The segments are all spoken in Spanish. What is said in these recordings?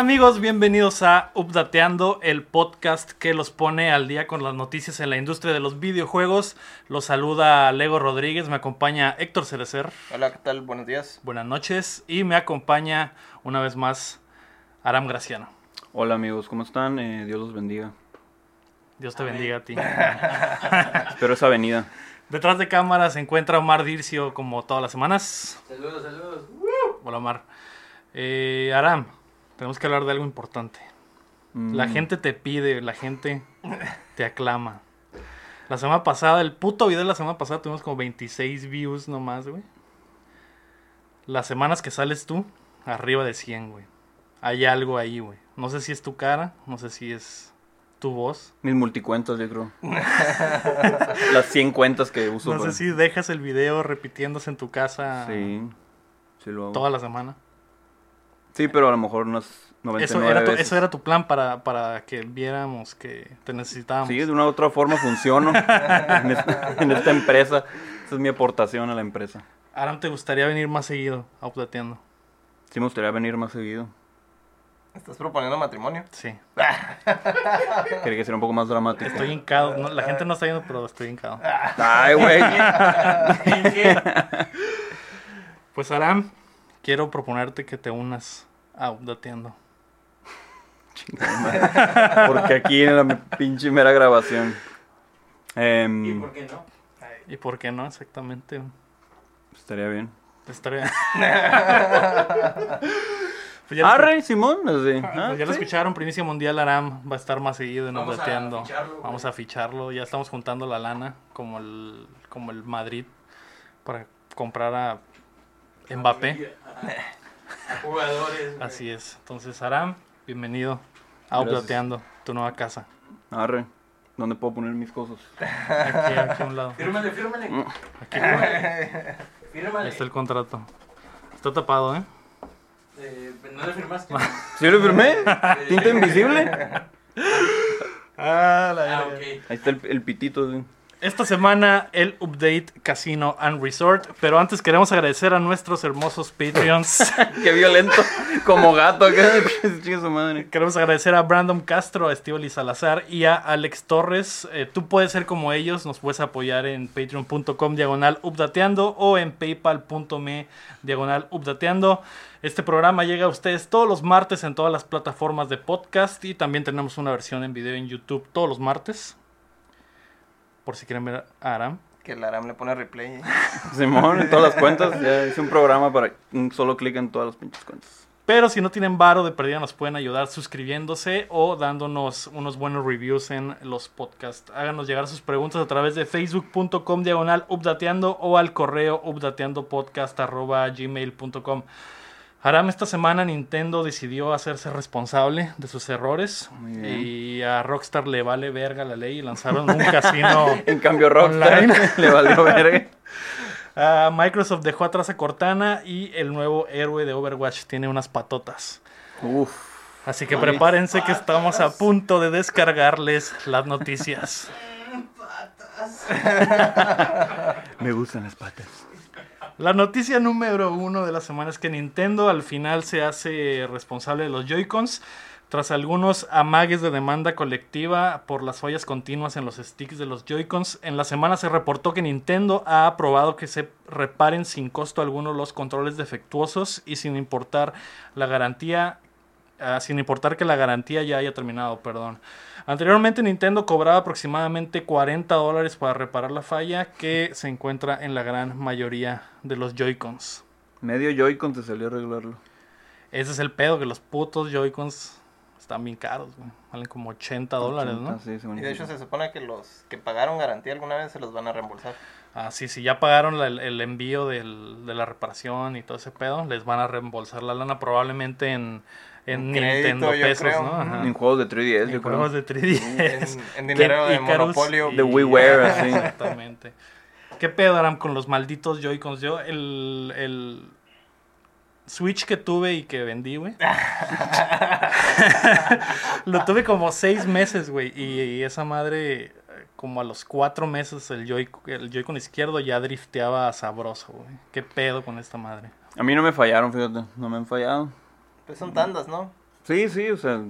¿Qué tal amigos? Bienvenidos a Updateando, el podcast que los pone al día con las noticias en la industria de los videojuegos. Los saluda Lego Rodríguez, me acompaña Héctor Cerecer. Hola, ¿qué tal? Buenos días. Buenas noches. Y me acompaña una vez más Aram Graciano. Hola amigos, ¿cómo están? Eh, Dios los bendiga. Dios te bendiga a ti. Espero esa venida. Detrás de cámara se encuentra Omar Dircio como todas las semanas. Saludos, saludos. Hola Omar. Eh, Aram, tenemos que hablar de algo importante. La Mm, gente te pide, la gente te aclama. La semana pasada, el puto video de la semana pasada tuvimos como 26 views nomás, güey. Las semanas que sales tú, arriba de 100, güey. Hay algo ahí, güey. No sé si es tu cara, no sé si es tu voz. Mis multicuentas, yo creo. Las 100 cuentas que uso. No sé para- si dejas el video repitiéndose en tu casa Sí, sí lo hago. toda la semana. Sí, pero a lo mejor unas 99 Eso era, tu, veces. eso era tu plan para, para que viéramos que te necesitábamos. Sí, de una u otra forma funciono en, esta, en esta empresa. Esa es mi aportación a la empresa. Aram, ¿te gustaría venir más seguido a Updateando? Sí me gustaría venir más seguido. ¿Estás proponiendo matrimonio? Sí. Quería que sea un poco más dramático. Estoy hincado. no, la gente no está viendo, pero estoy hincado. Ay, güey. Pues Aram, quiero proponerte que te unas a Updateando. Porque aquí en la pinche mera grabación. Em, ¿Y por qué no? ¿Y por qué no? Exactamente. estaría bien. Estaría... pues ya, lo, Arre, Simón. Así. pues Ah, ya lo escucharon, Primicia Mundial Aram va a estar más seguido en Vamos a ficharlo. Vamos a ficharlo. Ya estamos juntando la lana como el, como el Madrid para comprar a Mbappé. A, jugadores. güey. Así es. Entonces, Aram, bienvenido a. Updateando, tu nueva casa. Arre. ¿Dónde puedo poner mis cosas? Aquí, aquí a un lado. Fírmale, fírmale. Mm. Fírmale. Ahí Fírmale. está el contrato. Está tapado, ¿eh? Eh, ¿No le firmaste? ¿Sí lo firmé? ¿Tinta invisible? Ah, ah, ok. Ahí está el, el pitito. sí. Esta semana el update Casino and Resort, pero antes queremos agradecer a nuestros hermosos Patreons. Qué violento. Como gato queremos agradecer a Brandon Castro, a Estíbaliz Salazar y a Alex Torres. Eh, tú puedes ser como ellos, nos puedes apoyar en patreon.com diagonal updateando o en paypal.me diagonal updateando. Este programa llega a ustedes todos los martes en todas las plataformas de podcast y también tenemos una versión en video en YouTube todos los martes. Por si quieren ver a Aram. Que el Aram le pone replay. Simón, en todas las cuentas. Ya hice un programa para un solo clic en todas las pinches cuentas. Pero si no tienen varo de perdida, nos pueden ayudar suscribiéndose o dándonos unos buenos reviews en los podcasts. Háganos llegar sus preguntas a través de facebook.com diagonal updateando o al correo updateandopodcast.gmail.com. Aram, esta semana Nintendo decidió hacerse responsable de sus errores y a Rockstar le vale verga la ley y lanzaron un casino En cambio, Rockstar Online. le valió verga. Ah, Microsoft dejó atrás a Cortana y el nuevo héroe de Overwatch tiene unas patotas. Uf. Así que prepárense que estamos a punto de descargarles las noticias. Me gustan las patas. La noticia número uno de la semana es que Nintendo al final se hace responsable de los Joy-Cons tras algunos amagues de demanda colectiva por las fallas continuas en los sticks de los Joy-Cons. En la semana se reportó que Nintendo ha aprobado que se reparen sin costo alguno los controles defectuosos y sin importar la garantía ah, sin importar que la garantía ya haya terminado, perdón. Anteriormente Nintendo cobraba aproximadamente 40 dólares para reparar la falla que se encuentra en la gran mayoría de los Joy-Cons. Medio Joy-Con te salió a arreglarlo. Ese es el pedo, que los putos Joy-Cons están bien caros, güey. Valen como 80 dólares, ¿no? 80, sí, según Y de hecho se supone que los que pagaron garantía alguna vez se los van a reembolsar. Ah, sí, sí, ya pagaron la- el, el envío del- de la reparación y todo ese pedo, les van a reembolsar la lana probablemente en, en crédito, Nintendo yo pesos, creo. ¿no? Ajá. En juegos de 3DS, En yo creo. juegos de 3DS. En, en dinero de Icarus monopolio. y- De WiiWare, así. Exactamente. ¿Qué pedo, Aram, con los malditos Joy-Cons? Yo, el, el Switch que tuve y que vendí, güey. Lo tuve como seis meses, güey. Y, y esa madre, como a los cuatro meses, el Joy, el Joy-Con izquierdo ya drifteaba sabroso, güey. ¿Qué pedo con esta madre? A mí no me fallaron, fíjate. No me han fallado. Pues son tandas, ¿no? Sí, sí, o sea,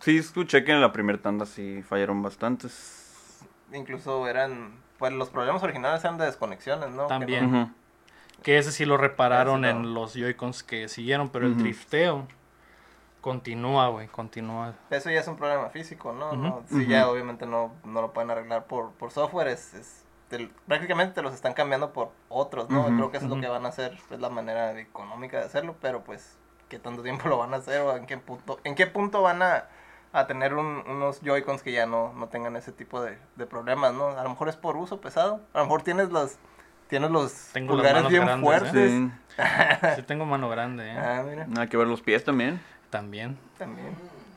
sí escuché que en la primera tanda sí fallaron bastantes. Incluso eran, pues los problemas originales eran de desconexiones, ¿no? Que También. Que ese sí lo repararon Ese no. en los Joy-Cons que siguieron, pero el drifteo continúa, güey, continúa. Eso ya es un problema físico, ¿no? Ujú. No, Si Ujú. ya obviamente no, no lo pueden arreglar por, por software, es, es- te- prácticamente te los están cambiando por otros, ¿no? Creo que eso es lo que van a hacer, es la manera económica de hacerlo, pero pues, ¿qué tanto tiempo lo van a hacer o en qué punto, en qué punto van a, a tener un- unos Joy-Cons que ya no, no tengan ese tipo de, de problemas, ¿no? A lo mejor es por uso pesado, a lo mejor tienes los, tienes los Tengo las pulgares manos bien grandes, ¿eh? fuertes. Sí, Sí tengo mano grande, ¿eh? Ah, mira, nada que ver los pies también. También. también.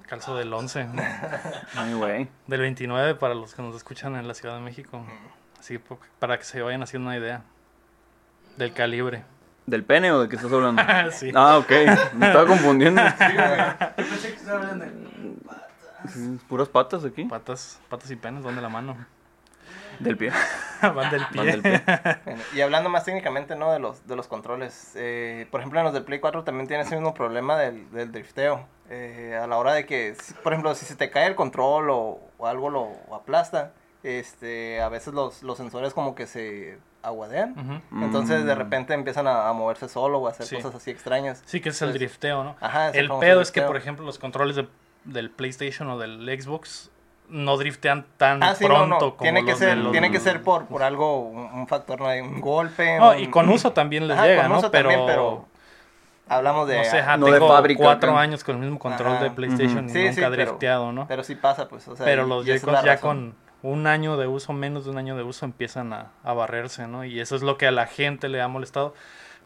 Calzo del 11. Ay, güey. Del 29 para los que nos escuchan en la Ciudad de México. Así para que se vayan haciendo una idea. Del calibre. ¿Del pene o de qué estás hablando? sí. Ah, ok. Me estaba confundiendo. Sí, güey. Yo pensé que estaba hablando de... Sí, puras patas aquí. Patas, patas y penes, ¿dónde la mano? Del pie. Van del pie. Van del pie. Bueno, y hablando más técnicamente, ¿no? De los, de los controles. eh, por ejemplo, en los del Play 4 también tiene ese mismo problema del, del drifteo. Eh, a la hora de que, por ejemplo, si se te cae el control o, o algo lo aplasta, este, a veces los, los sensores como que se aguadean. Ujú. Entonces de Mm. repente empiezan a, a moverse solo o a hacer Sí. cosas así extrañas. Sí, que es el drifteo, ¿no? Ajá, es El pedo es que, por ejemplo, los controles de- del PlayStation o del Xbox no driftean tan Ah, sí, pronto no. como Tiene que los ser, los- tiene que ser por, por algo, un, un factor, ¿no? un golpe. No, un- y con uso también les Ajá, llega, con ¿no? uso pero, también, pero hablamos de... no sé, ajá, No de tengo fábrica, cuatro años con el mismo control Ajá. de PlayStation Ujú. y Sí, nunca sí, pero- drifteado, ¿no? Pero sí pasa, pues. O sea, Pero los Joy-Cons ya razón. con un año de uso, menos de un año de uso, empiezan a, a barrerse, ¿no? Y eso es lo que a la gente le ha molestado.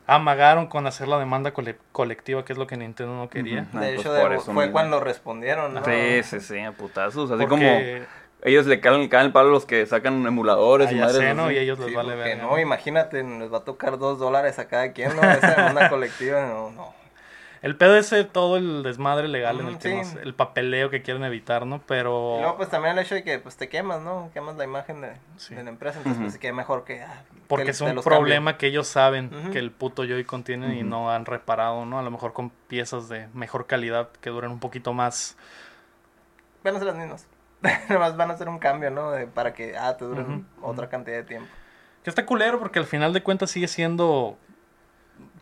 Amagaron con hacer la demanda cole- colectiva, que es lo que Nintendo no quería. Ah, De pues hecho, de- por eso fue mismo. cuando respondieron, ¿no? Sí, sí, sí, a putazos. Así Porque, como ellos le caen, caen el palo a los que sacan emuladores ah, y madres sé, ¿no? Y a ellos les Sí, vale ver. no, imagínate, les va a tocar dos dólares a cada quien, ¿no? Esa demanda colectiva, no, no. El pedo es eh, todo el desmadre legal en el que sí. nos- el papeleo que quieren evitar, ¿no? Pero Y luego, pues también el hecho de que pues te quemas, ¿no? Quemas la imagen de, Sí. de la empresa, entonces Ujú. pues que mejor que... ah, porque es un problema que ellos saben que el puto Joy-Con tienen y no han reparado, ¿no? A lo mejor con piezas de mejor calidad que duren un poquito más. Van a ser las mismas. Nomás van a hacer un cambio, ¿no? De- para que, ah, te duren otra cantidad de tiempo. Que está culero porque al final de cuentas sigue siendo,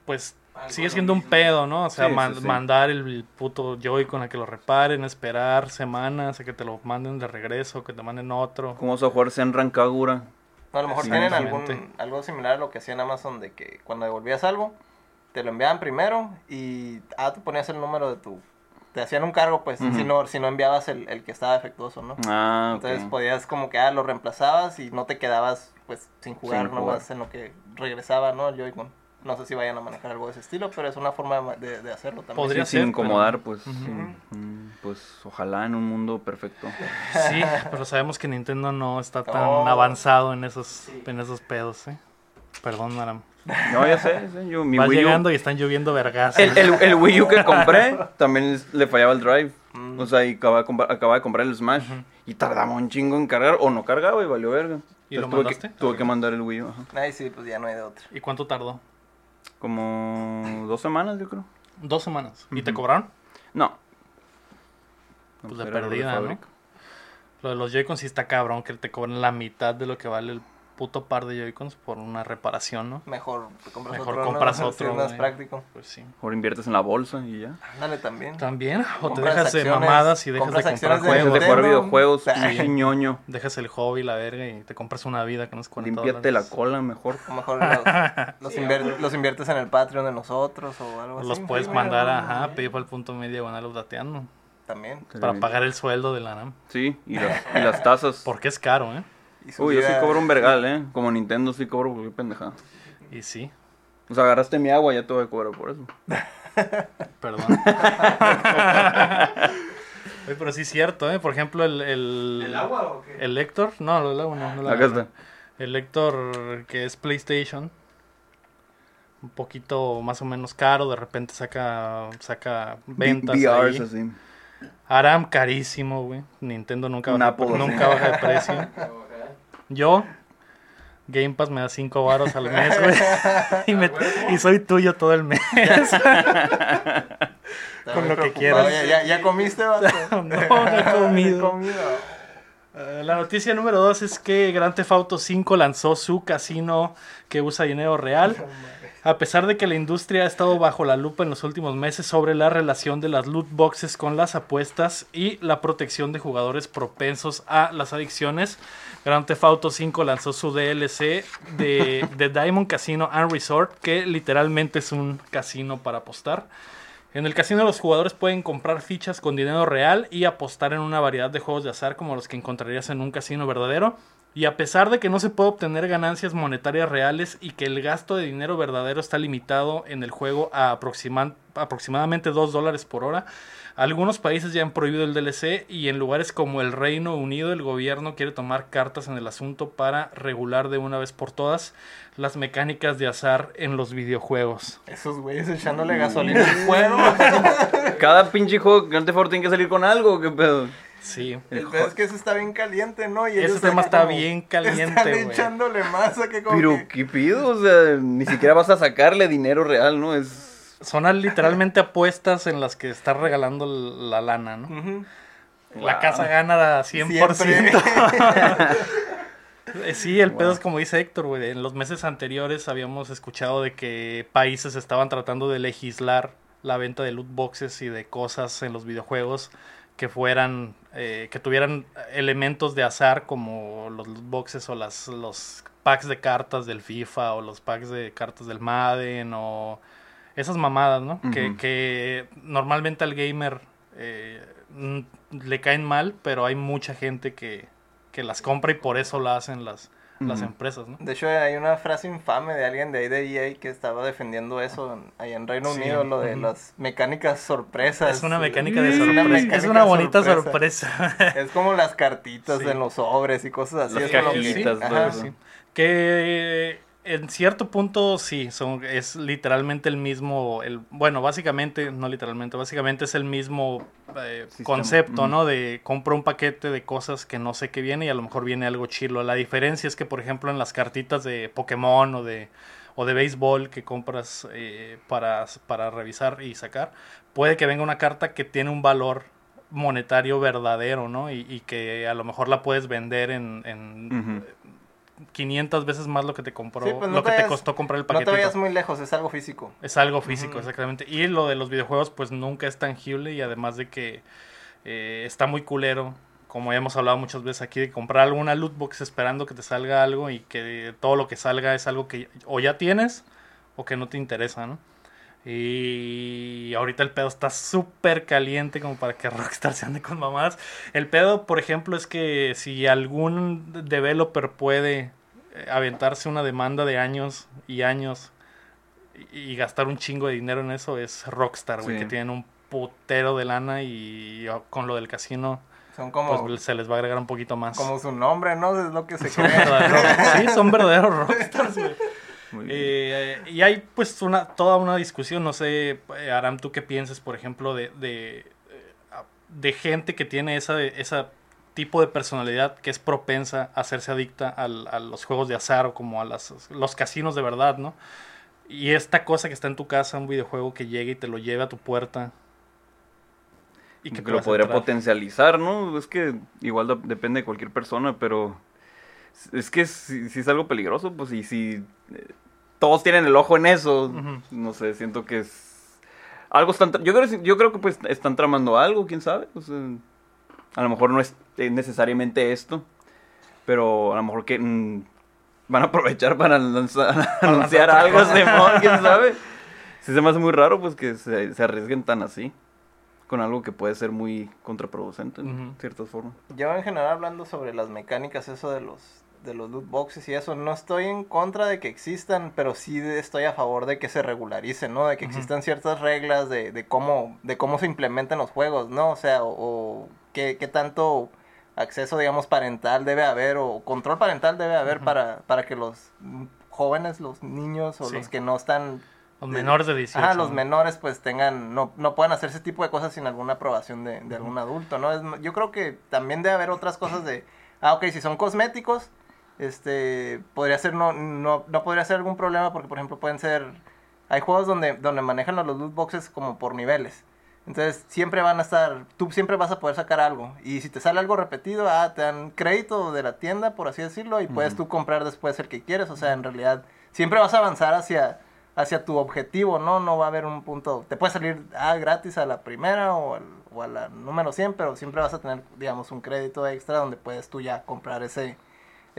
pues, sigue siendo un pedo, ¿no? O sea, Sí, man- sí, sí. mandar el, el puto Joy-Con a que lo reparen, esperar semanas a que te lo manden de regreso, que te manden otro. ¿Cómo vas a jugar Senran Kagura? A lo mejor Sí, tienen algún, algo similar a lo que hacía en Amazon, de que cuando devolvías algo, te lo enviaban primero y, ah, tú ponías el número de tu... Te hacían un cargo, pues, si, no, si no enviabas el, el que estaba defectuoso, ¿no? Ah. Entonces podías como que, ah, lo reemplazabas y no te quedabas, pues, sin jugar Sin jugar. nomás en lo que regresaba, ¿no? El Joy-Con. No sé si vayan a manejar algo de ese estilo, pero es una forma de, de hacerlo también. Podría Sí, sin ser, incomodar, pero- pues. Sin- pues ojalá en un mundo perfecto. Sí, pero sabemos que Nintendo no está tan Oh. avanzado en esos, Sí. en esos pedos, ¿eh? Perdón, Aram. No, ya sé, sí, yo, mi Vas Wii U- llegando y están lloviendo vergas. El, el, el Wii U que compré también es- le fallaba el drive. Mm. O sea, y acababa de, comprar, acababa de comprar el Smash. Y tardaba un chingo en cargar. O no cargaba y valió verga. ¿Y lo Entonces tuve mandaste? Que, tuve que mandar el Wii U. ajá. Ay, sí, pues ya no hay de otra. ¿Y cuánto tardó? Como dos semanas, yo creo. Dos semanas. ¿Y te cobraron? No. Pues de perdida, ¿no? fábrica. Lo de los Joy-Cons sí está cabrón, que te cobran la mitad de lo que vale el puto par de Joy-Cons por una reparación, ¿no? Mejor te compras Mejor otro, ¿no? compras otro, es más práctico. Pues sí. Ahora inviertes en la bolsa y ya. Ándale también. También, o te dejas de mamadas y dejas de comprar de de juegos. jugar videojuegos, Sí. ñoño. Dejas el hobby, la verga, y te compras una vida que no es 40 Límpiate la cola mejor. Lo mejor los, los, Sí, invier- güey. los inviertes en el Patreon de nosotros o algo así. Los puedes Sí, mandar güey, a ajá, pedir para el punto medio diagonal. También. Para pagar el sueldo de la NAM. Sí, y las, y las tasas. Porque es caro, ¿eh? Y Uy, yo sí cobro un vergal, ¿eh? Como Nintendo sí cobro porque pendejada. Y sí, O sea, agarraste mi agua, ya te voy a cobrar por eso. perdón. Oye, pero sí es cierto, ¿eh? Por ejemplo, el... ¿El, ¿El agua o qué? El Lector, no, lo del agua no. no la Acá está. El Lector que es PlayStation. Un poquito más o menos caro, de repente saca saca ventas VRs ahí. así. Aram carísimo, güey. Nintendo nunca Un baja, nunca baja de precio. Yo Game Pass me da 5 baros al mes, güey. y, me- y soy tuyo todo el mes. Con, lo que quieras. ¿ya, ya comiste, vato? No, no he comido. comido. Eh, la noticia número dos es que Grand Theft Auto 5 lanzó su casino que usa dinero real. A pesar de que la industria ha estado bajo la lupa en los últimos meses sobre la relación de las loot boxes con las apuestas y la protección de jugadores propensos a las adicciones, Grand Theft Auto 5 lanzó su DLC de, de Diamond Casino and Resort, que literalmente es un casino para apostar. En el casino los jugadores pueden comprar fichas con dinero real y apostar en una variedad de juegos de azar como los que encontrarías en un casino verdadero. Y a pesar de que no se puede obtener ganancias monetarias reales y que el gasto de dinero verdadero está limitado en el juego a aproxima- aproximadamente 2 dólares por hora, algunos países ya han prohibido el DLC y en lugares como el Reino Unido el gobierno quiere tomar cartas en el asunto para regular de una vez por todas las mecánicas de azar en los videojuegos. Esos güeyes echándole gasolina al fuego. Cada pinche juego Grand Theft Auto tiene que salir con algo, ¿qué pedo? Sí. El pedo es que eso está bien caliente, ¿no? Y Ese tema está como bien caliente, Están güey. echándole masa que como Pero, que- ¿qué pido? O sea, ni siquiera vas a sacarle dinero real, ¿no? Es... Son al- literalmente apuestas en las que estás regalando la lana, ¿no? La Wow. casa gana 100%. Siempre. Eh, Sí, el pedo es como dice Héctor, güey. En los meses anteriores habíamos escuchado de que países estaban tratando de legislar la venta de loot boxes y de cosas en los videojuegos que fueran, eh, que tuvieran elementos de azar como los loot boxes o las, los packs de cartas del FIFA o los packs de cartas del Madden o esas mamadas, ¿no? que, que normalmente al gamer eh, le caen mal, pero hay mucha gente que, que las compra y por eso la hacen las, las empresas, ¿no? De hecho, hay una frase infame de alguien de ahí de EA que estaba defendiendo eso allá en Reino Sí, Unido, lo de las mecánicas sorpresas. Es una mecánica de Es una sorpresa. Es una bonita sorpresa. sorpresa. Es como las cartitas Sí. en los sobres y cosas así. Las es lo que- cajitas, sí. que en cierto punto sí, son, es literalmente el mismo, el, bueno, básicamente, no literalmente, básicamente es el mismo eh, concepto. ¿no? De compro un paquete de cosas que no sé qué viene y a lo mejor viene algo chilo. La diferencia es que, por ejemplo, en las cartitas de Pokémon o de, o de béisbol que compras eh, para, para revisar y sacar, puede que venga una carta que tiene un valor monetario verdadero, ¿no? Y, y que a lo mejor la puedes vender en. 500 veces más lo que te compró, Sí, pues no lo te que te costó comprar el No te paquetito. vayas muy lejos, es algo físico. Es algo físico, exactamente. Y lo de los videojuegos, pues nunca es tangible y además de que eh, está muy culero, como ya hemos hablado muchas veces aquí, de comprar alguna loot box esperando que te salga algo y que todo lo que salga es algo que o ya tienes o que no te interesa, ¿no? Y ahorita el pedo está súper caliente como para que Rockstar se ande con mamadas. El pedo, por ejemplo, es que si algún developer puede eh, aventarse una demanda de años y años y, gastar un chingo de dinero en eso, es Rockstar, güey, Sí. que tienen un putero de lana y con lo del casino, Son como, pues se les va a agregar un poquito más. como su nombre, ¿no? Es lo que se cree. sí, son verdaderos rockstars, güey. Bien. Eh, y hay pues una toda una discusión, no sé, eh, Aram, tú qué piensas, por ejemplo, de, de, eh, de gente que tiene esa, esa tipo de personalidad que es propensa a hacerse adicta al- a los juegos de azar o como a las, los casinos de verdad, ¿no? Y esta cosa que está en tu casa, un videojuego que llegue y te lo lleve a tu puerta. Y que lo podría entrar. potencializar, ¿no? Es que igual de- depende de cualquier persona, pero es que si, si es algo peligroso, pues y si eh, todos tienen el ojo en eso, no sé, siento que es algo están yo creo yo creo que pues están tramando algo, quién sabe, o sea, a lo mejor no es eh, necesariamente esto, pero a lo mejor que mm, van a aprovechar para lanzar- anunciar algo. Simón, quién sabe. Sí se me hace muy raro pues que se, se arriesguen tan así con algo que puede ser muy contraproducente en Ujú. ciertas formas. Yo en general hablando sobre las mecánicas, eso de los de los loot boxes y eso, no estoy en contra de que existan, pero sí estoy a favor de que se regularicen, ¿no? De que existan ciertas reglas de, de cómo de cómo se implementan los juegos, ¿no? O sea, o, o qué, qué tanto acceso, digamos, parental debe haber o control parental debe haber para, para que los jóvenes, los niños o Sí. los que no están Los menores de 18. Ajá, los ¿no? menores pues tengan, no, no puedan hacer ese tipo de cosas sin alguna aprobación de, de algún adulto, ¿no? Es yo creo que también debe haber otras cosas de, ah, ok, si son cosméticos, este, podría ser, no, no, no podría ser algún problema porque, por ejemplo, pueden ser, hay juegos donde, donde manejan los loot boxes como por niveles. Entonces siempre van a estar, tú siempre vas a poder sacar algo. Y si te sale algo repetido, ah, te dan crédito de la tienda, por así decirlo, y puedes tú comprar después el que quieres. O sea, en realidad siempre vas a avanzar hacia, hacia tu objetivo, ¿no? No va a haber un punto, te puede salir ah, gratis a la primera o, al- o a la número 100, pero siempre vas a tener, digamos, un crédito extra donde puedes tú ya comprar ese,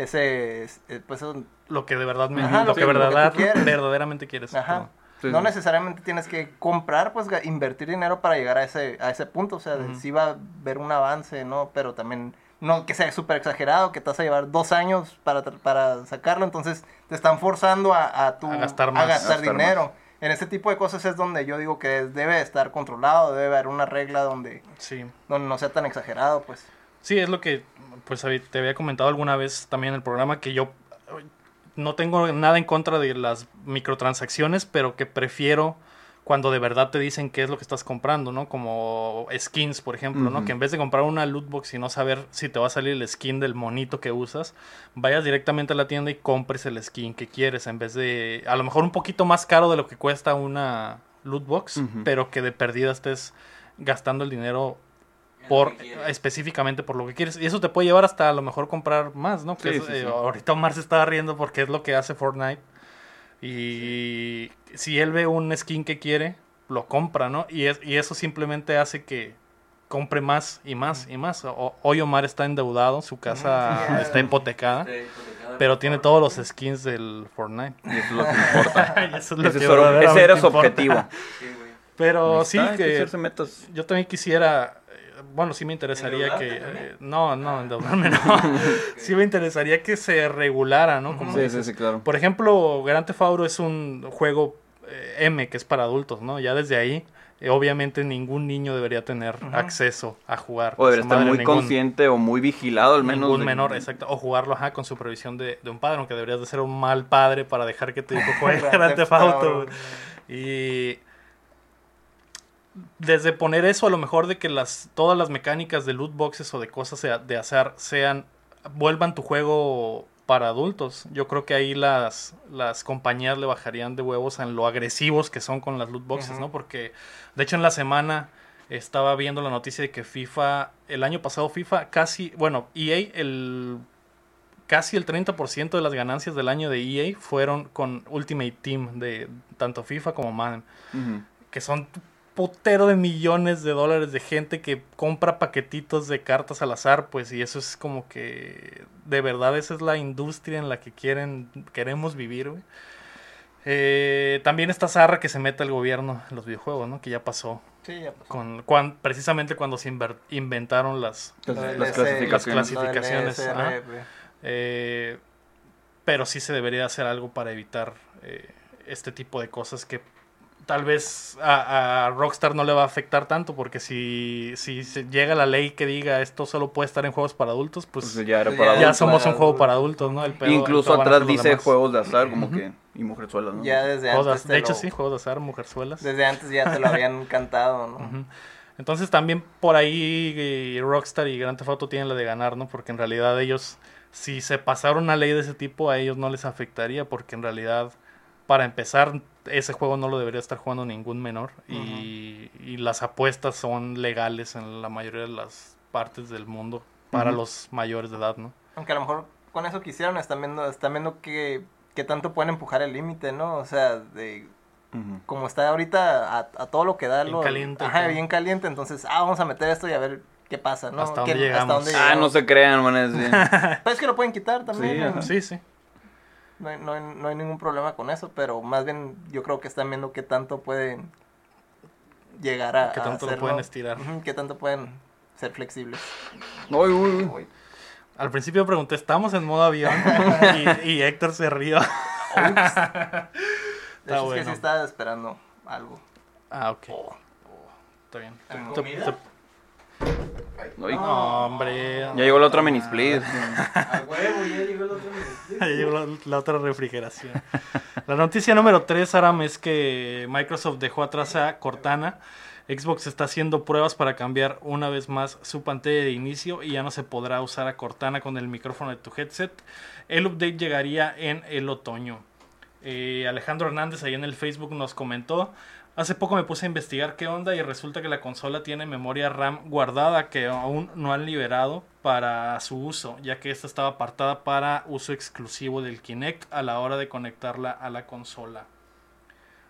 ese, eh, pues, Lo que de verdad me, Ajá, lo que lo verdad- quieres. verdaderamente quieres. Ajá. Sí, no sí. necesariamente tienes que comprar, pues invertir dinero para llegar a ese, a ese punto. O sea, Ujú. sí va a haber un avance, ¿no? Pero también no que sea súper exagerado, que te vas a llevar dos años para, para sacarlo. Entonces te están forzando a, a, tu- A gastar más. gastar Gastar dinero. En este tipo de cosas es donde yo digo que debe estar controlado, debe haber una regla donde, Sí. donde no sea tan exagerado, pues. Sí, es lo que pues te había comentado alguna vez también en el programa que yo no tengo nada en contra de las microtransacciones, pero que prefiero cuando de verdad te dicen qué es lo que estás comprando, ¿no? Como skins, por ejemplo, ¿no? Que en vez de comprar una loot box y no saber si te va a salir el skin del monito que usas, vayas directamente a la tienda y compres el skin que quieres en vez de a lo mejor un poquito más caro de lo que cuesta una loot box, pero que de perdida estés gastando el dinero por específicamente por lo que quieres. Y eso te puede llevar hasta a lo mejor comprar más, ¿no? Que Sí, es, sí, eh, sí. ahorita Omar se estaba riendo porque es lo que hace Fortnite. Y si él ve un skin que quiere, lo compra, ¿no? Y, es, y eso simplemente hace que compre más y más y más. O- hoy Omar está endeudado, su casa está hipotecada, pero tiene todos los skins del Fortnite. Y eso es lo que importa. Y eso es lo ese, que era su importa. objetivo. Pero sí que metas. yo también quisiera, bueno, sí me interesaría que, eh, no, no, endeudarme no, sí me interesaría que se regulara, ¿no? Como Sí, sí, dices. sí, claro. Por ejemplo, Grand Theft Auto es un juego eh, M que es para adultos, ¿no? Ya desde ahí, eh, obviamente ningún niño debería tener acceso a jugar. O debería estar muy ningún- consciente o muy vigilado al menos. Ningún de- menor, exacto. O jugarlo, ajá, con supervisión de, de un padre, aunque deberías de ser un mal padre para dejar que tu hijo juegue Grand Theft Auto. Y desde poner eso a lo mejor de que las todas las mecánicas de loot boxes o de cosas de, de azar sean vuelvan tu juego para adultos. Yo creo que ahí las, las compañías le bajarían de huevos en lo agresivos que son con las loot boxes. ¿no? Porque de hecho en la semana estaba viendo la noticia de que FIFA el año pasado FIFA casi, bueno, EA el casi el 30% de las ganancias del año de EA fueron con Ultimate Team de tanto FIFA como Madden que son putero de millones de dólares de gente que compra paquetitos de cartas al azar, pues, y eso es como que de verdad esa es la industria en la que quieren, queremos vivir, güey. Eh, también está zarra que se meta el gobierno en los videojuegos, ¿no? Que ya pasó. Sí, ya pasó. Con, cuan- precisamente cuando se inventaron las, clasificaciones. las. Eh, pero sí se debería hacer algo para evitar eh, este tipo de cosas que tal vez a, a Rockstar no le va a afectar tanto porque si, si llega la ley que diga esto solo puede estar en juegos para adultos, pues, Pues ya era Ya para ya adultos. somos para un juego para adultos, ¿no? El pedo- Incluso atrás dice demás. juegos de azar, como que. Y mujerzuelas, ¿no? Ya desde Juegos de- antes. te de hecho, lo- sí, juegos de azar, mujerzuelas. Desde antes ya te lo habían cantado, ¿no? Entonces también por ahí eh, Rockstar y Grand Theft Auto tienen la de ganar, ¿no? Porque en realidad ellos, si se pasara una ley de ese tipo, a ellos no les afectaría, porque en realidad, para empezar, ese juego no lo debería estar jugando ningún menor. y, y las apuestas son legales en la mayoría de las partes del mundo para los mayores de edad, ¿no? Aunque a lo mejor con eso que hicieron están viendo, están viendo que, que tanto pueden empujar el límite, ¿no? O sea, de Ujú. como está ahorita a, a todo lo que da Bien lo- caliente, Ajá, bien caliente, entonces, ah, vamos a meter esto y a ver qué pasa, ¿no? Hasta ¿Qué- dónde llegamos. Ah, llegamos? no se crean, man. es bien. Pues es que lo pueden quitar también, Sí, ¿no? ajá. Sí, sí. No, hay, no, hay, no hay ningún problema con eso, pero más bien yo creo que están viendo qué tanto pueden llegar a Qué a tanto lo hacerlo. pueden estirar. Qué tanto pueden ser flexibles. Uy, uy, uy. Al principio pregunté, ¿estamos en modo avión? y, y Héctor se rió. De Está hecho, es que sí estaba esperando algo. Ah, ok. Está bien. No, hombre. Ya llegó la otra mini split. A huevo, ya llegó el otro La otra refrigeración. La noticia número 3, Aram, es que Microsoft dejó atrás a Cortana. Xbox está haciendo pruebas para cambiar una vez más su pantalla de inicio y ya no se podrá usar a Cortana con el micrófono de tu headset. El update llegaría en el otoño. Eh, Alejandro Hernández ahí en el Facebook nos comentó. Hace poco me puse a investigar qué onda y resulta que la consola tiene memoria RAM guardada que aún no han liberado para su uso, ya que esta estaba apartada para uso exclusivo del Kinect a la hora de conectarla a la consola.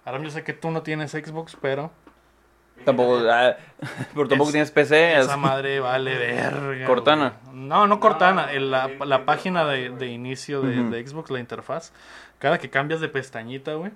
Ahora yo sé que tú no tienes Xbox, pero Tampoco, ah, pero tampoco Es- tienes PC. esa es- madre vale verga. Cortana. güey. No, no Cortana, No, el- la, la página de, de inicio de, de Xbox, la interfaz. Cada que cambias de pestañita, güey,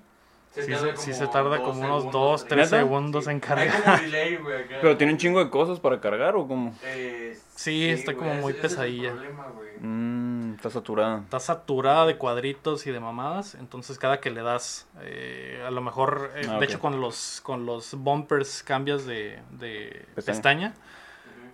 sí, se, sí se tarda como unos 2, 3 ¿Neta? segundos en Hay cargar. como delay, güey, acá. Pero tiene un chingo de cosas para cargar o cómo? Eh, Sí, está como muy ese- ese es el pesadilla. problema. Mmm, está saturada. Está saturada de cuadritos y de mamadas, entonces cada que le das, eh, a lo mejor, eh, Ah, de hecho con los, con los bumpers cambias de, de Pestaña. pestaña.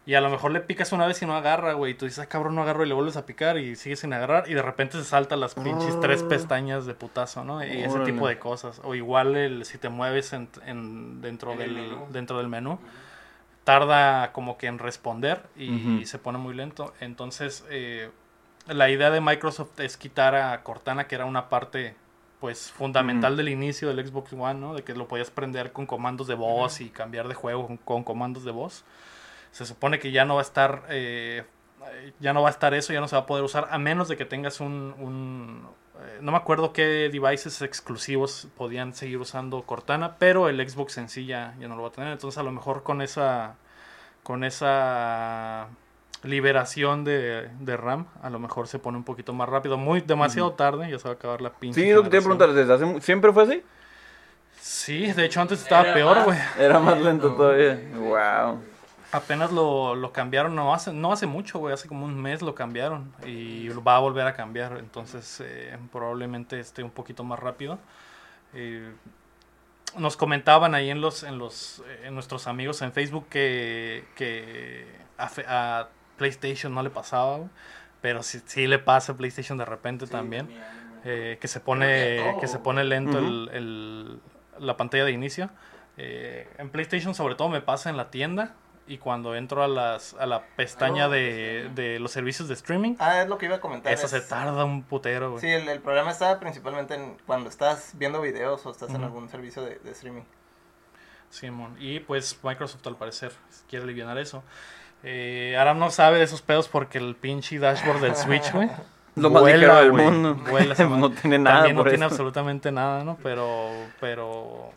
Y a lo mejor le picas una vez y no agarra, güey. Y tú dices, ah, cabrón, no agarro y le vuelves a picar y sigues sin agarrar. Y de repente se saltan las pinches tres pestañas de putazo, ¿no? Y ese Órale. tipo de cosas. O igual el, si te mueves en, en- dentro, En el del, menú. dentro del menú, tarda como que en responder y, se pone muy lento. Entonces, eh, la idea de Microsoft es quitar a Cortana, que era una parte pues fundamental del inicio del Xbox One, ¿no? De que lo podías prender con comandos de voz y cambiar de juego con, con comandos de voz. Se supone que ya no va a estar eh, ya no va a estar eso, ya no se va a poder usar a menos de que tengas un, un, eh, no me acuerdo qué devices exclusivos podían seguir usando Cortana, pero el Xbox en sí ya, ya no lo va a tener. Entonces a lo mejor con esa con esa liberación de, de RAM, a lo mejor se pone un poquito más rápido, muy demasiado tarde, ya se va a acabar la pinche. Sí, lo que te a preguntar, ¿desde hace ¿siempre fue así? Sí, de hecho antes estaba Era peor, güey. Era más lento todavía. Wow. Apenas lo, lo cambiaron, no hace, no hace mucho, güey, hace como un mes lo cambiaron y va a volver a cambiar, entonces eh, probablemente esté un poquito más rápido. Eh, nos comentaban ahí en los, en los, eh, en nuestros amigos en Facebook que, que a, PlayStation no le pasaba, güey, pero sí, sí le pasa a PlayStation de repente Sí, también, eh, que se pone, que se pone lento el, el- la pantalla de inicio. Eh, en PlayStation sobre todo me pasa en la tienda y cuando entro a, las, a la pestaña Ah, de, pestaña. de los servicios de streaming, Ah, es lo que iba a comentar. esa es- se tarda un putero, güey. Sí, el, el problema está principalmente en cuando estás viendo videos o estás en algún servicio de, de streaming. Simón. Y pues Microsoft al parecer quiere aliviar eso. Eh, Aram no sabe de esos pedos porque el pinche dashboard del Switch, güey. Lo más vuela, ligero del mundo. vuela no tiene nada También no tiene eso. absolutamente nada, ¿no? Pero, pero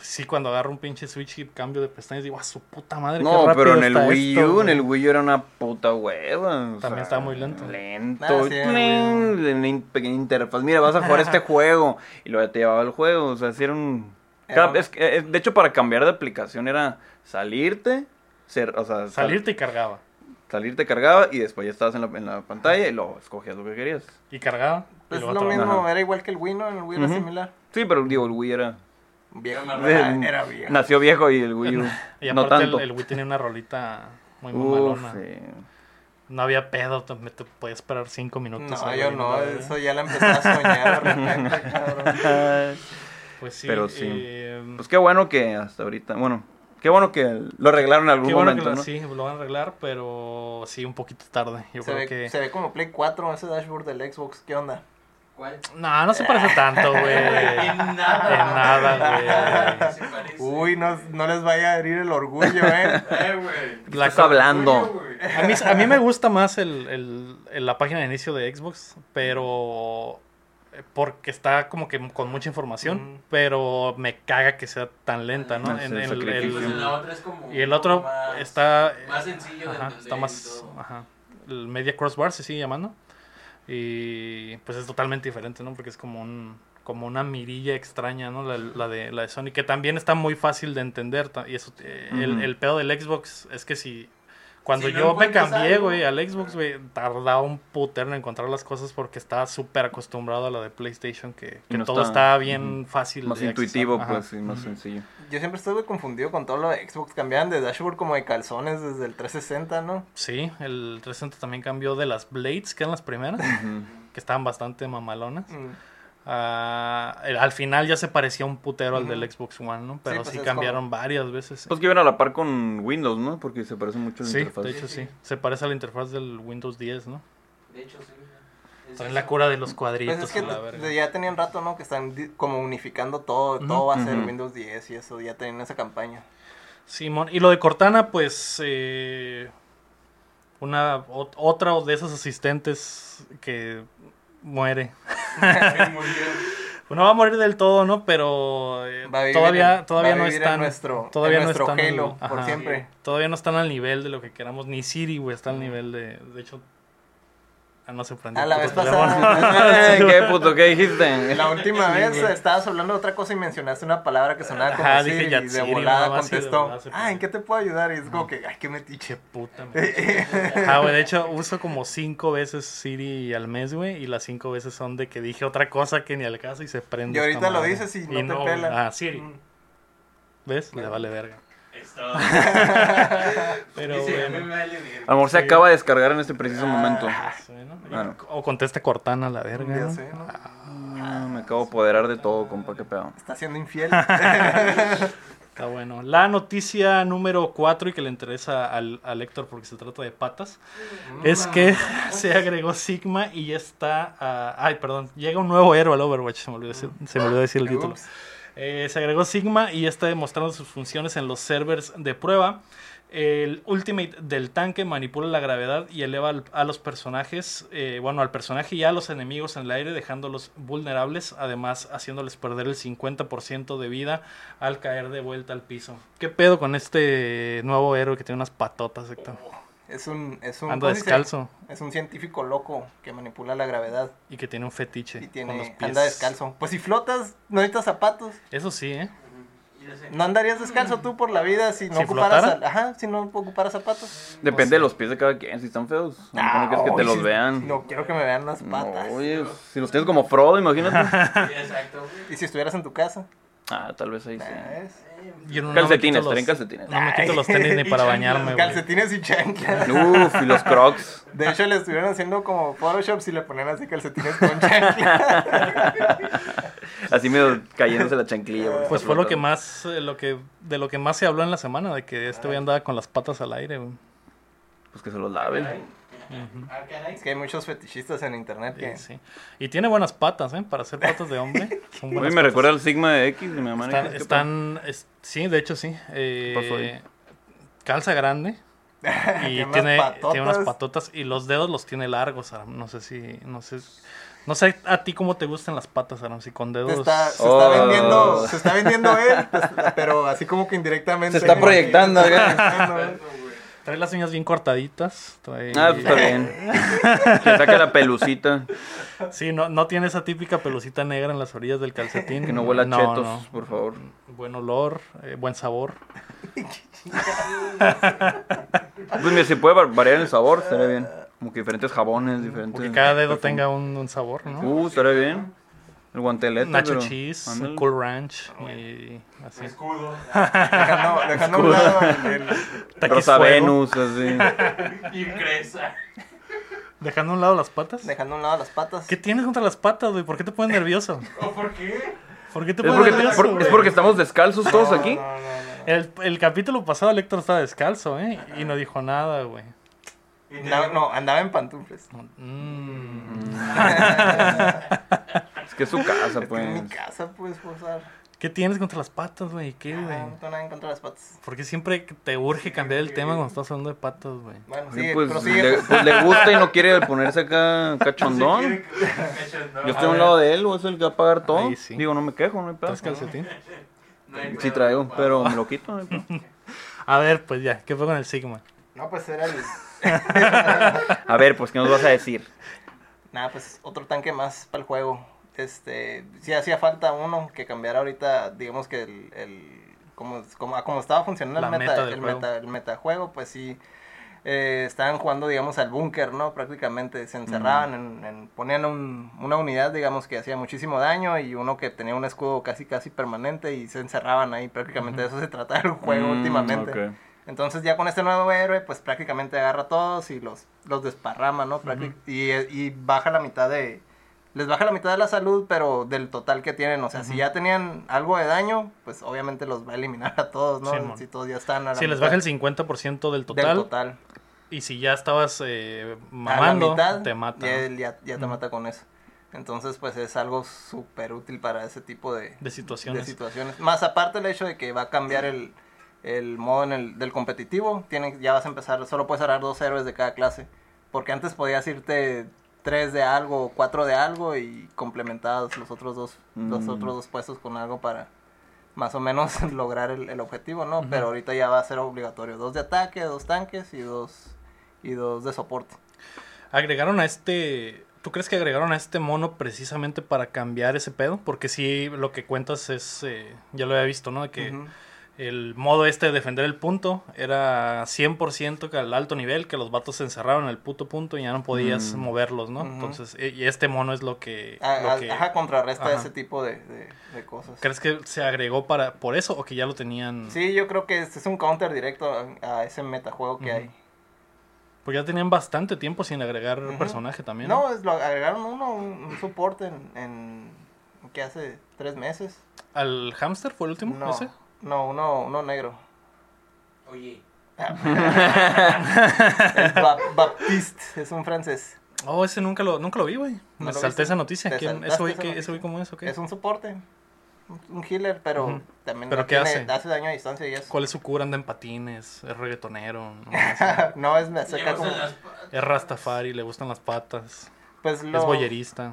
sí cuando agarro un pinche Switch y cambio de pestañas digo, a su puta madre, qué No, rápido pero en el Wii esto, U, en güey". el Wii U era una puta hueva. También estaba muy lento. Lento. Ah, sí, en pequeña interfaz. Mira, vas a jugar este juego. Y luego ya te llevaba el juego. O sea, si era es que, eh, de hecho, para cambiar de aplicación era salirte. Ser, o sea, sal- Salirte y cargaba. salirte cargaba y después ya estabas en la, en la pantalla y luego escogías lo que querías. Y cargaba. y Pues luego lo mismo, Ajá. era igual que el Wii, ¿no? En el Wii era similar. Sí, pero digo, el Wii era. Viejo. Ah, Era viejo. Nació viejo y el Wii U. Y no aparte el, tanto. el Wii tenía una rolita muy mamalona. sí. No había pedo, te, te podías esperar cinco minutos. No, yo no, eso ya la empecé a soñar de repente, cabrón. Pues sí. Pero sí. eh, Pues qué bueno que hasta ahorita. Bueno, qué bueno que lo arreglaron en algún qué bueno momento, que lo- ¿no? sí, lo van a arreglar, pero sí, un poquito tarde. Yo Se creo ve, que... se ve como Play 4 ese dashboard del Xbox, ¿qué onda? ¿Cuál? No, no se parece tanto, güey. En nada. En nada, güey. Se parece. Uy, no, no les vaya a herir el orgullo, eh. Eh, güey. La Estás hablando. A mí, a mí me gusta más el, el- el- la página de inicio de Xbox, pero porque está como que con mucha información, Mm. pero me caga que sea tan lenta, ¿no? Ah, En sí, el- el- Pues la otra es como. y el otro más- está Más sencillo de ajá, está más ajá, el media crossbar se sigue llamando y pues es totalmente diferente, ¿no? Porque es como un como una mirilla extraña, ¿no? La, la de la de Sony que también está muy fácil de entender y eso eh, el, el pedo del Xbox es que si cuando Si no yo me cambié, güey, al Xbox, güey, tardaba un putero en encontrar las cosas porque estaba súper acostumbrado a la de PlayStation, que, que no todo está- estaba bien fácil. Más de intuitivo, accesar. pues, Ajá. y más sencillo. Yo siempre estuve confundido con todo lo de Xbox. Cambiaban de dashboard como de calzones desde el 360, ¿no? Sí, el 360 también cambió de las Blades, que eran las primeras, que estaban bastante mamalonas. A- el- al final ya se parecía un putero al del Xbox One, ¿no? Pero pues sí cambiaron varias veces. Pues que iban a la par con Windows, ¿no? Porque se parece mucho la sí, interfaz. de hecho sí. Se parece a la interfaz del Windows 10, ¿no? De hecho, sí. Traen la cura de los Pues cuadritos es que a la de- verga. ya tenían rato, ¿no? Que están como unificando todo, todo va a ser. Windows 10 y eso, ya tenían esa campaña. Simón, y lo de Cortana, pues eh, una ot- otra de esos asistentes que muere. No va a morir del todo, ¿no? Pero eh, Va a vivir todavía en- todavía va a no en están nuestro- todavía en no nuestro están al- Halo, por ajá. siempre. Todavía no están al nivel de lo que queramos, ni Siri, güey, está al nivel de de hecho ah, no se prendió. A la el vez pasada, ¿Qué puto? ¿Qué dijiste? la última Sí, vez estabas hablando de otra cosa y mencionaste una palabra que sonaba como Ajá, dije Siri y de volada contestó, ah, ¿en qué te puedo ayudar? Y es como que, ay, qué Che metiche. puta. Ah, güey, de hecho uso como cinco veces Siri al mes, güey, y las cinco veces son de que dije otra cosa que ni al caso y se prende. Y ahorita lo madre. dices y no te pela. Ah, Siri. Mm. ¿Ves? Le vale verga. Pero Sí, a mí bueno. me vale bien. A lo mejor se Sí. acaba de descargar en este preciso momento. Sí, ¿no? Claro. O contesta Cortana a la verga. Ya ¿no? sé, ¿no? Ah, me acabo de apoderar de todo, compa, qué pedo. Está siendo infiel. Está bueno. La noticia número 4 y que le interesa al, al Héctor porque se trata de patas es que se agregó Sigma y ya está. ah, ay, perdón. Llega un nuevo héroe al Overwatch. Se me olvidó decir, se me olvidó decir el título. Ups. Eh, se agregó Sigma y está demostrando sus funciones en los servers de prueba. El Ultimate del tanque manipula la gravedad y eleva a los personajes, eh, bueno, al personaje y a los enemigos en el aire, dejándolos vulnerables, además haciéndoles perder el 50% de vida al caer de vuelta al piso. ¿Qué pedo con este nuevo héroe que tiene unas patotas, Héctor? Es un, es un, descalzo Es un científico loco que manipula la gravedad y que tiene un fetiche y con los tiene, pies. anda descalzo. Pues si flotas, no necesitas zapatos. Eso sí, ¿eh? No andarías descalzo tú por la vida si no ¿Si ocuparas, ajá, si no ocuparas zapatos. Depende de los pies de cada quien, si están feos. No quieres que te los si- vean. No quiero que me vean las patas. No, oye, si los tienes como Frodo, imagínate. Sí, exacto. Y si estuvieras en tu casa. Ah, tal vez ahí sí. Yo no- Calcetines, traen calcetines. No me quito los tenis ni para bañarme, güey. Calcetines y chanclas. Uf, y los crocs. De hecho, le estuvieron haciendo como Photoshop si le ponían así calcetines con chanclas. Así medio cayéndose la chanclilla. Pues fue lo que más, eh, lo que, de lo que más se habló en la semana, de que este güey andaba con las patas al aire, güey. Pues que se los laven. Ah. Es que hay muchos fetichistas en internet que... Sí, sí. Y tiene buenas patas, ¿eh? Para hacer patas de hombre. Son A mí buenas me patas. recuerda al Sigma de X de mi mamá. Están, ¿qué están- es- sí, de hecho sí. Eh, calza grande. Y Tiene unas tiene, unas patotas. Y los dedos los tiene largos, Aram. No sé si, no sé. No sé a ti cómo te gustan las patas, Aram. Si con Se dedos. está, se Oh. está vendiendo, se está vendiendo él, pues, pero así como que indirectamente. Se está proyectando, Se está proyectando. Trae las uñas bien cortaditas. trae- Ah, pues está bien. Le saca la pelucita. Sí, no, no tiene esa típica pelucita negra en las orillas del calcetín. Que no huela No, chetos, no. por favor. Buen olor, eh, buen sabor. Pues mira, si puede va- variar el sabor, estaría bien. Como que diferentes jabones, diferentes. Que cada dedo tenga un, un sabor, ¿no? Uh, estaría bien. El guantelete. Nacho pero- Cheese, ándale. Cool Ranch y así. Escudo. Dejando, dejando a un lado el- Rosa Fuego. Venus, así. Y cresa. Dejando a un lado las patas. dejando a un lado las patas. ¿Qué tienes contra las patas, güey? ¿Por qué te pones nervioso? ¿O por qué? ¿Por qué te Es pones porque, nervioso? por- es porque estamos descalzos todos aquí. No, no, no, no. El, el capítulo pasado el Héctor estaba descalzo, ¿eh? Y no dijo nada, güey. Andaba- no, andaba en pantufles. Mm. Es que es su casa, Es que en pues. mi casa puedes forzar. ¿Qué tienes contra las patas, güey? ¿Qué, güey? No, no tengo nada en contra de las patas. ¿Por qué siempre te urge cambiar el tema cuando estás hablando de patas, güey? Bueno, Sí, pues, le, pues le gusta y no quiere ponerse acá cachondón. Yo estoy a un lado de él, o es el que va a pagar todo. Ahí sí. Digo, no me quejo, no hay pedo. ¿Traes calcetín? Sí traigo, pero me lo quito. no hay pedo. A ver, pues ya, ¿qué fue con el Sigma? No, pues era el... A ver, pues, ¿qué nos vas a decir? Nada, pues otro tanque más para el juego. Este, sí hacía falta uno que cambiara ahorita, digamos que el, el como, como, a como estaba funcionando el meta, el meta, el metajuego, pues sí, eh, estaban jugando, digamos, al búnker, ¿no? Prácticamente se encerraban, en, en- ponían un- una unidad, digamos, que hacía muchísimo daño y uno que tenía un escudo casi, casi permanente y se encerraban ahí, prácticamente de eso se trata el juego Mm, últimamente. ok. Entonces ya con este nuevo héroe, pues prácticamente agarra a todos y los, los desparrama, ¿no? Práctic- y, y baja la mitad de... Les baja la mitad de la salud, pero del total que tienen. O sea, si ya tenían algo de daño, pues obviamente los va a eliminar a todos, ¿no? Si todos ya están a la Si les baja el 50% del del total, total. Y si ya estabas eh, mamando, mitad, te mata. Ya, ya, ya te mata con eso. Entonces, pues es algo súper útil para ese tipo de, De situaciones. de situaciones. Más aparte el hecho de que va a cambiar el, el modo en el, del competitivo, ya vas a empezar, solo puedes agarrar dos héroes de cada clase. Porque antes podías irte tres de algo o cuatro de algo y complementabas los otros dos, los Mm. otros dos puestos con algo para más o menos lograr el, el objetivo, ¿no? Pero ahorita ya va a ser obligatorio. Dos de ataque, dos tanques y dos, y dos de soporte. Agregaron a este. ¿Tú crees que agregaron a este mono precisamente para cambiar ese pedo? Porque sí, lo que cuentas es. eh, ya lo había visto, ¿no? De que. El modo este de defender el punto era 100% que al alto nivel, que los vatos se encerraron en el puto punto y ya no podías Mm. moverlos, ¿no? Entonces, e- y este mono es lo que. A- lo a- que- Ajá, contrarresta ajá. ese tipo de, de- de cosas. ¿Crees que se agregó para por eso o que ya lo tenían? Sí, yo creo que este es un counter directo a, a ese metajuego que hay. Porque ya tenían bastante tiempo sin agregar personaje también. No, es, lo agregaron uno, un, un soporte en, en que hace tres meses. ¿Al hamster fue el último? No, ¿Ese? No uno, uno negro. Oye, El Ba- Baptiste, es un francés. Oh, ese nunca lo, nunca lo vi, güey. ¿No Me lo salté esa noticia. ¿Quién- ¿Ese güey cómo es o qué? Es un soporte, un- healer, pero también ¿Pero no qué tiene- hace? daño a distancia y eso. ¿Cuál es su cura? Anda en patines, es reggaetonero, ¿no? no, es me acerca como... las es rastafari, le gustan las patas, Pues es lo, boyerista.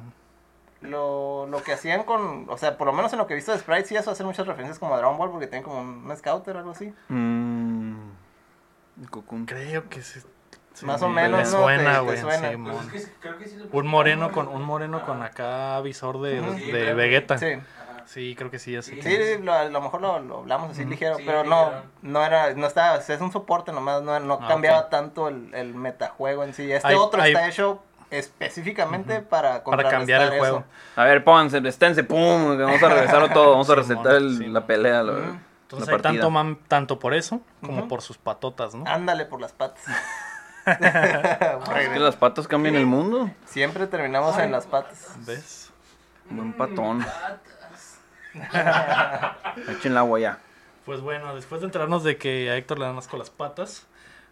Lo, lo que hacían con... O sea, por lo menos en lo que he visto de Sprite, sí eso hace muchas referencias como a Dragon Ball, porque tienen como un, un scouter o algo así. Mm. Cocoon. Creo que sí. sí, Más o me- menos, me ¿no? suena, güey. suena. sí, Pues es que sí, creo que sí le Un moreno con un moreno con acá visor de, Sí. Vegeta. Sí. Sí. Creo que sí, así. Sí. Sí, lo- a lo mejor lo, lo hablamos así ligero, Sí, pero no, ligero. no era, no estaba, es un soporte nomás, no, no Ah, cambiaba tanto el, el metajuego en sí. Este Hay- otro hay- está hecho específicamente para Para cambiar el juego. eso. A ver, pónganse, esténse, pum, que vamos a regresarlo todo, vamos a Sí, resetar mon, el- sí, la pelea, la, Ujú. Entonces la tanto, man- tanto por eso como por sus patotas, ¿no? Ándale por las patas. Es que las patas cambian el mundo. Siempre terminamos en las patas. ¿Ves? Buen patón. Patas. Echen el agua ya. Pues bueno, después de enterarnos de que a Héctor le dan asco las patas,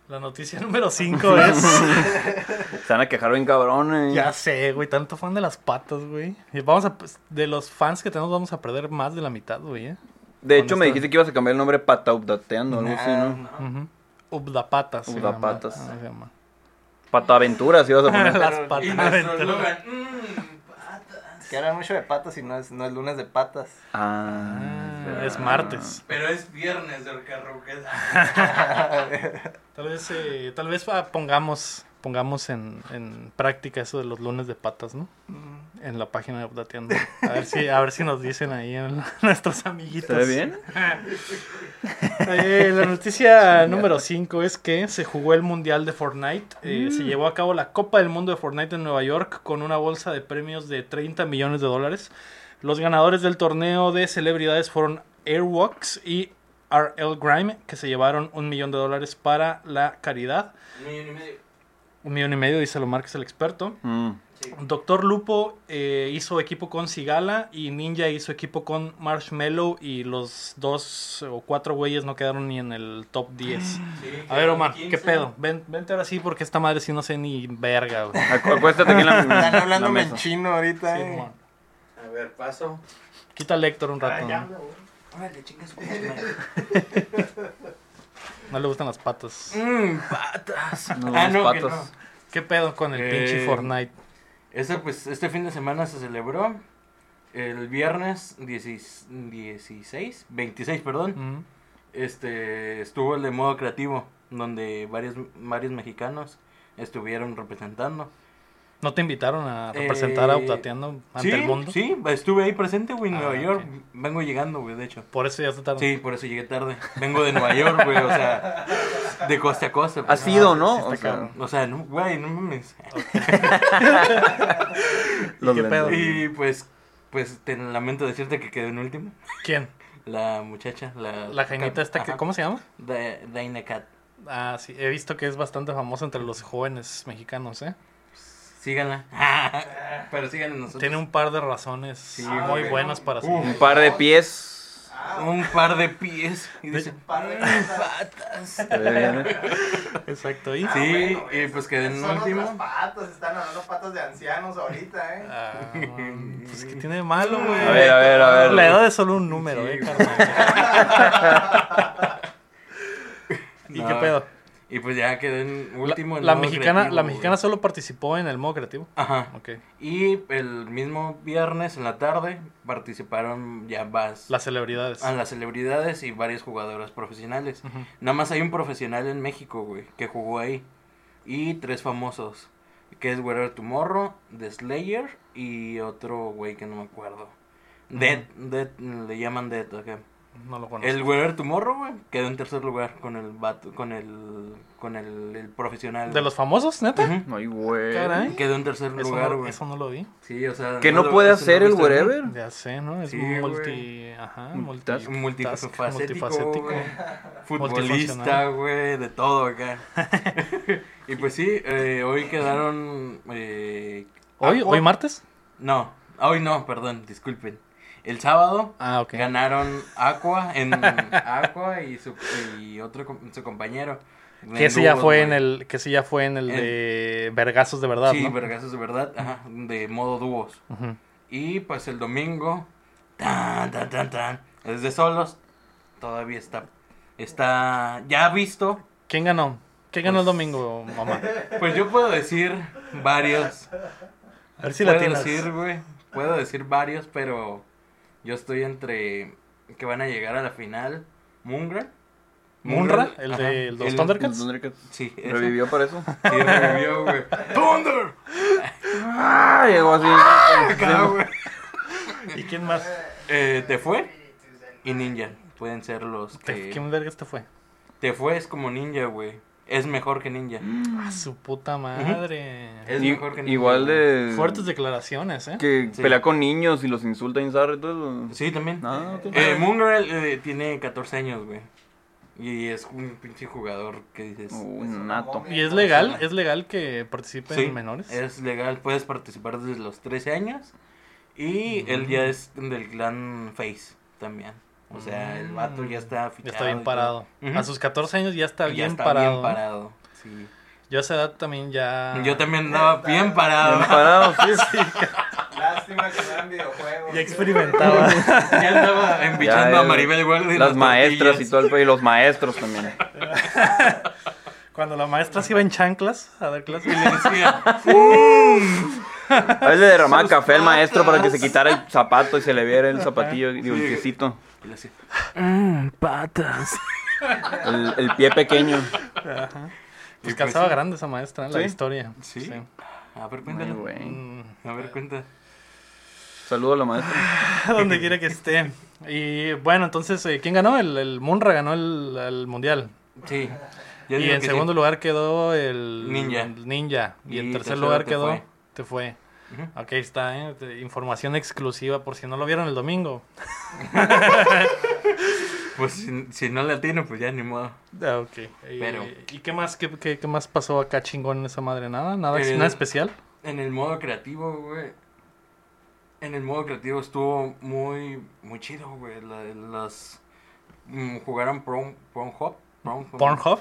la noticia número 5 es... Se van a quejar bien cabrones. ya sé, güey, tanto fan de las patas, güey. Vamos a, pues, de los fans que tenemos vamos a perder más de la mitad, güey, ¿eh? De hecho, me dijiste que ibas a cambiar el nombre pata updateando, algo así, ¿no? Ubdapatas. se llama. Ubdapatas. Se llama. Pata aventuras ibas a poner. Las eslogan, mmm, patas. Que hablan mucho de patas y no es, no es lunes de patas. Ah, Ah, es martes. Pero es viernes del carruqués. Tal vez, eh, tal vez ah, pongamos, pongamos en, en práctica eso de los lunes de patas, ¿no? En la página de Updateando. A ver si, a ver si nos dicen ahí en- nuestros amiguitos. ¿Se ve bien? Eh, la noticia número 5 es que se jugó el Mundial de Fortnite. Eh, Se llevó a cabo la Copa del Mundo de Fortnite en Nueva York con una bolsa de premios de 30 millones de dólares. Los ganadores del torneo de celebridades fueron Airwalks y RL Grime, que se llevaron un millón de dólares para la caridad. Un millón y medio. Un millón y medio, dice Lomar, que es el experto. Mm. Sí. Doctor Lupo eh, hizo equipo con Sigala y Ninja hizo equipo con Marshmallow y los dos o cuatro güeyes no quedaron ni en el top 10. Sí, A ver, Omar, 15. ¿qué pedo? Ven, vente ahora sí porque esta madre sí no sé ni verga, güey. Acuéstate aquí en la, Están la hablándome en chino ahorita. Sí, eh. A ver, paso. Quita al Héctor un rato. Ah, ya ¿no? Órale, chinga su madre. No le gustan las patas. Mmm, patas. No, ah, los no, que patos. no. ¿Qué pedo con el Eh, pinche Fortnite? Este, pues, este fin de semana se celebró. El viernes 16, 16 26, perdón. Ujú. Este estuvo el de modo creativo, donde varios, varios mexicanos estuvieron representando. ¿No te invitaron a representar a Eh, Updateando ante sí, el mundo? Sí, estuve ahí presente, güey, en Ah, Nueva York. Vengo llegando, güey, de hecho. Por eso ya se tardó. Sí, por eso llegué tarde. Vengo de Nueva York, güey, o sea, de costa a costa. Ha pues. sido, sí ¿no? está O sea. O sea, no, güey, no mames. los qué pedo? Y pues, pues te lamento decirte que quedé en último. ¿Quién? La muchacha, la... La jainita esta que... ¿Cómo se llama? Da- Daina Cat. Ah, sí. He visto que es bastante famosa entre los jóvenes mexicanos, ¿eh? Síganla. Pero síganla nosotros. Tiene un par de razones Sí, muy buenas para seguir. Un par de pies. un par de pies. Y dice, par de "Mm, patas". Eh, Exacto. ¿y? Sí, bueno, y pues quedé en Son último. otras patas, están hablando patas de ancianos ahorita, ¿eh? Ah, pues que tiene de malo, güey. A ver, a ver, a ver. La edad es solo un número, Sí, eh. ¿Y No, qué pedo? Y pues ya quedé en La, último. en la modo mexicana, creativo, la güey. mexicana solo participó en el modo creativo. Ajá. Ok. Y el mismo viernes en la tarde participaron ya vas Las celebridades. a las celebridades y varias jugadoras profesionales. Nada más hay un profesional en México, güey, que jugó ahí. Y tres famosos. Que es Wherever Tomorrow, The Slayer y otro güey que no me acuerdo. Dead, Dead, le llaman Dead, ok. No lo conozco. El Wherever Tomorrow, güey, quedó en tercer lugar con el vato, con el, con el, el profesional. ¿De los famosos, neta? Ay, güey. Caray. Quedó en tercer Eso, lugar, no, güey. eso no lo vi. Sí, o sea. ¿Que no lo- puede lo hacer el wherever? Ya sé, ¿no? Es Sí, multi... Ajá, Multitask. multi... multifacético, multifacético. güey. futbolista, güey, de todo acá. y pues sí, eh, hoy quedaron... Eh, ¿Hoy, Aqua- ¿Hoy martes? No, hoy no, perdón, disculpen. El sábado Ah, ganaron Aqua en Aqua y su y otro su compañero. Que ese ya fue en el, que ese ya fue en el En- de Vergazos de verdad, Sí, ¿no? vergazos de verdad, ajá, de modo dúos. Y pues el domingo, tan, tan, tan, tan, es de solos, todavía está, está ya visto. ¿Quién ganó? ¿Quién ganó el Pues- domingo, mamá? Pues yo puedo decir varios. A ver si la puedo tienes. decir, güey, puedo decir varios, pero yo estoy entre que van a llegar a la final. Mungra. ¿Munra? ¿El de los el- Thundercats? Thundercats. Sí, ese. ¿Revivió para eso? Sí, revivió, güey. ¡Thunder! Ah, llegó así. Güey. ¿Y quién más? Eh, ¿Te fue? Y Ninja. Pueden ser los ¿Te- que... ¿Quién vergas te fue? Te fue es como Ninja, güey. Es mejor que Ninja. A su puta madre. Es mejor que Ninja. Igual de. Fuertes declaraciones, ¿eh? Que Sí. pelea con niños y los insulta en y todo eso. Sí, también. Ah, ok. Eh, Moongrel eh, tiene 14 años, güey. Y es un pinche jugador que dices... Un nato. ¿Y es legal? ¿Es legal que participen Sí, menores? es legal. Puedes participar desde los 13 años. Y él ya es del clan Face también. O sea, el vato ya está Ya fichado. está bien parado. A sus 14 años ya está Ya bien está parado. bien parado. Sí. Yo a esa edad también ya... Yo también andaba bien parado. Bien parado, sí, sí. Lástima que no eran videojuegos. Ya experimentaba. Ya andaba embichando Ya, a el- Maribel Guardia. Las maestras y todo el y los maestros también. Cuando la maestra se iba en chanclas a dar clases. Y le decía, A veces le derramaba Sus café al maestro para que se quitara el zapato y se le viera el zapatillo y el piecito. Y le decía, patas. El, el pie pequeño. Pues pues calzaba sí. grande esa maestra en la ¿Sí? historia. ¿Sí? a ver, cuéntalo. Mm, A ver, cuenta. Saludo a la maestra. Donde quiera que esté. Y bueno, entonces, eh, ¿quién ganó? El, el Munra ganó el, el mundial. Sí. Yo y en segundo sí. lugar quedó el Ninja. el Ninja. Y, Y en tercer lugar Te quedó Fue. Te fue. Ok, está, ¿eh? Información exclusiva por si no lo vieron el domingo. Pues si, si no atino, pues ya ni modo. Ah, ok. Y- Pero- ¿Y qué más, qué, qué- qué más pasó acá chingón en esa madre? ¿Nada? ¿Nada, El- nada especial? En el modo creativo, güey. En el modo creativo estuvo muy, muy chido, güey. La- las mm, jugaron Prom, Pornhub. Prom- ¿Pornhub?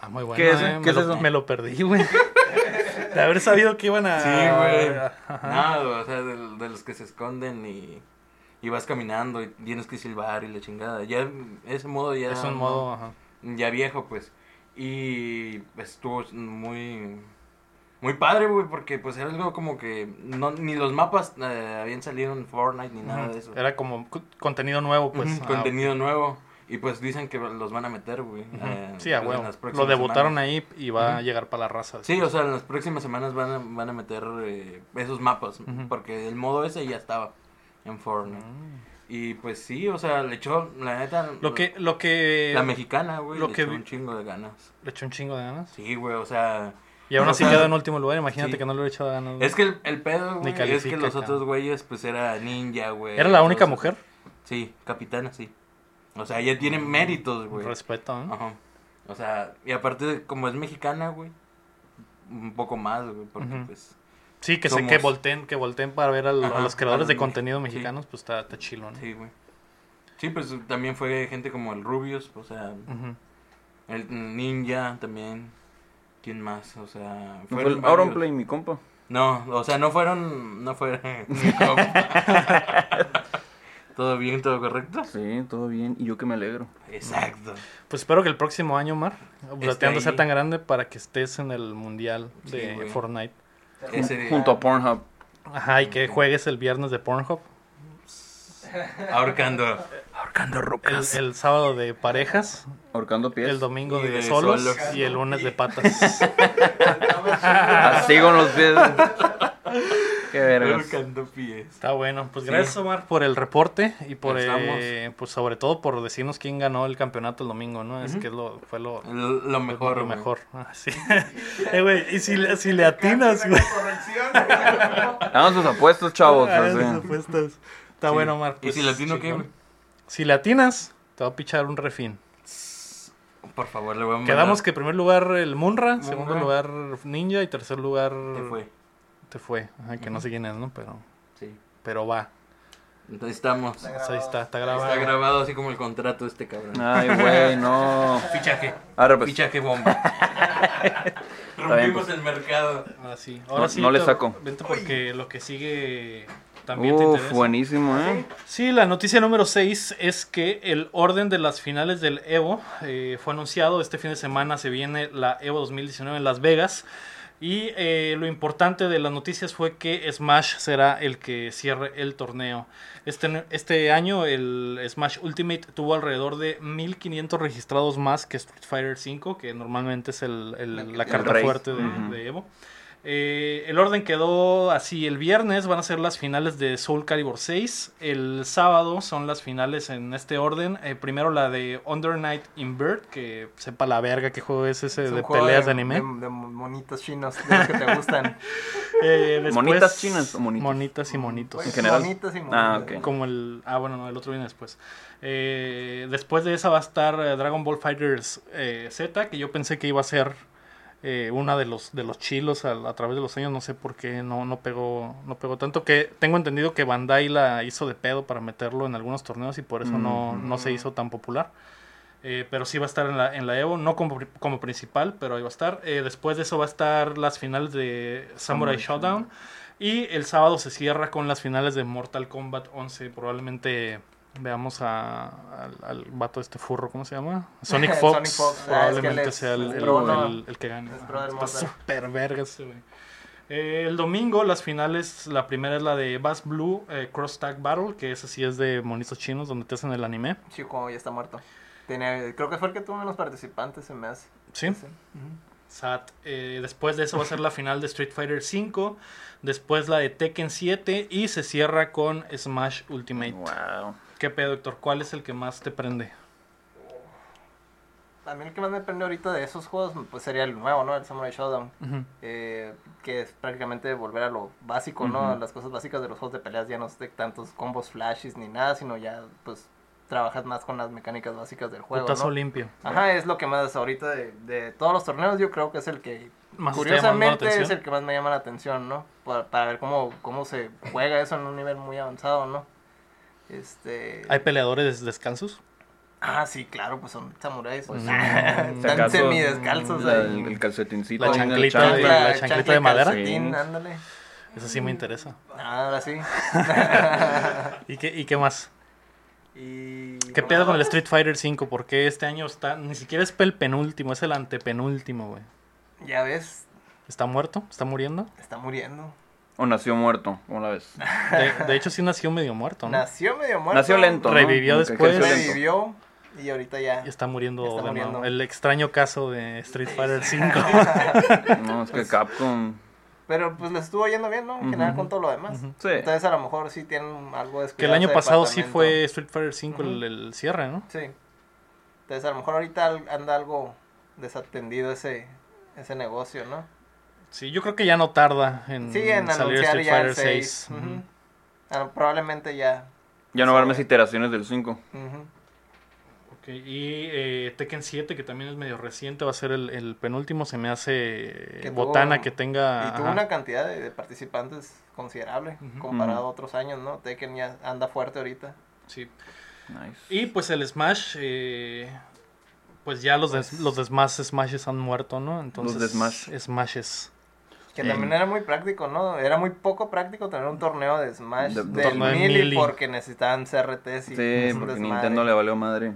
Ah, muy bueno. ¿Qué es- eh, qué me es lo, eso? Me lo perdí, güey. De haber sabido que iban a... Sí, güey. Nada, o sea, de, de los que se esconden y, y vas caminando y tienes que silbar y la chingada. Ya ese modo ya... es un modo... ajá. Ya viejo, pues. Y estuvo muy... Muy padre, güey, porque pues era algo como que no, ni los mapas eh, habían salido en Fortnite ni nada de eso. Era como co- contenido nuevo, pues. Ah, contenido nuevo. Y pues dicen que los van a meter, güey. Ujú. eh, Sí, a en huevo. las Lo debutaron semanas. ahí y va a llegar para la raza. Sí, o sea, en las próximas semanas van a, van a meter eh, esos mapas. Porque el modo ese ya estaba en Fortnite. Mm. Y pues sí, o sea, le echó, la neta. Lo que, lo que... La mexicana, güey, lo le que echó un chingo de ganas. Le echó un chingo de ganas. Sí, güey, o sea. Y aún O así sea, quedó en último lugar. Imagínate sí. que no le hubiera echado ganas. güey. Es que el, el pedo, güey, es que los otros güeyes, pues era ninja, güey. ¿Era la única todos- mujer? Sí, capitana, sí. O sea, ella tiene méritos, güey. Respeto, ¿eh? Ajá. O sea, y aparte, como es mexicana, güey, un poco más, güey, porque pues. Sí, que, se, Somos- que volteen, que volteen para ver al- a Ajá, los creadores a de contenido sí. mexicanos, pues está, está chilo, ¿no? Sí, güey. Sí, pues también fue gente como el Rubius, o sea, el Ninja también. ¿Quién más? O sea, ¿No fue fueron el. Auronplay, mi compa? No, o sea, no fueron. No fueron. ¿Todo bien, todo correcto? Sí, todo bien. Y yo que me alegro. Exacto. Pues espero que el próximo año, Mar, plateando sea tan grande para que estés en el mundial Sí, de güey. Fortnite. Ese Junto a Pornhub. Ajá, y que juegues el viernes de Pornhub. ahorcando. Ahorcando rocas. El, el sábado de parejas, Ahorcando pies. el domingo de solos, solos. y el lunes de patas. Así con los pies. Qué vergas. Está bueno. Pues Sí. gracias, Omar, por el reporte y por, eh, pues sobre todo por decirnos quién ganó el campeonato el domingo, ¿no? Es que lo, fue lo, Lo, lo mejor. lo mejor. Ah, sí. eh, güey, y si, le- si le atinas, güey. Hagan sus apuestos, chavos. Ah, apuestas. Está Sí. bueno, Omar. ¿Y pues, si latino qué, chingón. güey? Si le atinas, te va a pichar un refin. Por favor, le voy a mandar. Quedamos que en primer lugar el Munra, segundo Munra. lugar Ninja y tercer lugar ¿Qué fue? Te fue. Ajá, que no sé quién es, ¿no? Pero, Sí. pero va. Entonces estamos. Pues ahí está, está grabado. Está grabado así como el contrato de este cabrón. Ay, güey, no. Fichaje. Arre, pues. Fichaje bomba. bien, Rompimos pues. el mercado. Ahora sí. Ahora No- sí. no le te- saco. Vente porque lo que sigue también te Uf, interesa. buenísimo, ¿eh? Sí, la noticia número 6 es que el orden de las finales del Evo eh, fue anunciado. Este fin de semana se viene la Evo 2019 en Las Vegas. Y eh, lo importante de las noticias fue que Smash será el que cierre el torneo. Este, este año el Smash Ultimate tuvo alrededor de 1500 registrados más que Street Fighter V, que normalmente es el- el- La carta el fuerte de Evo. Eh, el orden quedó así. El viernes van a ser las finales de Soul Calibur 6. El sábado son las finales en este orden. Eh, primero la de Under Night Invert, que sepa la verga qué juego es ese Es de peleas de, anime. De, de monitos chinos, de los que te gustan. Eh, después- ¿Monitas chinas o monitos? Monitas y monitos. Pues, general. Monitos y monitos. Ah, ok. Como el. Ah, bueno, no, el otro viene después. Eh, después de esa va a estar Dragon Ball Fighters eh, Z, que yo pensé que iba a ser eh, una de los de los chilos a, a través de los años. No sé por qué no, no pegó no pegó tanto. Que tengo entendido que Bandai la hizo de pedo para meterlo en algunos torneos y por eso no, Mm. no se hizo tan popular. Eh, pero sí va a estar en la, en la Evo, no como, como principal, pero ahí va a estar. Eh, después de eso va a estar las finales de Samurai, Samurai Showdown. Y el sábado se cierra con las finales de Mortal Kombat 11. Probablemente veamos a, al, al vato este furro, ¿cómo se llama? Sonic Sonic Fox. Ah, es que probablemente sea el, el- el- el que gane. Está súper verga ese, güey. Eh, el domingo las finales, la primera es la de Bass Blue eh, Cross Tag Battle, que esa sí es de monitos chinos, donde te hacen el anime. Chico ya está muerto. Tiene, creo que fue el que tuvo menos participantes, se me hace. ¿Sí? Sat. Eh, después de eso va a ser la final de Street Fighter V. Después la de Tekken 7. Y se cierra con Smash Ultimate. Wow. ¿Qué pedo, Héctor? ¿Cuál es el que más te prende? A mí el que más me prende ahorita de esos juegos pues sería el nuevo, ¿no? El Samurai Showdown. Eh, que es prácticamente volver a lo básico, ¿no? Las cosas básicas de los juegos de peleas ya no es de tantos combos flashes ni nada, sino ya pues trabajas más con las mecánicas básicas del juego, Putazo ¿no? limpio. Ajá, es lo que más ahorita de, de todos los torneos yo creo que es el que Más curiosamente es el que más me llama la atención, ¿no? Para, para ver cómo, cómo se juega eso en un nivel muy avanzado, ¿no? Este... ¿Hay peleadores descalzos? Ah, sí, claro, pues son samuráis. Pues, Están Si acaso, semidescalzos la- el, el calcetincito. La chanclita la de madera. calcetín, Sí. ándale. Eso sí me interesa. Ahora sí. ¿Y qué, y qué más? y... ¿Qué pedo con el Street Fighter V? Porque este año está... Ni siquiera es el penúltimo, es el antepenúltimo, güey. Ya ves, ¿Está muerto? ¿Está muriendo? está muriendo. O nació muerto, ¿cómo la ves? De, de hecho, sí nació medio muerto, ¿no? Nació medio muerto. Nació lento, ¿no? Revivió después. Revivió y ahorita ya. Y está muriendo Está de nuevo. muriendo. El extraño caso de Street Fighter V. No, es que Capcom. Pero pues le estuvo yendo bien, ¿no? En general con todo lo demás. Sí. Entonces a lo mejor sí tienen algo de que el año pasado sí fue Street Fighter V el, el cierre, ¿no? Sí. Entonces a lo mejor ahorita anda algo desatendido ese, ese negocio, ¿no? Sí, yo creo que ya no tarda en, Sí, en salir anunciar Street ya el Fighter 6. 6. Ujú. Ah, probablemente ya. Ya no va a haber más iteraciones del 5. Ujú. Ok, Y eh, Tekken 7, que también es medio reciente, va a ser el, el penúltimo. Se me hace Que tuvo- botana que tenga. Y tuvo ajá. una cantidad de, de participantes considerable comparado a otros años, ¿no? Tekken ya anda fuerte ahorita. Sí. Nice. Y pues el Smash, eh, pues ya los de, los de Smash Smashes han muerto, ¿no? Entonces, de Smash. Smashes. Que también era muy práctico, ¿no? Era muy poco práctico tener un torneo de Smash De- del Melee. porque necesitaban CRTs y Sí, porque. Nintendo le valió madre.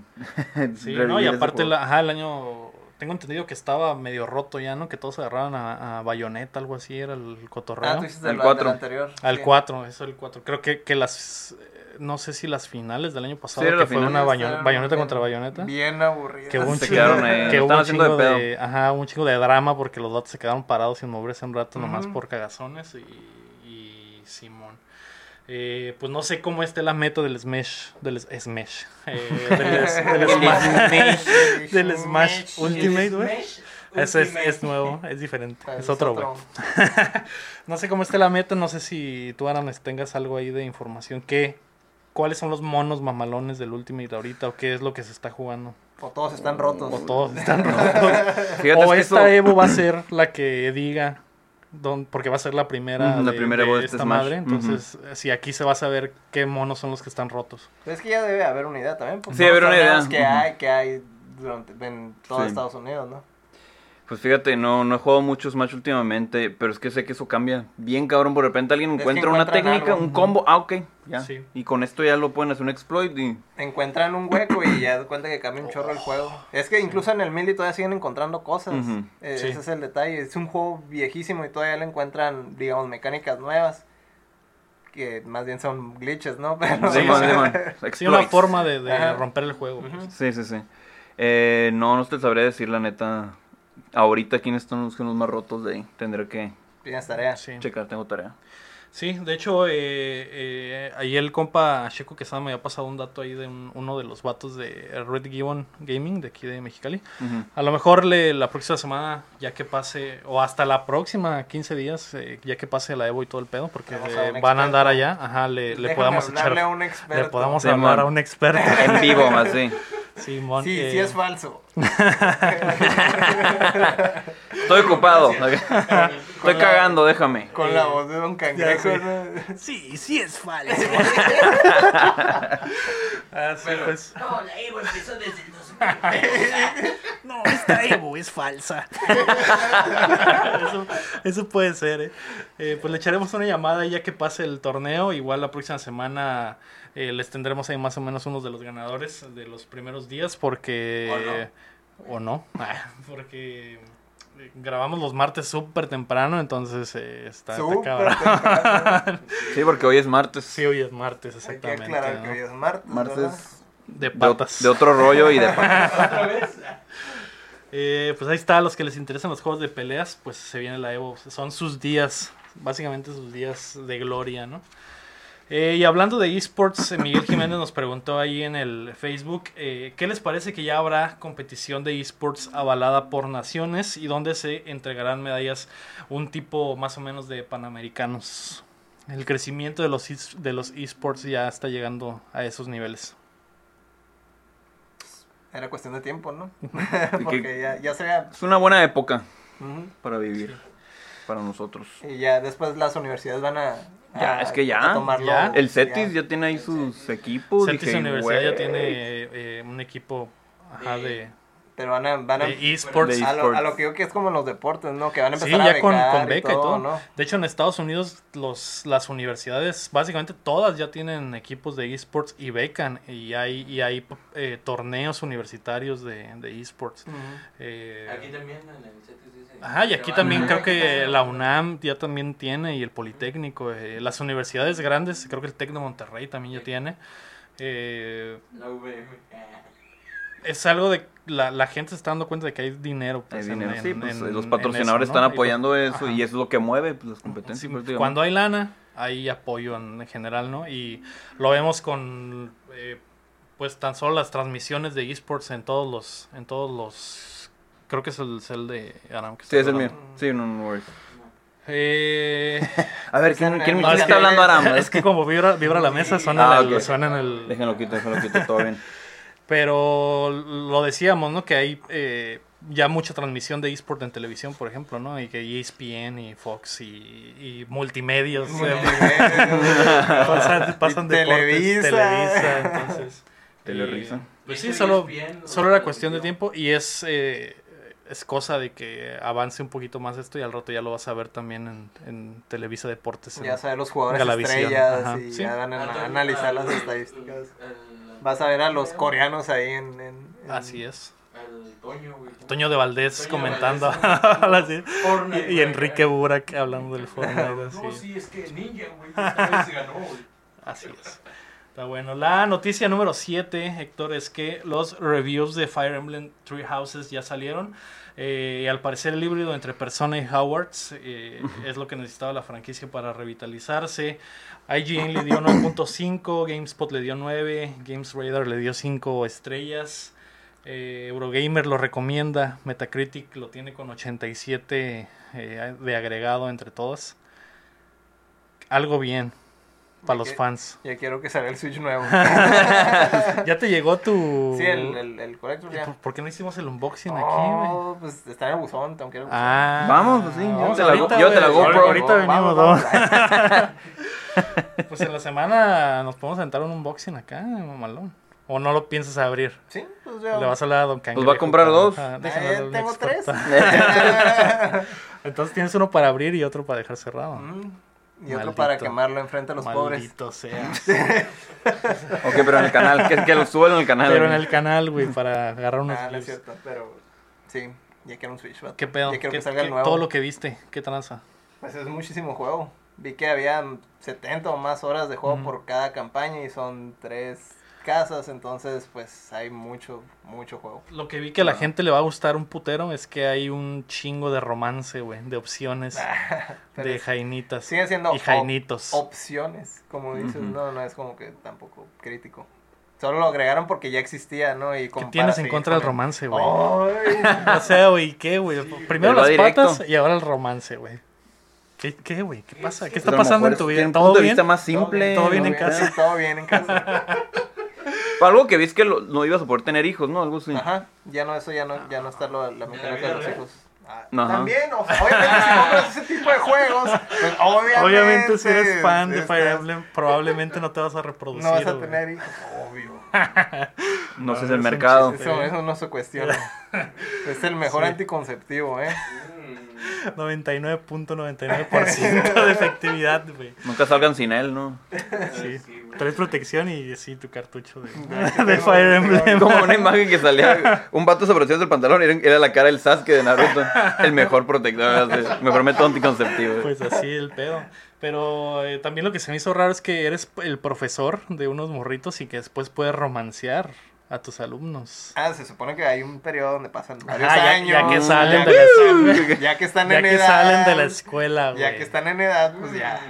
Sí, ¿no? Y aparte, la- ajá, el año... Tengo entendido que estaba medio roto ya, ¿no? Que todos agarraban a, a Bayonetta, algo así, era el cotorreo. Ah, tú hiciste Al el, cuatro. anterior. Al sí. 4, eso el 4. Creo que, que las... eh, No sé si las finales del año pasado, que fue una bayoneta bien- contra bayoneta. Bien aburrido. Que hubo un Se chingo, quedaron ahí, que lo hubo están un haciendo chingo de de, ajá, un chingo de drama porque los datos se quedaron parados sin moverse un rato nomás por cagazones y, y Simón. Eh, pues no sé cómo esté la meta del Smash, del Smash, eh, del, del Smash, del Smash Ultimate, güey. Ese es, es nuevo, es diferente, Ah, es otro, güey. No sé cómo esté la meta, no sé si tú, Aram, tengas algo ahí de información. ¿Qué, ¿Cuáles son los monos mamalones del Ultimate ahorita o qué es lo que se está jugando? O todos están rotos. O todos están rotos. O esta eso- Evo va a ser la que diga, don- porque va a ser la primera, la de, primera de Evo de esta Smash. madre. Entonces, si aquí se va a saber qué monos son los que están rotos. Pero es que ya debe haber una idea también. Pues Sí, todos haber una torneos idea. que hay, que hay durante, en todo Sí. Estados Unidos, ¿no? Pues fíjate, no, no he jugado mucho Smash últimamente, pero es que sé que eso cambia bien cabrón. Por repente alguien encuentra una técnica, algo. un combo, ah, ok, ya. Sí. Y con esto ya lo pueden hacer un exploit y... Encuentran un hueco y ya das cuenta que cambia un chorro el juego. Es que incluso en el Melee todavía siguen encontrando cosas. Eh, Sí. Ese es el detalle. Es un juego viejísimo y todavía le encuentran, digamos, mecánicas nuevas. Que más bien son glitches, ¿no? Pero, Sí, man, sí, man. Sí, una forma de, romper el juego. pues. Sí, sí, sí. Eh, no, no te sabría decir la neta. Ahorita quiénes están los, los más rotos de ahí. Tendré que Tienes tarea. Sí. checar, tengo tarea. Sí, de hecho, eh, eh, ahí el compa Checo Quesada me había pasado un dato ahí de un- uno de los vatos de Red Gibbon Gaming de aquí de Mexicali. Ujú. A lo mejor le, la próxima semana, ya que pase, o hasta la próxima 15 días, eh, ya que pase la Evo y todo el pedo, porque Vamos a eh, un van a andar experto. allá, ajá, le, le Déjame podamos echar, hablarle a un le experto. podamos Sí, hablar man. a un experto. En vivo, así. Simón, Sí, eh, sí es falso. Estoy ocupado. Estoy cagando, déjame. Con la voz de Don Cangrejo. Sí, sí es falso. Así pues. No, la Evo empezó desde el 2000. No, esta Evo es falsa. eso, eso puede ser, ¿eh? Eh, Pues le echaremos una llamada ya que pase el torneo. Igual la próxima semana eh, les tendremos ahí más o menos unos de los ganadores de los primeros días porque... O no. Ah, porque eh, grabamos los martes súper temprano, entonces eh, está, está cabrón. temprano. Sí, porque hoy es martes. Sí, hoy es martes, Hay que exactamente. aclarar ¿no? que hoy es martes. ¿verdad? Martes De patas. de otro rollo y de patas. ¿Otra vez? Eh, pues ahí está, a los que les interesan los juegos de peleas, pues se viene la Evo. Son sus días, básicamente sus días de gloria, ¿no? Eh, y hablando de esports, eh, Miguel Jiménez nos preguntó ahí en el Facebook, eh, ¿qué les parece que ya habrá competición de esports avalada por naciones y dónde se entregarán medallas un tipo más o menos de panamericanos? El crecimiento de los, de los esports ya está llegando a esos niveles. Era cuestión de tiempo, ¿no? que- Porque ya, ya sería... Es una buena época para vivir. Para nosotros. Y ya después las universidades van a... Ya, a- es que ya. Ya. El CETIS ya tiene ahí sus equipos. Dije, Universidad ya tiene eh, un equipo ajá, de, Pero van a... Van a de esports. A, lo, a que yo que es como en los deportes, ¿no? Que van a Sí, empezar a ya con, becar con beca y todo. ¿no? De hecho, en Estados Unidos los, las universidades, básicamente todas ya tienen equipos de esports y becan. Y hay, y hay eh, torneos universitarios de, de esports. Eh, Aquí también en el. Ajá, y aquí también a- creo que la UNAM ya también tiene y el Politécnico. eh, las universidades grandes, creo que el TEC de Monterrey también ya tiene. Eh, La VM. es algo de la, la gente se está dando cuenta de que hay dinero. Hay pues, en- dinero. en- sí, pues en- los patrocinadores eso, ¿no? están Y, pues, apoyando eso ajá. y eso es lo que mueve pues, las competencias. Sí, prácticamente. cuando hay lana, hay apoyo en, en general, ¿no? Y lo vemos con, eh, pues, tan solo las transmisiones de esports en todos los, en todos los, creo que es el, es el de Aram. que Sí, es el mío. hablando. Sí, no, no worries. Eh, A ver, ¿quién, quién, en quién la está hablando tele. Aram? es que como vibra, vibra la mesa, suena, Ah, en el, suena en el... Déjenlo quito, déjenlo quito, todo bien. Pero lo decíamos, ¿no? Que hay eh, ya mucha transmisión de eSport en televisión, por ejemplo, ¿no? Y que E ESPN y Fox y, y multimedios. eh, pasan pasan Y deportes, Televisa. Televisa, entonces... Telerisa. Pues sí, solo, ESPN, solo era cuestión de tiempo y es, eh, es cosa de que avance un poquito más esto y al rato ya lo vas a ver también en, en Televisa Deportes. en- Ya sabes los jugadores Galavisión, estrellas ajá, y sí. ya van a Al- analizar las estadísticas. Vas a ver a los coreanos ahí en... en- en- Así es. al Toño, güey. Toño de Valdés Toño comentando. Valdés. así. Fortnite, y. Enrique Burak hablando del Fortnite. No, Así, sí, es que Ninja, güey. Vez ganó, güey. así es. Está bueno. La noticia número 7, Héctor, es que los reviews de Fire Emblem Three Houses ya salieron. Eh, y al parecer el híbrido entre Persona y Howards eh, es lo que necesitaba la franquicia para revitalizarse. IGN le dio 9.5, GameSpot le dio 9, Games Radar le dio 5 estrellas. eh, Eurogamer lo recomienda, Metacritic lo tiene con 87 eh, de agregado entre todos. Algo bien para los fans. Ya quiero que salga el Switch nuevo. ¿Ya te llegó tu...? sí, el, el, el Collector ¿Y ya. ¿Por, por qué no hicimos el unboxing aquí, güey? Oh, pues está en el buzón, tengo que ir al buzón. Ah, Vamos, pues sí, vamos llévate la ahorita, la güey. GoPro. Ahorita venimos, ¿no? Pues en la semana nos podemos sentar un unboxing acá, mamalón. ¿O no lo piensas abrir? Sí, pues ya. Le vas a hablar a Don Cangrejo. va a comprar dos. Ah, a un tengo tres. Entonces tienes uno para abrir y otro para dejar cerrado. Mm, y otro Maldito. para quemarlo enfrente de los pobres. Maldito sea. Ok, pero en el canal, que, que lo suban en el canal. Pero en el canal, güey, para agarrar unos Ah, no es cierto, pero sí, ya quiero un Switch. vato. ¿Qué pedo? Ya quiero ¿Qué- que salga qué- el nuevo. todo lo que viste, ¿qué tranza? Pues es muchísimo juego. Vi que había 70 o más horas de juego Ujú. por cada campaña y son tres casas, entonces pues hay mucho, mucho juego. Lo que vi que a la gente le va a gustar un putero es que hay un chingo de romance, güey, de opciones, de jainitas Siguen siendo y op- jainitos. opciones, como dices, no, no es como que tampoco crítico. Solo lo agregaron porque ya existía, ¿no? Y ¿Qué tienes en contra del con romance, güey? Ay. O sea, güey, ¿qué, güey? Primero las directo. patas y ahora el romance, güey. ¿Qué, qué, güey? ¿Qué pasa? ¿Qué está pasando en tu vida? ¿Todo bien? más simple. Todo bien en ¿no? casa. Todo bien en casa. Algo que vi es que lo- no ibas a poder tener hijos, ¿no? Algo así. Ajá, ya no, eso ya no, ya no está lo, la mecánica de los hijos. Ah, Ajá. También, o sea, obviamente si compras ese tipo de juegos, pues obviamente, Obviamente, si eres fan de estás- Fire Emblem, probablemente no te vas a reproducir. No vas a tener hijos, obvio. No sé Ah, si el es un mercado. Eso, eso no se cuestiona. Es el mejor Sí. anticonceptivo, ¿eh? 99.99% de efectividad, güey. Nunca salgan sin él, ¿no? Sí. Traes protección y sí, tu cartucho de, de Fire Emblem. Como una imagen que salía, un vato se abrió del pantalón y era, la cara del Sasuke de Naruto. El mejor protector, así, mejor método anticonceptivo. Pues así el pedo. Pero eh, también lo que se me hizo raro es que eres el profesor de unos morritos y que después puedes romancear a tus alumnos. Ah, se supone que hay un periodo donde pasan varios Ajá, ya, años. ya que salen ya, de la escuela. ya que están Ya en que edad. salen de la escuela, güey. Ya que están en edad, pues ya.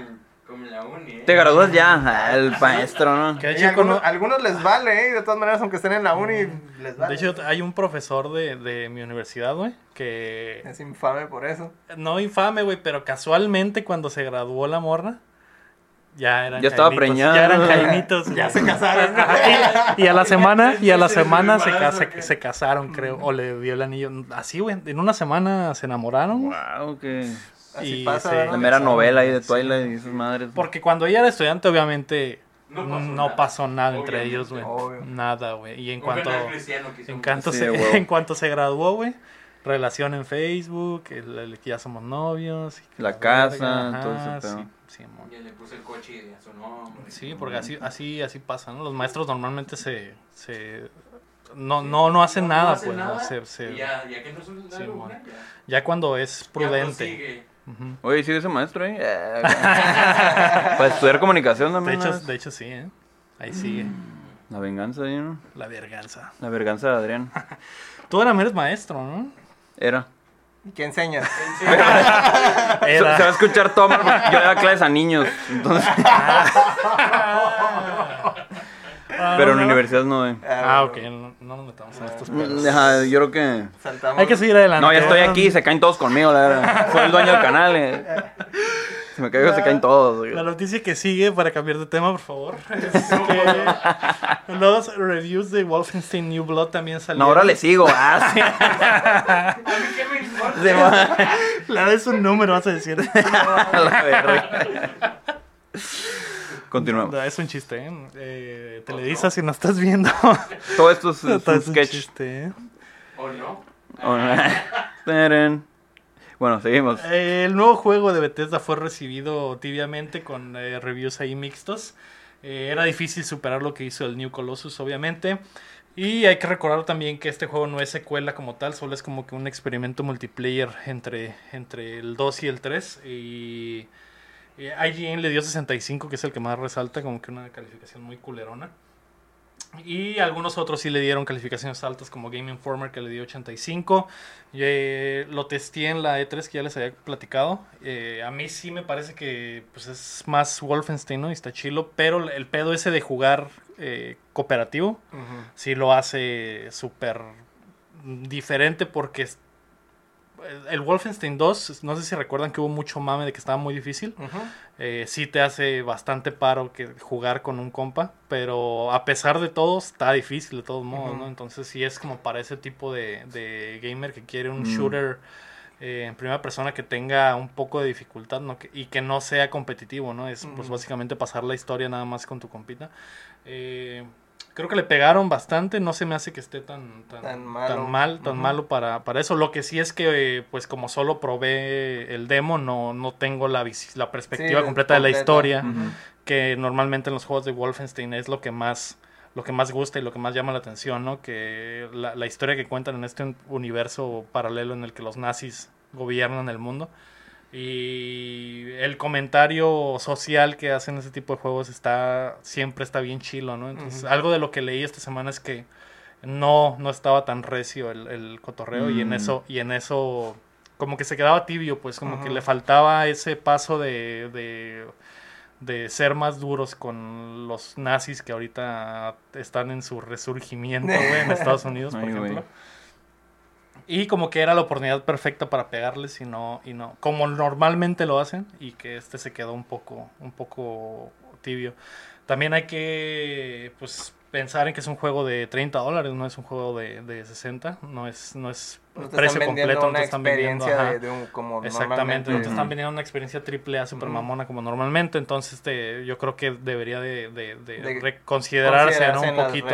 Como en la uni, ¿eh? Te gradúas ya, el maestro, ¿no? Que hecho, algunos, cono- algunos les vale, ¿eh? De todas maneras, aunque estén en la uni, les vale. de hecho, hay un profesor de, de mi universidad, güey, que es infame por eso. no infame, güey, pero casualmente cuando se graduó la morra, ya eran Ya estaba jainitos, preñada. Ya eran jainitos. Ya se casaron. Y, y a la semana, y a la Se semana se, ¿qué? se casaron, creo, o le dio el anillo. Así, güey, en una semana se enamoraron. Wow, que. Así Y pasa, se-. La mera novela ahí de Sí. Twilight y sus madres. Porque cuando ella era estudiante, obviamente, No no pasó pasó, nada. entre ellos, güey. Obvio. Nada, güey. Y en cuanto, en cuanto, Sí, se, en cuanto se graduó, güey, relación en Facebook, el, el que ya somos novios. y La casa, todo ese. Sí, sí, amor. Ya le puse el coche a su nombre. Sí, porque así, así, así pasa, ¿no? Los maestros normalmente se, se no, no, no hacen nada, pues, ¿no? nada, Se- se- y ya, ya que no es un Sí, mon. ya, ya cuando es prudente. Ujú. Oye, ¿sigue ese maestro ahí? Eh, Para estudiar comunicación De también. de hecho sí, ¿eh? Ahí sigue, La venganza ¿no? la verganza. La venganza de Adrián. Tú ahora eres maestro, ¿no? Era. ¿Y qué enseñas? Se, se va a escuchar todo mal porque yo daba clases a niños. Entonces, Ah, pero no, en la no. universidad no, eh. Ah, ok, no, no nos metamos en estos pedos. Ajá, yo creo que. Saltamos. Hay que seguir adelante. No, ya estoy aquí, se caen todos conmigo, la verdad. Soy el dueño del canal. eh. Si me caigo, se caen todos. güey. La noticia que sigue, para cambiar de tema, por favor, es que los reviews de Wolfenstein New Blood también No, salieron. ahora le sigo. Ah, sí. A mí qué me importa. Se va. La de un número, vas a decir. La. Continuamos. No, Es un chiste, ¿eh? eh Televisa, si no estás viendo. Todo esto es, un es un sketch. chiste, ¿eh? ¿O no? Tarán. Bueno, seguimos. Eh, El nuevo juego de Bethesda fue recibido tibiamente con eh, reviews ahí mixtos. Eh, era difícil superar lo que hizo el New Colossus, obviamente. Y hay que recordar también que este juego no es secuela como tal, solo es como que un experimento multiplayer entre, entre el 2 y el 3. Y eh, IGN le dio 65, que es el que más resalta, como que una calificación muy culerona. Y algunos otros sí le dieron calificaciones altas, como Game Informer, que le dio 85. Y, eh, lo testé en la E3 que ya les había platicado. Eh, a mí sí me parece que pues, es más Wolfenstein, ¿no? Y está chilo. Pero el pedo ese de jugar eh, cooperativo sí lo hace súper diferente porque el Wolfenstein 2, no sé si recuerdan que hubo mucho mame de que estaba muy difícil. Eh, sí te hace bastante paro que jugar con un compa, pero a pesar de todo está difícil de todos modos. ¿no? Entonces sí es como para ese tipo de, de gamer que quiere un Mm. shooter eh, en primera persona que tenga un poco de dificultad y que no sea competitivo, ¿no? Es pues básicamente pasar la historia nada más con tu compita. Eh, creo que le pegaron bastante, no se me hace que esté tan, tan, Tan malo. tan mal, tan malo para, para eso. Lo que sí es que, eh, pues como solo probé el demo, no, no tengo la, la perspectiva Sí, completa de la historia, que normalmente en los juegos de Wolfenstein es lo que más lo que más gusta y lo que más llama la atención, ¿no? Que la, la historia que cuentan en este un- universo paralelo en el que los nazis gobiernan el mundo. Y el comentario social que hacen ese tipo de juegos está siempre está bien chilo, ¿no? Entonces, algo de lo que leí esta semana es que no, no estaba tan recio el, el cotorreo y en Mm. eso, y en eso como que se quedaba tibio, pues como que le faltaba ese paso de, de, de ser más duros con los nazis que ahorita están en su resurgimiento, güey, en Estados Unidos, por Ay, ejemplo. Y como que era la oportunidad perfecta para pegarles y no, y no, como normalmente lo hacen, y que este se quedó un poco, un poco tibio. También hay que pues pensar en que es un juego de 30 dólares, no es un juego de, de 60, no es, no es No te precio completo, no te están vendiendo. experiencia ajá. de, de un como Exactamente, no te están vendiendo una experiencia triple A super mamona como normalmente, entonces este, yo creo que debería de, de- de De reconsiderarse ¿no? Un poquito.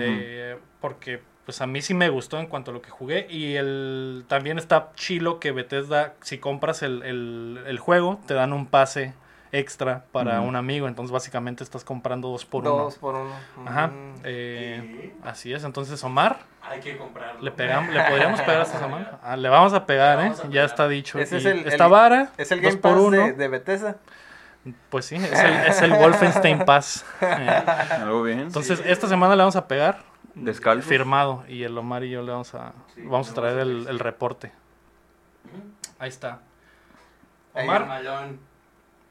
Eh, porque pues a mí sí me gustó en cuanto a lo que jugué. Y el también está chilo que Bethesda si compras el, el, el juego te dan un pase extra para un amigo. Entonces básicamente estás comprando dos por Dos uno. por uno. ajá. Eh, así es. Entonces Omar Hay que comprarlo. le pegamos le podríamos pegar a esta semana Ah, le vamos a pegar eh ya está dicho. Ese es el- esta el- vara Es el dos Game por Pass uno. de, de Bethesda. pues sí es el, es el Wolfenstein Pass. Eh, Algo bien. entonces esta semana le vamos a pegar Descalzo. firmado y el Omar y yo le vamos a Sí, vamos a traer el, reporte. Ahí está. Omar.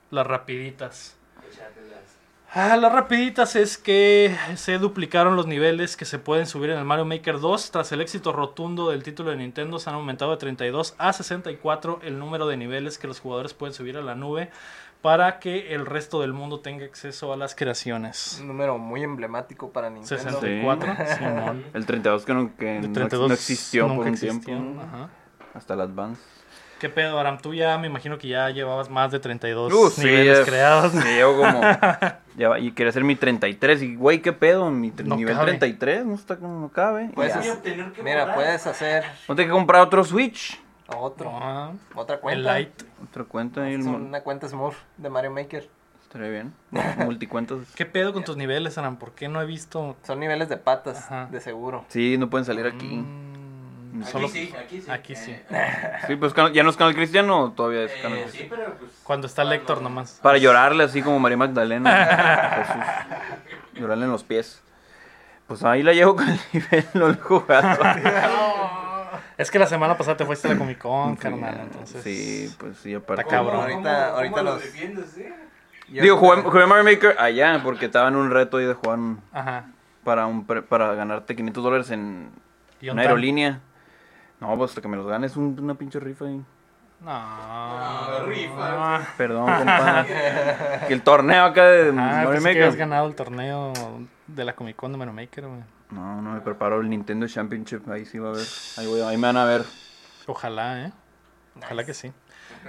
las rapiditas. Ah, las rapiditas es que se duplicaron los niveles que se pueden subir en el Mario Maker 2 tras el éxito rotundo del título de Nintendo se han aumentado de 32 a 64 el número de niveles que los jugadores pueden subir a la nube para que el resto del mundo tenga acceso a las creaciones Un número muy emblemático para Nintendo. 64 Simón El 32 que no, que no- 32 no existió por un existió, tiempo. ajá. Hasta las Vans. ¿Qué pedo, Aram? Tú ya me imagino que ya llevabas más de 32 Uh, sí, niveles es- creados. Sí, yo como. ya, y quería hacer mi 33. Y, güey, ¿qué pedo? Mi No nivel cabe. 33 no está como no cabe. Puedes Mira, puedes hacer No tengo que comprar otro Switch. otro, Ah, otra el cuenta. Otra cuenta y el una cuenta Smurf de Mario Maker. Estaría bien. Multicuentas. ¿Qué pedo con tus niveles, Aram? ¿Por qué no he visto? Son niveles de patas, Ajá. de seguro. Sí, no pueden salir aquí. Mm, Aquí solo sí, aquí sí. aquí sí. Eh, Sí, pues ya no es canal cristiano o todavía es canal eh, cristiano. sí, pero pues. cuando está cuando- Lector nomás. Para llorarle así como María Magdalena. Jesús. Llorarle en los pies. Pues ahí la llevo con el nivel, no lo he jugado. Es que la semana pasada te fuiste a la Comic Con, carnal, entonces. Sí, pues sí, aparte. Está cabrón. Ahorita- ¿Cómo- ahorita cómo lo los- defiendes, eh? Digo, jugué, jugué Mario Maker allá porque estaba en un reto ahí de jugar un- Ajá. para, un, pre- para ganarte 500 dólares en ¿Y una un aerolínea. No, pues hasta que me los ganes un- una pinche rifa ahí. No. No, rifa. Perdón, compa. que el torneo acá de Ah, Mario que Maker. habías ganado el torneo de la Comic Con de Mario Maker, güey. No, no me preparo el Nintendo Championship. Ahí sí va a ver. Ahí, voy, ahí me van a ver. Ojalá, ¿eh? Ojalá que sí.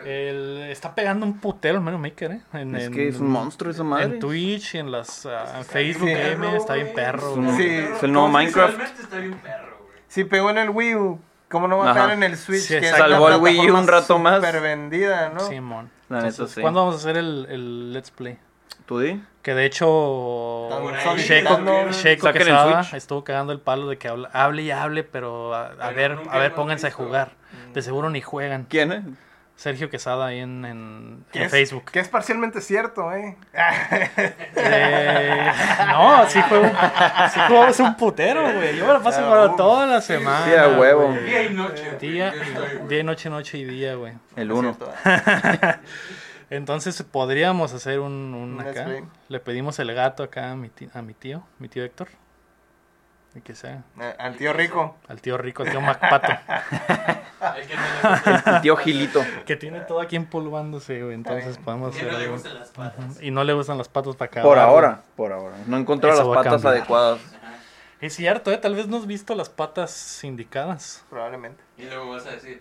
El- está pegando un putero el Mario Maker, ¿eh? En, Es en- que es un monstruo esa madre. En Twitch y en las ah, en Facebook Game, perro, está bien perro. Es un- güey. Sí. es el nuevo Minecraft. Visualmente está bien perro, güey. Si pegó en el Wii U, ¿cómo no va a pegar en el Switch? Sí, que la Salvó el Wii U un rato más. Super vendida, ¿no? Simón. La neta, sí. ¿Cuándo vamos a hacer el, el Let's Play? ¿Tú di? Que de hecho Saquen el Quesada estuvo cagando el palo de que habla- hable y hable, pero a, a Pero ver, a ver, pónganse a jugar. De seguro ni juegan. ¿Quién, eh? Sergio Quesada ahí en, en, Que en es- Facebook. Que es parcialmente cierto, ¿eh? Eh, no, sí juego, sí juego, es un putero, güey. Yo me la paso jugando uh, toda la semana. sí, a huevo. Día y noche. Día, día y noche, noche y día, güey. El uno. Entonces podríamos hacer un, un Un acá. Le pedimos el gato acá a mi tío, a mi tío, mi tío Héctor. Y que sea. Eh, Al tío rico. Al tío rico, al tío Macpato. El que tío Gilito. que tiene todo aquí empolvándose, güey. Entonces podemos hacer no le gustan las patas. Y no le gustan las patas para acá. Por ahora, por ahora. No encontró las patas adecuadas. Es cierto, ¿eh? Tal vez no has visto las patas indicadas. Probablemente. Y luego vas a decir,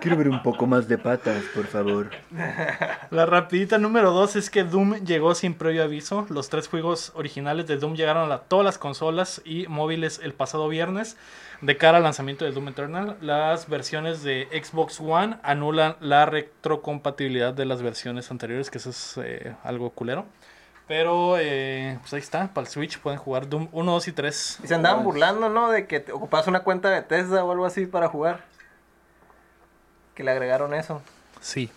Quiero ver un poco más de patas, por favor. La rapidita número 2 es que Doom llegó sin previo aviso. Los tres juegos originales de Doom llegaron a todas las consolas y móviles el pasado viernes. De cara al lanzamiento de Doom Eternal, las versiones de Xbox One anulan la retrocompatibilidad de las versiones anteriores, que eso es eh, algo culero. Pero eh, pues ahí está, para el Switch pueden jugar Doom 1, 2 y 3. Y se andaban burlando, ¿no? De que te ocupas una cuenta de Tesla o algo así para jugar. Que le agregaron eso. Sí.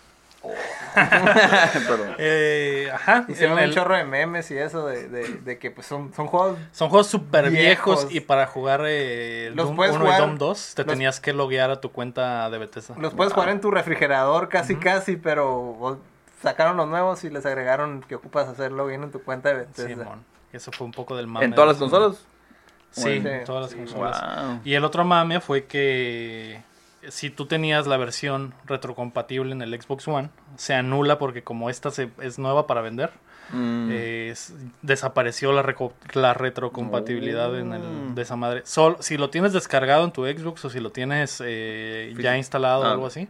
Perdón. Eh, ajá. Hicieron un chorro de memes y eso de, de, de que pues son, son juegos Son juegos súper viejos. Viejos. y para jugar eh, Los Doom puedes 1 jugar- y Doom 2 te los- tenías que loguear a tu cuenta de Bethesda. Los puedes jugar en tu refrigerador casi casi, pero sacaron los nuevos y les agregaron que ocupas hacer login en tu cuenta de Bethesda. Simón. Eso fue un poco del mame. ¿En todas las consolas? Sí, en todas las Sí. consolas. Wow. Y el otro mame fue que si tú tenías la versión retrocompatible en el Xbox One, se anula porque como esta se- es nueva para vender, Mm. eh, es- desapareció la, retrocompatibilidad en Oh. el, de esa madre. Sol, si lo tienes descargado en tu Xbox o si lo tienes eh, ya instalado o Ah. algo así,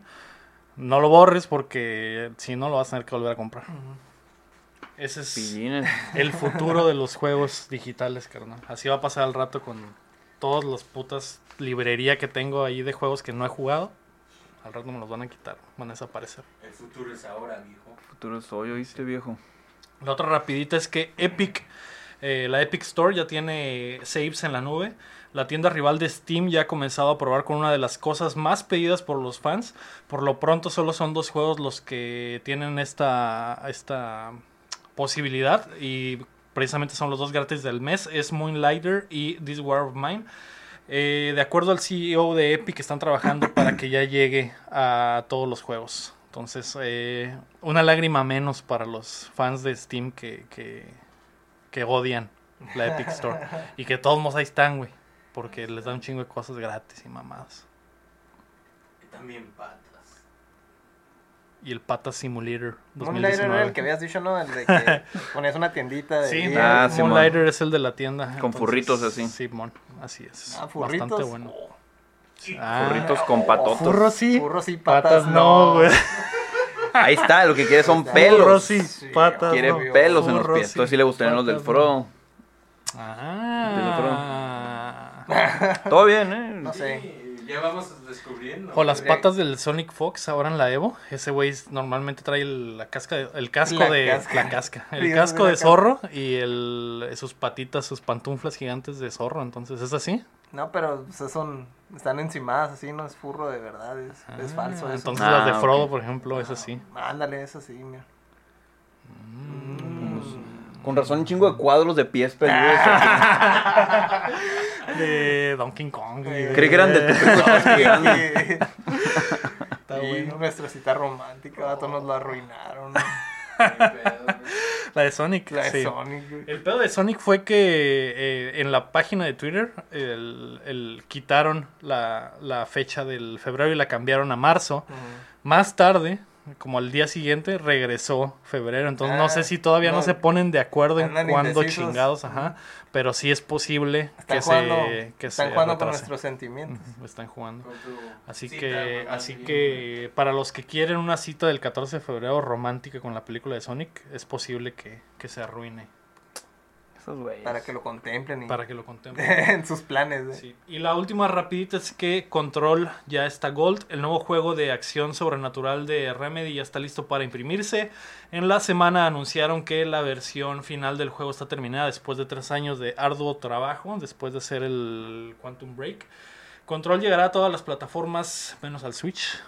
no lo borres porque si no lo vas a tener que volver a comprar. Ese es Pillines. el futuro de los juegos digitales, carnal. Así va a pasar al rato con todas las putas librería que tengo ahí de juegos que no he jugado. Al rato me los van a quitar, van a desaparecer. el futuro es ahora, viejo. Futuro soy, oíste, viejo. La otra rapidita es que Epic, eh, la Epic Store ya tiene saves en la nube. La tienda rival de Steam ya ha comenzado a probar con una de las cosas más pedidas por los fans. Por lo pronto solo son dos juegos los que tienen esta, esta posibilidad y precisamente son los dos gratis del mes. Es Moonlighter y This War of Mine. Eh, de acuerdo al CEO de Epic, están trabajando para que ya llegue a todos los juegos. Entonces, eh, una lágrima menos para los fans de Steam que, que, que odian la Epic Store. Y que todos modos ahí están, güey. Porque les da un chingo de cosas gratis y mamadas. Y también patas. Y el Pata Simulator Moonlighter era 2019. el que habías dicho, ¿no? El de que ponías una tiendita de... Sí. Ah, Simón. Moonlighter es el de la tienda. Con furritos así. Simón, así es. Ah, furritos. Bastante bueno. Ah, Burritos con patotos. Furros sí. Furros sí, patas, patas no, güey. Ahí está, lo que quiere son Furros pelos. sí, Sí, patas Quiere no. pelos en los Furros pies. Entonces sí le gustarían los del patas Fro. Ah. Todo bien, ¿eh? No sé. Ya vamos descubriendo. O las patas del Sonic Fox ahora en la Evo. Ese güey normalmente trae el, la casca de- el casco La de casca. la casca, el Dios, casco de casca. zorro y el sus patitas, sus pantuflas gigantes de zorro. Entonces es así. No, pero o sea, son... Están encimadas así, no es furro de verdad, es, es falso Ah, eso. Entonces Ah, las de Frodo, ok. por ejemplo, es así. Ándale, es así, mira. Con razón, un chingo de cuadros de pies peludos. De Donkey Kong. güey. Creí que eran de. Está Y bueno. nuestra cita romántica, vato, nos la arruinaron. La de Sonic. La de sí. Sonic, güey. El pedo de Sonic fue que eh, en la página de Twitter el, el- quitaron la, la fecha del febrero y la cambiaron a marzo. Más tarde, como al día siguiente, regresó febrero. Entonces no Ah, sé si todavía no, no. se ponen de acuerdo en cuándo indecisos. chingados, ajá. Pero sí es posible Están que jugando, se, que están se jugando con retrase. nuestros sentimientos. Están jugando. Con Así cita que, así que para los que quieren una cita del 14 de febrero romántica con la película de Sonic, es posible que, que se arruine Esos güeyes. Para que lo contemplen y para que lo contemplen. en sus planes. ¿eh? Sí. Y la última rapidita es que Control ya está Gold, el nuevo juego de acción sobrenatural de Remedy ya está listo para imprimirse. En la semana anunciaron que la versión final del juego está terminada después de tres años de arduo trabajo, después de hacer el Quantum Break. Control llegará a todas las plataformas menos al Switch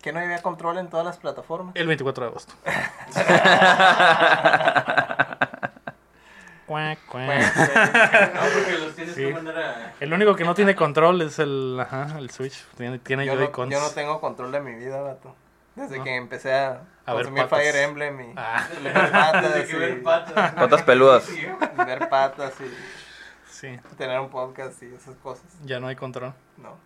Que no había control en todas las plataformas. el 24 de agosto. Cuac, cuac. Bueno, No, porque los tienes Sí. que mandar a. El único que no tiene control es el, ajá, el Switch. Tiene, tiene yo, no, yo no tengo control de mi vida, vato. Desde No. que empecé a, A ver consumir patas. Fire Emblem y Ah, ver patas, Desde que y, ver patas. Patas peludas. Y ver patas y sí, tener un podcast y esas cosas. ya no hay control. No.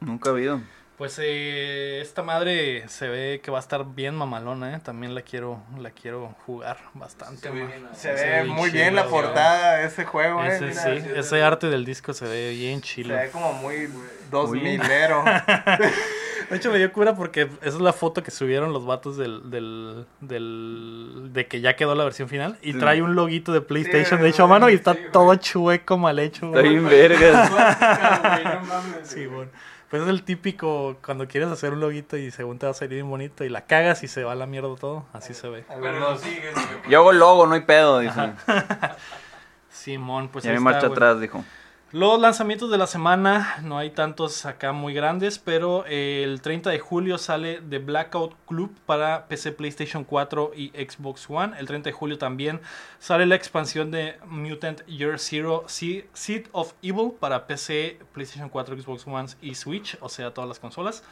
Nunca ha habido. Pues eh, esta madre se ve que va a estar bien mamalona, ¿eh? También la quiero, la quiero jugar bastante. Se ve ma. bien, ¿no? Se Se ve ve muy bien la portada de ese juego, eh. Ese mira. sí, sí, ese arte del disco se ve bien Se chilo. ve como muy dos milero. De hecho me dio cura porque esa es la foto que subieron los vatos del, del, del de que ya quedó la versión final y Sí. trae un loguito de PlayStation Sí, de hecho a mano y está todo chueco mal hecho. Está güey. bien vergas. Güey, no mames, Sí, bueno. Pues es el típico cuando quieres hacer un loguito y según te va a salir bien bonito y la cagas y se va a la mierda todo, así se ve. Pero sigues, güey. Yo hago el logo, no hay pedo, dice. Simón, pues ya me marcha atrás, dijo. Los lanzamientos de la semana, no hay tantos acá muy grandes, pero eh, el 30 de julio sale The Blackout Club para PC, PlayStation 4 y Xbox One. El 30 de julio también sale la expansión de Mutant Year Zero Se- Seed of Evil para PC, PlayStation 4, Xbox One y Switch, o sea, todas las consolas.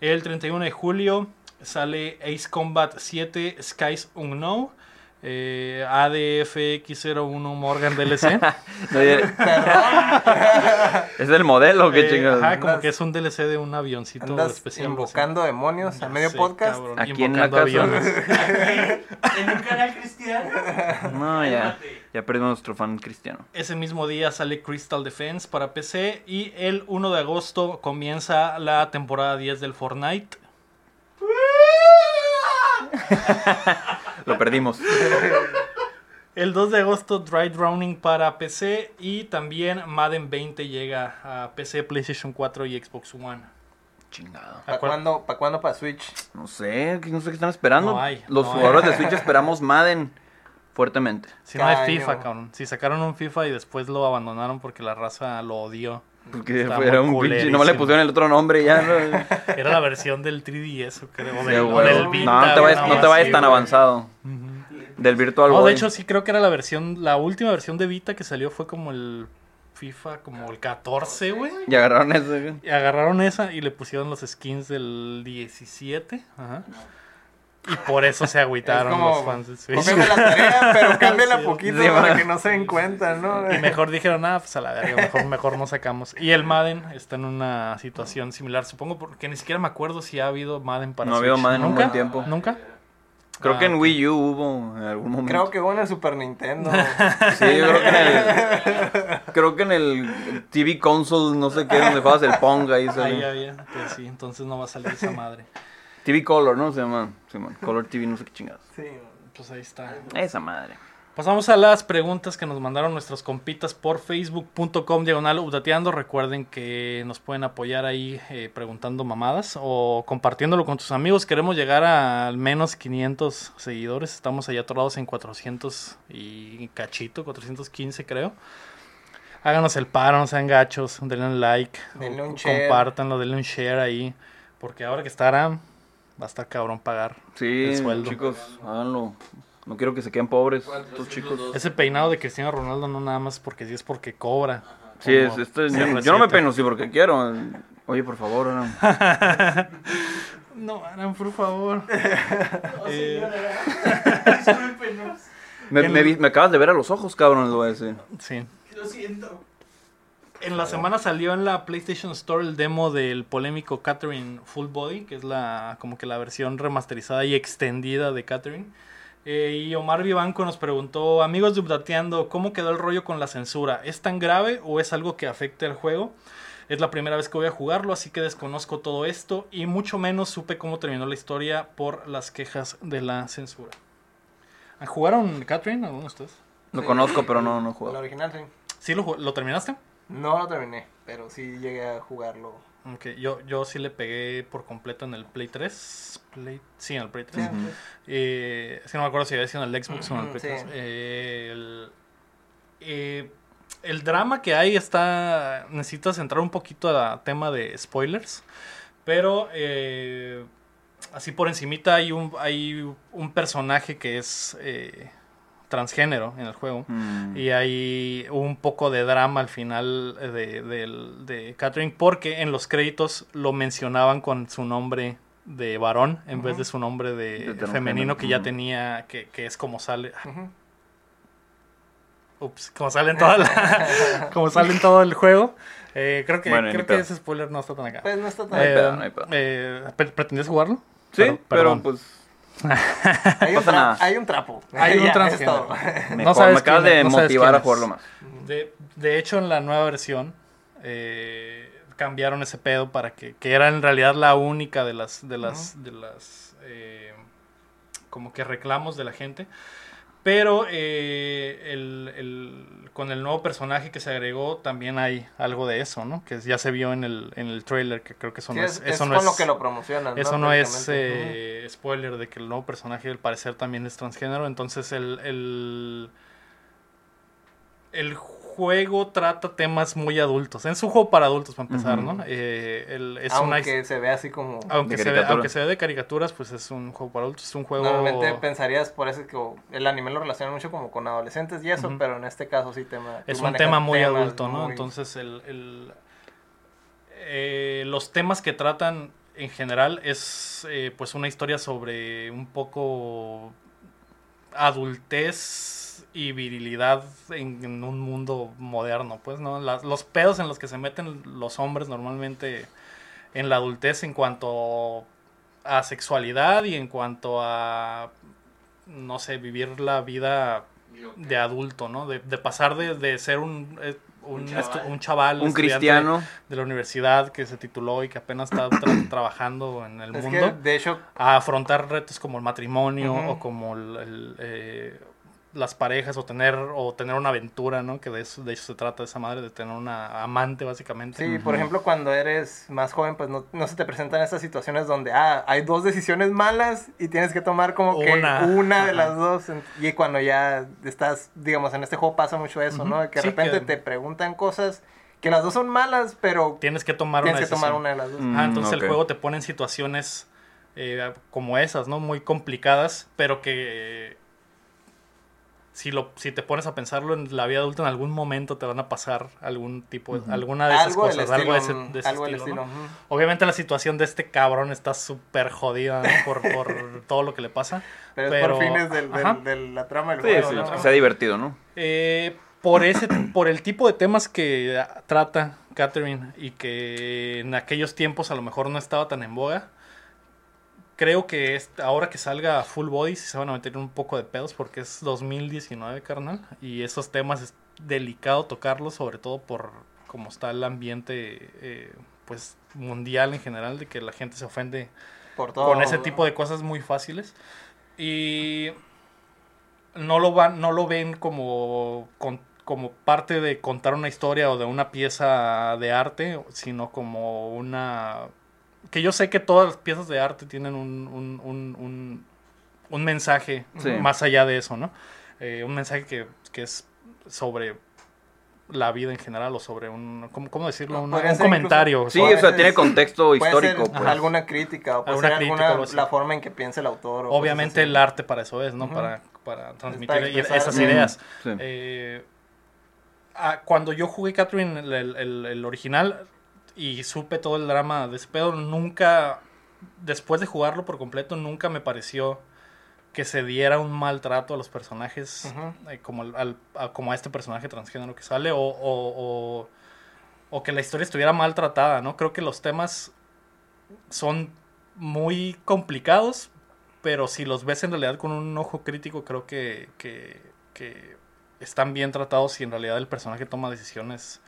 El 31 de julio sale Ace Combat 7 Skies Unknown. Eh, ADFX01 Morgan DLC. Es del modelo, qué Eh, chingados. ajá, como que es un DLC de un avioncito andas especial. invocando demonios a medio podcast. cabrón, Aquí en la invocando casa. aviones. En un canal cristiano. No, ya. Ya perdimos nuestro fan cristiano. Ese mismo día sale Crystal Defense para PC y el 1 de agosto comienza la temporada 10 del Fortnite. Perdimos. El 2 de agosto Dry Drowning para PC y también Madden 20 llega a PC, PlayStation 4 y Xbox One. Chingado. ¿Para cuándo, pa' cuándo para Switch? No sé, no sé qué están esperando. No hay, Los no hay. jugadores de Switch esperamos Madden fuertemente. Si no hay. FIFA, cabrón. Si sacaron un FIFA y después lo abandonaron porque la raza lo odió. Porque Está era un pinche. culerísimo. No le pusieron el otro nombre y ya. No, Era la versión del 3DS, creo. Sí, del, no, Vita, no te vayas, no te vayas así, tan güey. avanzado. Del Virtual No, Boy. de hecho sí creo que era la versión, la última versión de Vita que salió fue como el FIFA, como el 14, güey. Y agarraron eso. güey. Y agarraron esa y le pusieron los skins del 17. Ajá. Y por eso se agüitaron Es como, los fans de Switch. La tarea, pero cámbiala Sí. poquito Sí, para que no se den cuenta, ¿no? Y mejor dijeron, ah, pues a la verga, mejor, mejor no sacamos. Y el Madden está en una situación similar, supongo, porque ni siquiera me acuerdo si ha habido Madden para No ha habido Switch. Madden en un tiempo. ¿Nunca? Creo Ah, que en. Wii U hubo en algún momento. Creo que hubo en el Super Nintendo. Sí, yo creo que en el. Creo que en el TV console, no sé qué, donde juegas el Pong ahí. Ahí había, pues sí, entonces no va a salir esa madre. TV Color, ¿no? Se llama. Se llama Color TV, no sé qué chingados. Sí. Pues ahí está. Esa madre. Pasamos a las preguntas que nos mandaron nuestros compitas por facebook.com diagonal updateando. Recuerden que nos pueden apoyar ahí eh, preguntando mamadas o compartiéndolo con tus amigos. Queremos llegar a al menos 500 seguidores. Estamos allá atorados en 400 y cachito, 415 creo. Háganos el paro, no sean gachos, denle un like, Denle o- un share. compártanlo, denle un share ahí. Porque ahora que estará, va a estar cabrón pagar Sí, el sueldo. chicos, háganlo. No quiero que se queden pobres estos chicos. Ese peinado de Cristiano Ronaldo no nada más porque sí es porque cobra. Sí, es, este, yo, CR7. yo no me peino, sí, porque quiero. Oye, por favor, ahora. No, Aran, por favor. Eh, Discúlpenos. Me, El- me vi- me acabas de ver a los ojos, cabrón, les voy a decir. sí. Lo siento. En la semana salió en la PlayStation Store el demo del polémico Catherine Full Body, que es la como que la versión remasterizada y extendida de Catherine. Eh, y Omar Vivanco nos preguntó, amigos de Updateando, ¿cómo quedó el rollo con la censura? ¿Es tan grave o es algo que afecte al juego? Es la primera vez que voy a jugarlo, así que desconozco todo esto y mucho menos supe cómo terminó la historia por las quejas de la censura. ¿Jugaron Catherine alguno de ustedes? Lo Sí. conozco, pero no, no he jugado. original, sí. ¿Sí lo, lo terminaste? No lo terminé, pero sí llegué a jugarlo. Ok, yo, yo sí le pegué por completo en el Play 3. Play, sí, en el Play 3. Sí, Ujú. pues. Eh, es que no me acuerdo si había sido en el Xbox o en el Play sí. 3. Eh, el, eh, el drama que hay está. Necesitas entrar un poquito a tema de spoilers. Pero eh, así por encimita hay un, hay un personaje que es eh, transgénero en el juego. Mm. Y hay un poco de drama al final de, de Catherine porque en los créditos lo mencionaban con su nombre de varón en vez de su nombre de, femenino que ya ujú. tenía, que, que es como sale, Ujú. ups, como sale en toda la- como sale en todo el juego. Eh, creo que, Bueno, creo que ese spoiler no está tan acá. Pues no está tan... hay Eh, pedo, no hay pedo. eh, ¿pre- ¿Pretendías jugarlo? Sí, Pero- pues hay, un pasa tra- nada. hay un trapo. Hay un transgénero. sabes me acabas quién de no motivar a jugarlo más. De, de hecho, en la nueva versión eh, cambiaron ese pedo para que, que era en realidad la única de las de las de las eh, como que reclamos de la gente. Pero eh, el- el- con el nuevo personaje que se agregó también hay algo de eso, ¿no? Que ya se vio en el, en el trailer, que creo que eso Sí, no es, es, es eso no con es, lo que lo promocionan. eso no es eh, spoiler de que el nuevo personaje al parecer también es transgénero. Entonces el, el, el juego trata temas muy adultos. Es un juego para adultos para empezar. ¿no? Eh, el- es Ujú. una Aunque se ve así como... aunque de se, ve, aunque se ve de caricaturas, pues es un juego para adultos. Es un juego... Normalmente pensarías por eso que el anime lo relaciona mucho como con adolescentes y eso, pero en este caso sí tema, es un tema muy adulto, ¿no? muy- Entonces, el, el- eh, los temas que tratan en general es eh, pues una historia sobre un poco adultez y virilidad en, en un mundo moderno, pues, ¿no? Las- los pedos en los que se meten los hombres normalmente en la adultez en cuanto a sexualidad y en cuanto a, no sé, vivir la vida de adulto, ¿no? De, de pasar de, de ser un, eh, un, Un estu- chaval. un chaval, Un cristiano. de la universidad que se tituló y que apenas está tra- trabajando en el Es mundo, que de hecho a afrontar retos como el matrimonio o como el- el, eh, las parejas o tener o tener una aventura, ¿no? Que de eso, de eso se trata esa madre, de tener una amante básicamente. Sí, por ejemplo, cuando eres más joven, pues no, no se te presentan estas situaciones donde ah, hay dos decisiones malas y tienes que tomar como que Una. de las dos. Y cuando ya estás, digamos, en este juego pasa mucho eso, Ujú. ¿no? Que de Sí, repente que- te preguntan cosas que las dos son malas, pero Tienes que tomar tienes una que tomar una de las dos. Mm. Ah, entonces el juego te pone en situaciones eh, como esas, ¿no? Muy complicadas, pero que eh, si lo si te pones a pensarlo en la vida adulta en algún momento te van a pasar algún tipo de, alguna de esas algo cosas, estilo. algo de ese, de ese algo estilo. Obviamente la situación de este cabrón está súper jodida ¿no? por, por todo lo que le pasa. Pero, es por fines del, del- de la trama del Sí, juego, sí, ¿no? que sea divertido, ¿no? Eh, por ese por el tipo de temas que trata Catherine y que en aquellos tiempos a lo mejor no estaba tan en boga. Creo que ahora que salga Full Body se van a meter un poco de pedos porque es 2019, carnal. Y esos temas es delicado tocarlos, sobre todo por cómo está el ambiente eh, pues mundial en general, de que la gente se ofende Por todo, con ese ¿no? tipo de cosas muy fáciles y no lo van no lo ven como con- como parte de contar una historia o de una pieza de arte sino como una que yo sé que todas las piezas de arte tienen un, un, un, un- un mensaje Sí. más allá de eso no Eh, un mensaje que, que es sobre la vida en general o sobre un cómo, cómo decirlo Una- un incluso- comentario Sí, a o sea, tiene contexto Puede histórico, ser pues. alguna crítica o puede Alguna ser crítica o alguna, la forma en que piensa el autor. o Obviamente el arte para eso es, ¿no? Para, para transmitir expresar- esas ideas. Sí. Eh, cuando yo jugué Catherine, el- el original, y supe todo el drama de ese pedo, nunca, después de jugarlo por completo, nunca me pareció que se diera un maltrato a los personajes, eh, como, al- al- a, como a este personaje transgénero que sale, o, o, o, o que la historia estuviera maltratada, ¿no? Creo que los temas son muy complicados, pero si los ves en realidad con un ojo crítico, creo que, que, que están bien tratados y en realidad el personaje toma decisiones,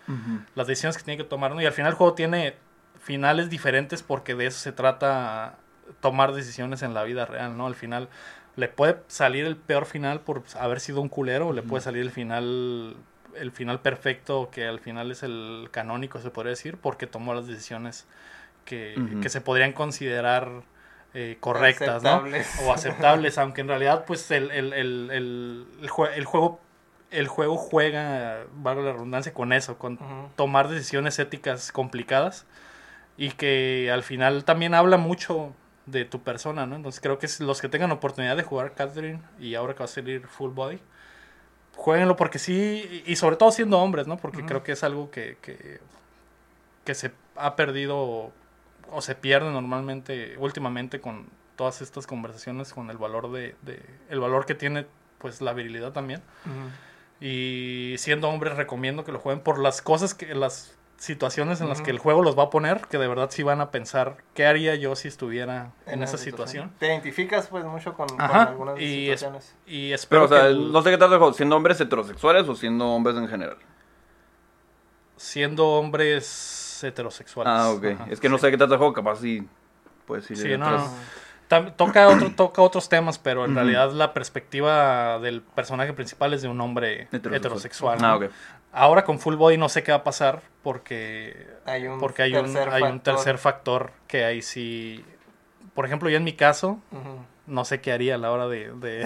las decisiones que tiene que tomar, ¿no? Y al final el juego tiene finales diferentes porque de eso se trata tomar decisiones en la vida real, ¿no? Al final le puede salir el peor final por haber sido un culero, o le puede salir el final el final perfecto que al final es el canónico se podría decir porque tomó las decisiones que, que se podrían considerar eh, correctas. O aceptables, aunque en realidad pues el, el, el, el, el jue- el juego el juego juega, valga la redundancia, con eso, con tomar decisiones éticas complicadas y que al final también habla mucho de tu persona, ¿no? Entonces creo que los que tengan oportunidad de jugar Catherine y ahora que va a salir Full Body, jueguenlo porque sí, y sobre todo siendo hombres, ¿no? Porque creo que es algo que, que, que se ha perdido o se pierde normalmente, últimamente con todas estas conversaciones, con el valor de, de el valor que tiene pues la virilidad también. Y siendo hombres recomiendo que lo jueguen por las cosas que las situaciones en las que el juego los va a poner, que de verdad sí van a pensar qué haría yo si estuviera en, esa situación. Te identificas pues mucho con, con algunas y es- situaciones. Y Pero, espero o sea, que el- no sé qué tal de juego, siendo hombres heterosexuales o siendo hombres en general. siendo hombres heterosexuales. Ah, ok. Ajá, es que no sé qué tal de juego, capaz sí. Pues sí, Sí, le no, no. Toca, otro, toca otros temas, pero en realidad la perspectiva del personaje principal es de un hombre Heterosexual. heterosexual. Ah. Ahora con Full Body no sé qué va a pasar porque Hay un porque hay un, tercer hay un factor. tercer factor que ahí sí... Por ejemplo, yo en mi caso, no sé qué haría a la hora de, de,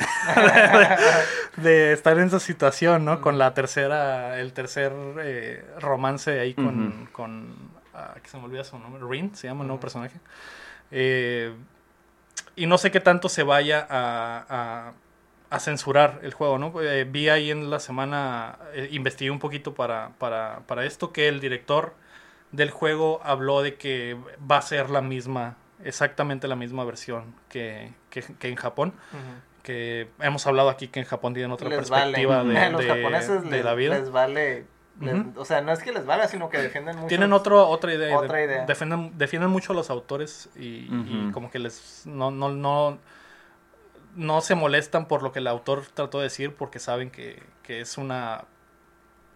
de estar en esa situación, ¿no? Con la tercera, el tercer eh, romance ahí con, Ujú. con ah, que se me olvida su nombre, Rin, se llama el nuevo personaje. Eh, y no sé qué tanto se vaya a, a, a censurar el juego, ¿no? Eh, vi ahí en la semana, eh, investigué un poquito para, para, para esto, que el director del juego habló de que va a ser la misma, exactamente la misma versión que, que, que en Japón. Que hemos hablado aquí que en Japón tienen otra les perspectiva vale. de, los de- japoneses de les, la vida. les vale. Les-. O sea, no es que les valga, sino que defienden mucho. Tienen otro, otra idea. Otra de- idea. Defienden, defienden mucho a los autores y, y como que les no, no, no, no se molestan por lo que el autor trató de decir porque saben que, que es una,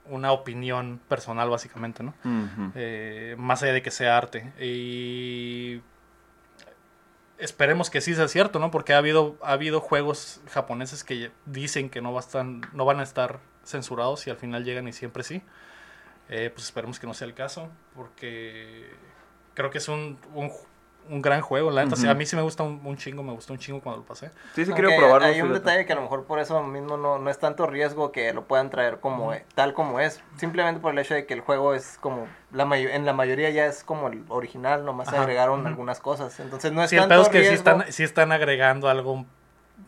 una opinión personal básicamente, ¿no? Eh, más allá de que sea arte. Y esperemos que sí sea cierto, ¿no? Porque ha habido, ha habido juegos japoneses que dicen que no, va a estar- no van a estar censurados y al final llegan y siempre sí. Eh, pues esperemos que no sea el caso, porque creo que es un, un, un gran juego. La neta, a mí sí me gusta un, un chingo, me gustó un chingo cuando lo pasé. Sí, sí, quiero probarlo. Hay un fíjate. detalle que a lo mejor por eso mismo no, no es tanto riesgo que lo puedan traer como eh, tal como es. Simplemente por el hecho de que el juego es como. la En la mayoría ya es como el original, nomás se Ajá, agregaron algunas cosas. Entonces no es Sí, el tanto pedo es que sí están, sí están agregando algo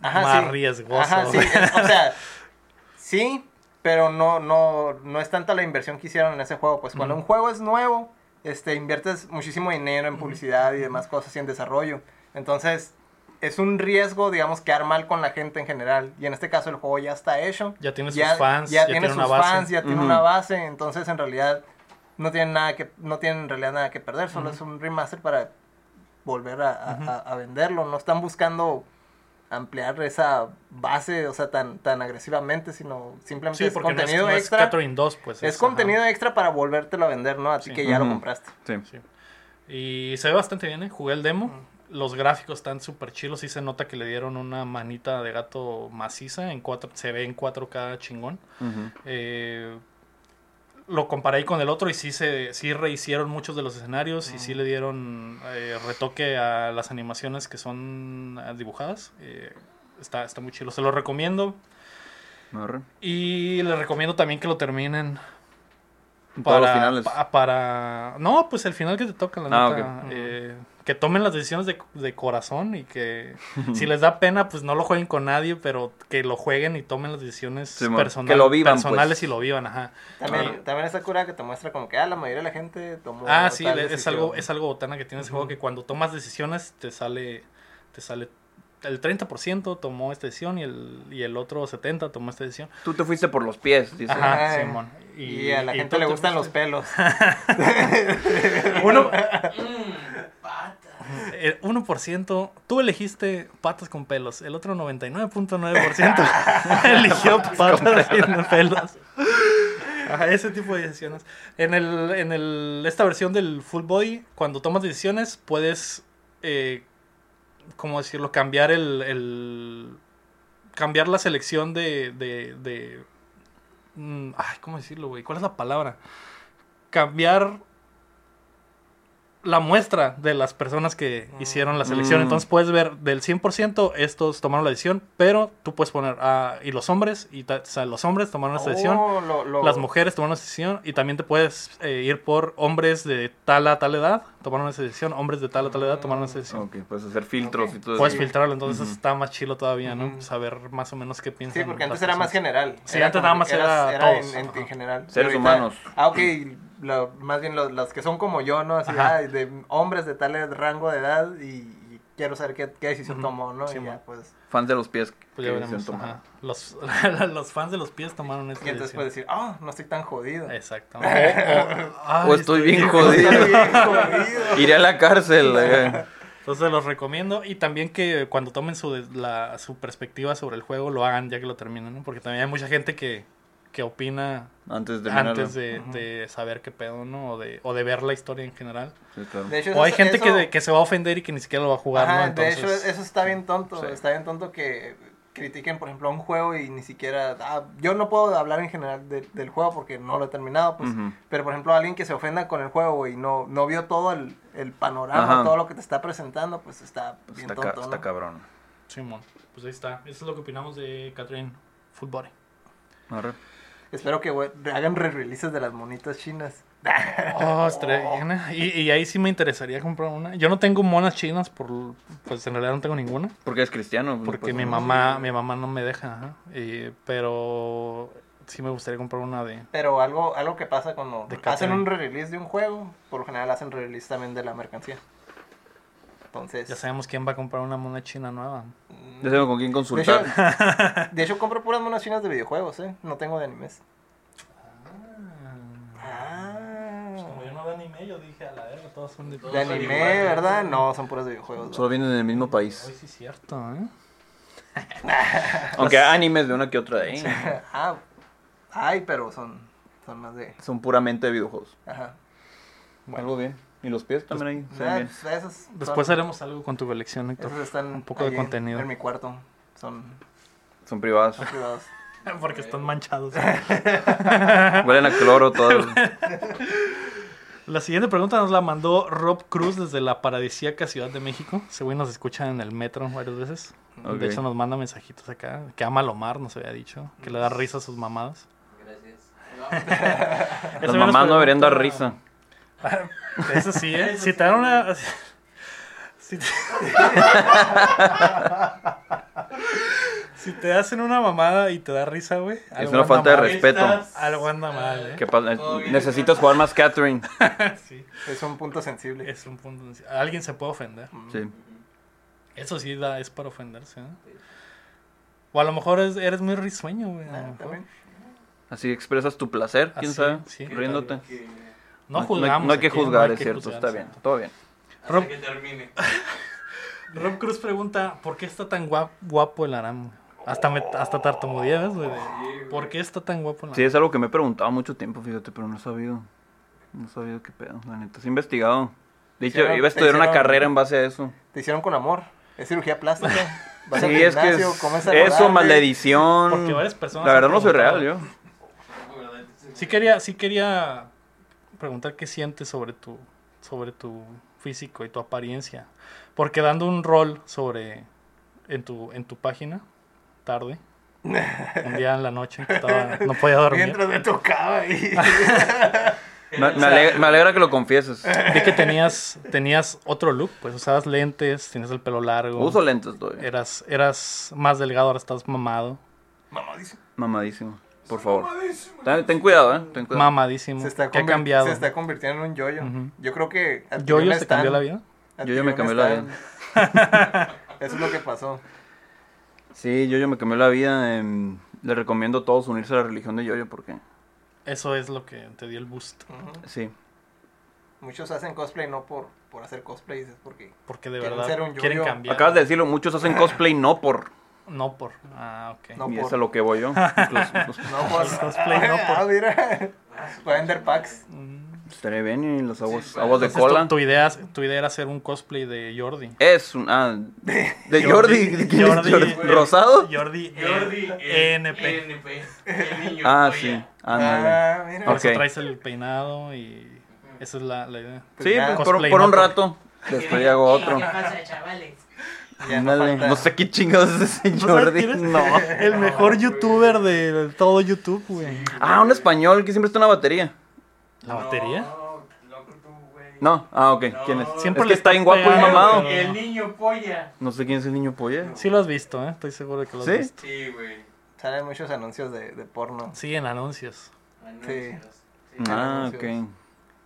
Ajá, más sí. riesgoso. Ajá, sí, es- o sea, sí, pero no, no, no es tanta la inversión que hicieron en ese juego. Pues cuando un juego es nuevo, este, inviertes muchísimo dinero en publicidad y demás cosas y en desarrollo. Entonces, es un riesgo, digamos, quedar mal con la gente en general. Y en este caso el juego ya está hecho. Ya tiene sus ya, fans, ya, ya tiene, tiene sus una base. fans, ya tiene una base. Entonces, en realidad, no tienen nada que, no tienen en realidad nada que perder. Solo es un remaster para volver a, a- Ujú. a- a venderlo. No están buscando ampliar esa base, o sea, tan, tan agresivamente, sino simplemente Sí, es porque no es, contenido no es extra. Catherine 2, pues. es ajá. contenido extra para volvértelo a vender, ¿no? A ti Sí. que ya lo compraste. Sí. Sí. Y se ve bastante bien, ¿eh? Jugué el demo. Los gráficos están súper chilos. Sí se nota que le dieron una manita de gato maciza. En cuatro, se ve en 4K chingón. Ujú. Eh, lo comparé ahí con el otro y sí, se, sí rehicieron muchos de los escenarios y sí le dieron eh, retoque a las animaciones que son eh, dibujadas. Eh, está, está muy chido. Se lo recomiendo. Y les recomiendo también que lo terminen Todos los para, finales. pa- para- No, pues el final que te toca, la Ah, neta. eh, que tomen las decisiones de, de corazón y que si les da pena, pues no lo jueguen con nadie, pero que lo jueguen y tomen las decisiones Simón, personal- que lo vivan, personales pues. y lo vivan, ajá. También, Ah. también está cura que te muestra como que ah, la mayoría de la gente tomó. Ah, sí, tal es decisión. algo, es algo botana que tiene ese juego que cuando tomas decisiones te sale, te sale el 30% tomó esta decisión y el, y el otro 70% tomó esta decisión. Tú te fuiste por los pies, dice. Ajá, Simón. Y, a la y gente le gustan los pelos. Uno. El 1%, tú elegiste patas con pelos, el otro 99.9% eligió patas sin pelos. Ajá, ese tipo de decisiones. En, el, en el, esta versión del Full Body, cuando tomas decisiones, puedes, eh, ¿cómo decirlo? Cambiar el, el- cambiar la selección de, de, de mm, ay, ¿cómo decirlo, güey? ¿Cuál es la palabra? Cambiar la muestra de las personas que hicieron la selección. Mm. Entonces puedes ver del 100% estos tomaron la decisión, pero tú puedes poner, ah, y los hombres, y ta- o sea, los hombres tomaron esta decisión, Oh, lo- lo- las mujeres tomaron esa decisión, y también te puedes eh, ir por hombres de tal a tal edad, tomaron esa decisión, hombres de tal a tal edad tomaron esa decisión. Ok, puedes hacer filtros y todo Puedes eso. filtrarlo, entonces está más chilo todavía, ¿no? Saber más o menos qué piensan. Sí, porque antes era más general. Sí, Era antes nada más eras- era en, todos, en- ajá. en general. Seres Ahorita- humanos. Ah, ok. Lo- más bien los, las que son como yo, ¿no? Así, ah, de hombres de tal rango de edad y, y quiero saber qué, qué decisión Ujú. tomó, ¿no? Sí, y ya, pues. Fans de los pies. Pues ya veremos. Los, los fans de los pies tomaron esta Y entonces decisión. puedes decir, oh, no estoy tan jodido. Exacto. O, o- ay, O estoy bien Estoy jodido. bien jodido. Iré a la cárcel. eh. Entonces los recomiendo y también que cuando tomen su, de- la, su perspectiva sobre el juego lo hagan ya que lo terminen, ¿no? Porque también hay mucha gente que, que opina Antes de terminarlo. antes de, de saber qué pedo, ¿no? O de, o de ver la historia en general. Sí, claro. De hecho, O hay eso- gente eso- que, que se va a ofender y que ni siquiera lo va a jugar, Ajá, ¿no? de hecho, eso está bien tonto. Sí. Está bien tonto que critiquen, por ejemplo, un juego y ni siquiera. ah, yo no puedo hablar en general de- del juego porque no lo he terminado, pues. Pero, por ejemplo, alguien que se ofenda con el juego y no, no vio todo el, el panorama, Ajá. todo lo que te está presentando, pues está Pues bien está, ca- tonto, está ¿no? cabrón. Simón, pues ahí está. Eso es lo que opinamos de Catherine Full Body. Arre. Espero que hagan re-releases de las monitas chinas. Oh, ¿eh? y, y ahí sí me interesaría comprar una. Yo no tengo monas chinas, por pues en realidad no tengo ninguna. Porque es cristiano. Porque pues, mi mamá, mi mamá no me deja. Y- pero sí me gustaría comprar una de... Pero algo, algo que pasa cuando De hacen un re-release de un juego, por lo general hacen re-release también de la mercancía. Entonces, Ya sabemos quién va a comprar una mona china nueva. Ya tengo con quién de hecho, consultar. de hecho, compro puras monas chinas de videojuegos, ¿eh? No tengo de animes. Ah. Como yo no de anime, yo dije a la verga, todos son de... De Todos son anime. ¿verdad? No, son puras de videojuegos. Solo vienen del mismo Hoy país. sí es cierto, ¿eh? Aunque hay animes de una que otra de ahí. ah, ay, pero son, son más de... Son puramente de videojuegos. Ajá. Algo bien. Y los pies también ahí. Ah, pues, esos son- Después haremos algo con tu colección, Héctor. esos están un poco de contenido. En mi cuarto. Son, Son privados. son privados. Porque están manchados. Huelen a cloro todos. La siguiente pregunta nos la mandó Rob Cruz desde la paradisíaca Ciudad de México. Ese güey nos escucha en el metro varias veces. De hecho, nos manda mensajitos acá. Que ama a Lomar, nos había dicho. Que le da risa a sus mamadas. Gracias. Las mamás no deberían dar risa. Eso sí, ¿eh? Si te dan una... Si te... si te hacen una mamada y te da risa, güey. Es una falta de mal. respeto. Algo anda mal, ¿eh? Necesitas jugar más Catherine. Sí, Es un punto sensible. es un punto... Alguien se puede ofender. Sí. Eso sí da, es para ofenderse, ¿eh? O a lo mejor es- eres muy risueño, güey. a lo Ah, mejor. también. Así expresas tu placer, quién Así, sabe. sí. Riéndote. Que- No hay- juzgamos. No hay que juzgar, hay es que cierto. juzgar, Está sí. bien. Todo bien. Hasta Rob, que termine. Rob Cruz pregunta, ¿por qué está tan guap- guapo el Aram? Hasta, me, hasta tartamudeas, güey. ¿Por qué está tan guapo el Sí, Aram? es algo que me he preguntado mucho tiempo, fíjate, pero no he sabido. No he sabido qué pedo, la neta. Sí he investigado. De hecho, iba a estudiar una carrera en base a eso. Te hicieron con amor. Es cirugía plástica. Vas al Sí, es que es- eso, rodar, más la edición. Porque varias personas La verdad no soy real, yo. Sí quería, sí quería preguntar qué sientes sobre tu, sobre tu físico y tu apariencia. Porque dando un rol sobre en tu, en tu página, tarde, un día en la noche, que estaba, no podía dormir. Mientras me tocaba y... Me, me alegra, me alegra que lo confieses. Vi que tenías, tenías otro look, pues usabas lentes, tenías el pelo largo. Uso lentes todavía. Eras, eras más delgado, ahora estás mamado. Mamadísimo. Mamadísimo. Por favor. Ten, ten cuidado, eh. Ten cuidado. Mamadísimo. Se está, ¿Qué ha cambiado? se está convirtiendo en un yoyo. Ujú. Yo creo que... ¿Yoyo un se cambió la vida? Yoyo me cambió la stand- Eso es lo que pasó. Sí, Yoyo me cambió la vida. em, le recomiendo a todos unirse a la religión de Yoyo porque... Eso es lo que te dio el boost. Sí. Muchos hacen cosplay no por, por hacer cosplay, es porque Porque de Quieren verdad ser un quieren cambiar. Acabas de decirlo, muchos hacen cosplay no por... No por. Ah, ok. No y por. es a lo que voy yo. Los- los- no por cosplay no por. Ah, mira. Vender packs. Mm. Estaré bien y las aguas, Sí, aguas de cola. tu, tu idea, tu idea era hacer un cosplay de Jordi. Es un... Ah, de Jordi. ¿de quién es Jordi. ¿Rosado? Jordi, Jordi, ENP. NP. El niño Ah, polla. sí. Ándale. Ah, mira. Por eso Ok. traes el peinado y esa es la, la idea. Pues Sí, ya, pues por, cosplay por no un por- rato. Después hago otro. ¿Qué pasa, chavales? Ya no Ándale. falta- No sé qué chingados es ese ¿No sabes Jordi. No. El mejor youtuber de todo YouTube, güey. Ah, un español que siempre está en la batería. ¿La batería? No, loco tú, güey. No, ah, ok. ¿Quién es? Siempre es que está está bien guapo y mamado. El niño polla. No sé quién es el niño polla. Sí lo has visto, ¿eh? Estoy seguro de que lo has ¿Sí? visto. Sí, güey. Salen muchos anuncios de, de porno. Sí, en anuncios. Anuncios. Sí. Ah, anuncios. ok.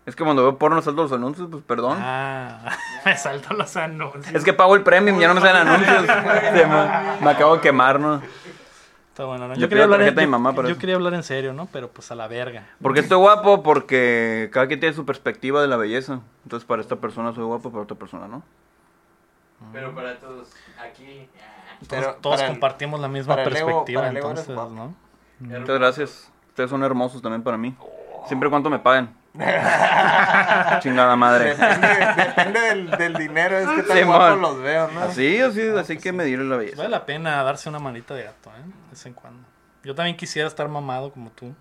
Es que cuando veo porno salto los anuncios, pues perdón. Ah, me salto los anuncios. Es que pago el premium, ya no me salen anuncios. Me, me acabo de quemar, ¿no? Está bueno, ¿no? Yo quería, la hablar en, tarjeta de mi yo- mamá para yo quería hablar en serio, ¿no? Pero pues a la verga. Porque estoy guapo, porque cada quien tiene su perspectiva de la belleza. Entonces, para esta persona soy guapo, para otra persona no. Pero para todos, aquí. ah, Todos, Pero todos para el- compartimos la misma perspectiva, entonces. Muchas gracias. Ustedes son hermosos también para mí. Siempre cuanto me paguen. Chingada madre. Depende, depende del, del dinero, es que tan Sí, mon. los veo, ¿no? Así, así, así que medirle la belleza. Vale la pena darse una manita de gato, ¿eh? De vez en cuando. Yo también quisiera estar mamado como tú.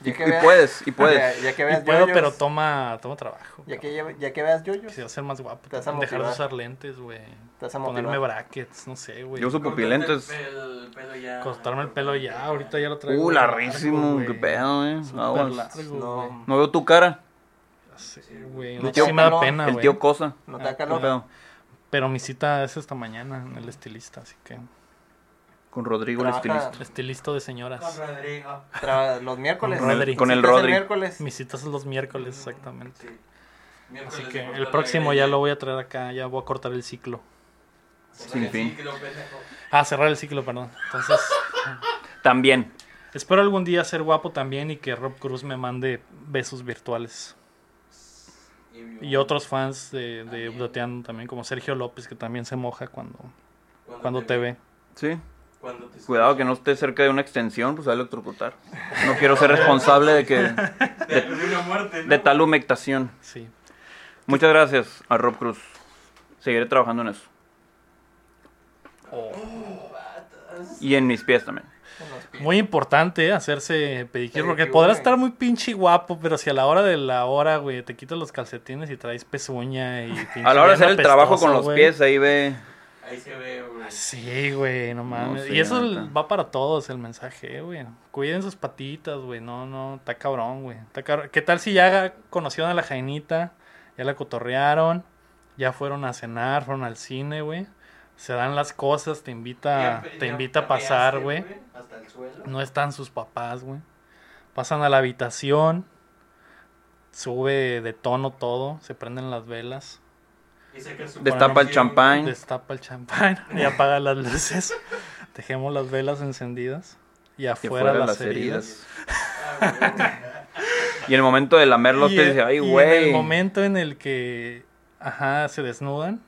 Ya Y, que y veas- puedes, y Ya, puedes. ya que Y veas puedo, yoyos, pero toma, toma trabajo. ya, que, ya, ya que veas yoyos, Quisiera ser más guapo. Te vas a Dejar de usar lentes, güey. vas a Ponerme brackets, no sé, güey. Yo uso pupilentes. cortarte El pelo ya. Cortarme el pelo ya, ahorita ya lo traigo. Uh, larrísimo, qué pedo, eh. No. güey. No veo tu cara, Ya sé, güey. El No, tío sí me da pena, el güey. tío Cosa. ¿No te da Ah, ¿Qué calor? Pero mi cita es esta mañana en el estilista, así que... Con Rodrigo, el Trabaja- estilista. Estilista de Con señoras. Rodrigo. Tra- los miércoles. Con Rodri. Con el Citas Rodri. miércoles. Mi cita es los miércoles, exactamente. Sí. Así que el próximo ya lo voy a traer acá, ya voy a cortar el ciclo. Sin Sí, fin. que lo pendejo. Ah, cerrar el ciclo, perdón. Entonces, También. espero algún día ser guapo también y que Rob Cruz me mande besos virtuales. Y otros fans de, de También. También, como Sergio López, que también se moja cuando, cuando te ve. Sí. Cuando te Cuidado que no esté cerca de una extensión, pues va a electrocutar. No quiero ser responsable de que De, de una muerte, ¿no? de tal humectación. Sí. Muchas gracias a Rob Cruz. Seguiré trabajando en eso. Y en mis pies también. Muy importante ¿eh? hacerse pedicure, porque podrás estar muy pinche guapo, pero si a la hora de la hora, güey, te quitas los calcetines y traes pezuña y pinche A la hora de hacer el trabajo con los güey. pies, ahí ve. Ahí se ve, güey. Sí, güey, no mames. y eso va para todos el mensaje, güey. Cuiden sus patitas, güey. No, no, está cabrón, güey. Cabr- ¿Qué tal si ya conocieron a la Jainita? Ya la cotorrearon. Ya fueron a cenar, fueron al cine, güey. Se dan las cosas, te invita, Ya- te ya invita a pasar, güey. Hasta el suelo. No están sus papás, güey. Pasan a la habitación. Sube de tono todo. Se prenden las velas. Destapa el champán. Destapa el champán y apaga las luces. Dejemos las velas encendidas. Y afuera fuera las, heridas. Güey. Y en el momento de lamer los y, pies, dice, ay, y en güey. el momento en el que ajá, se desnudan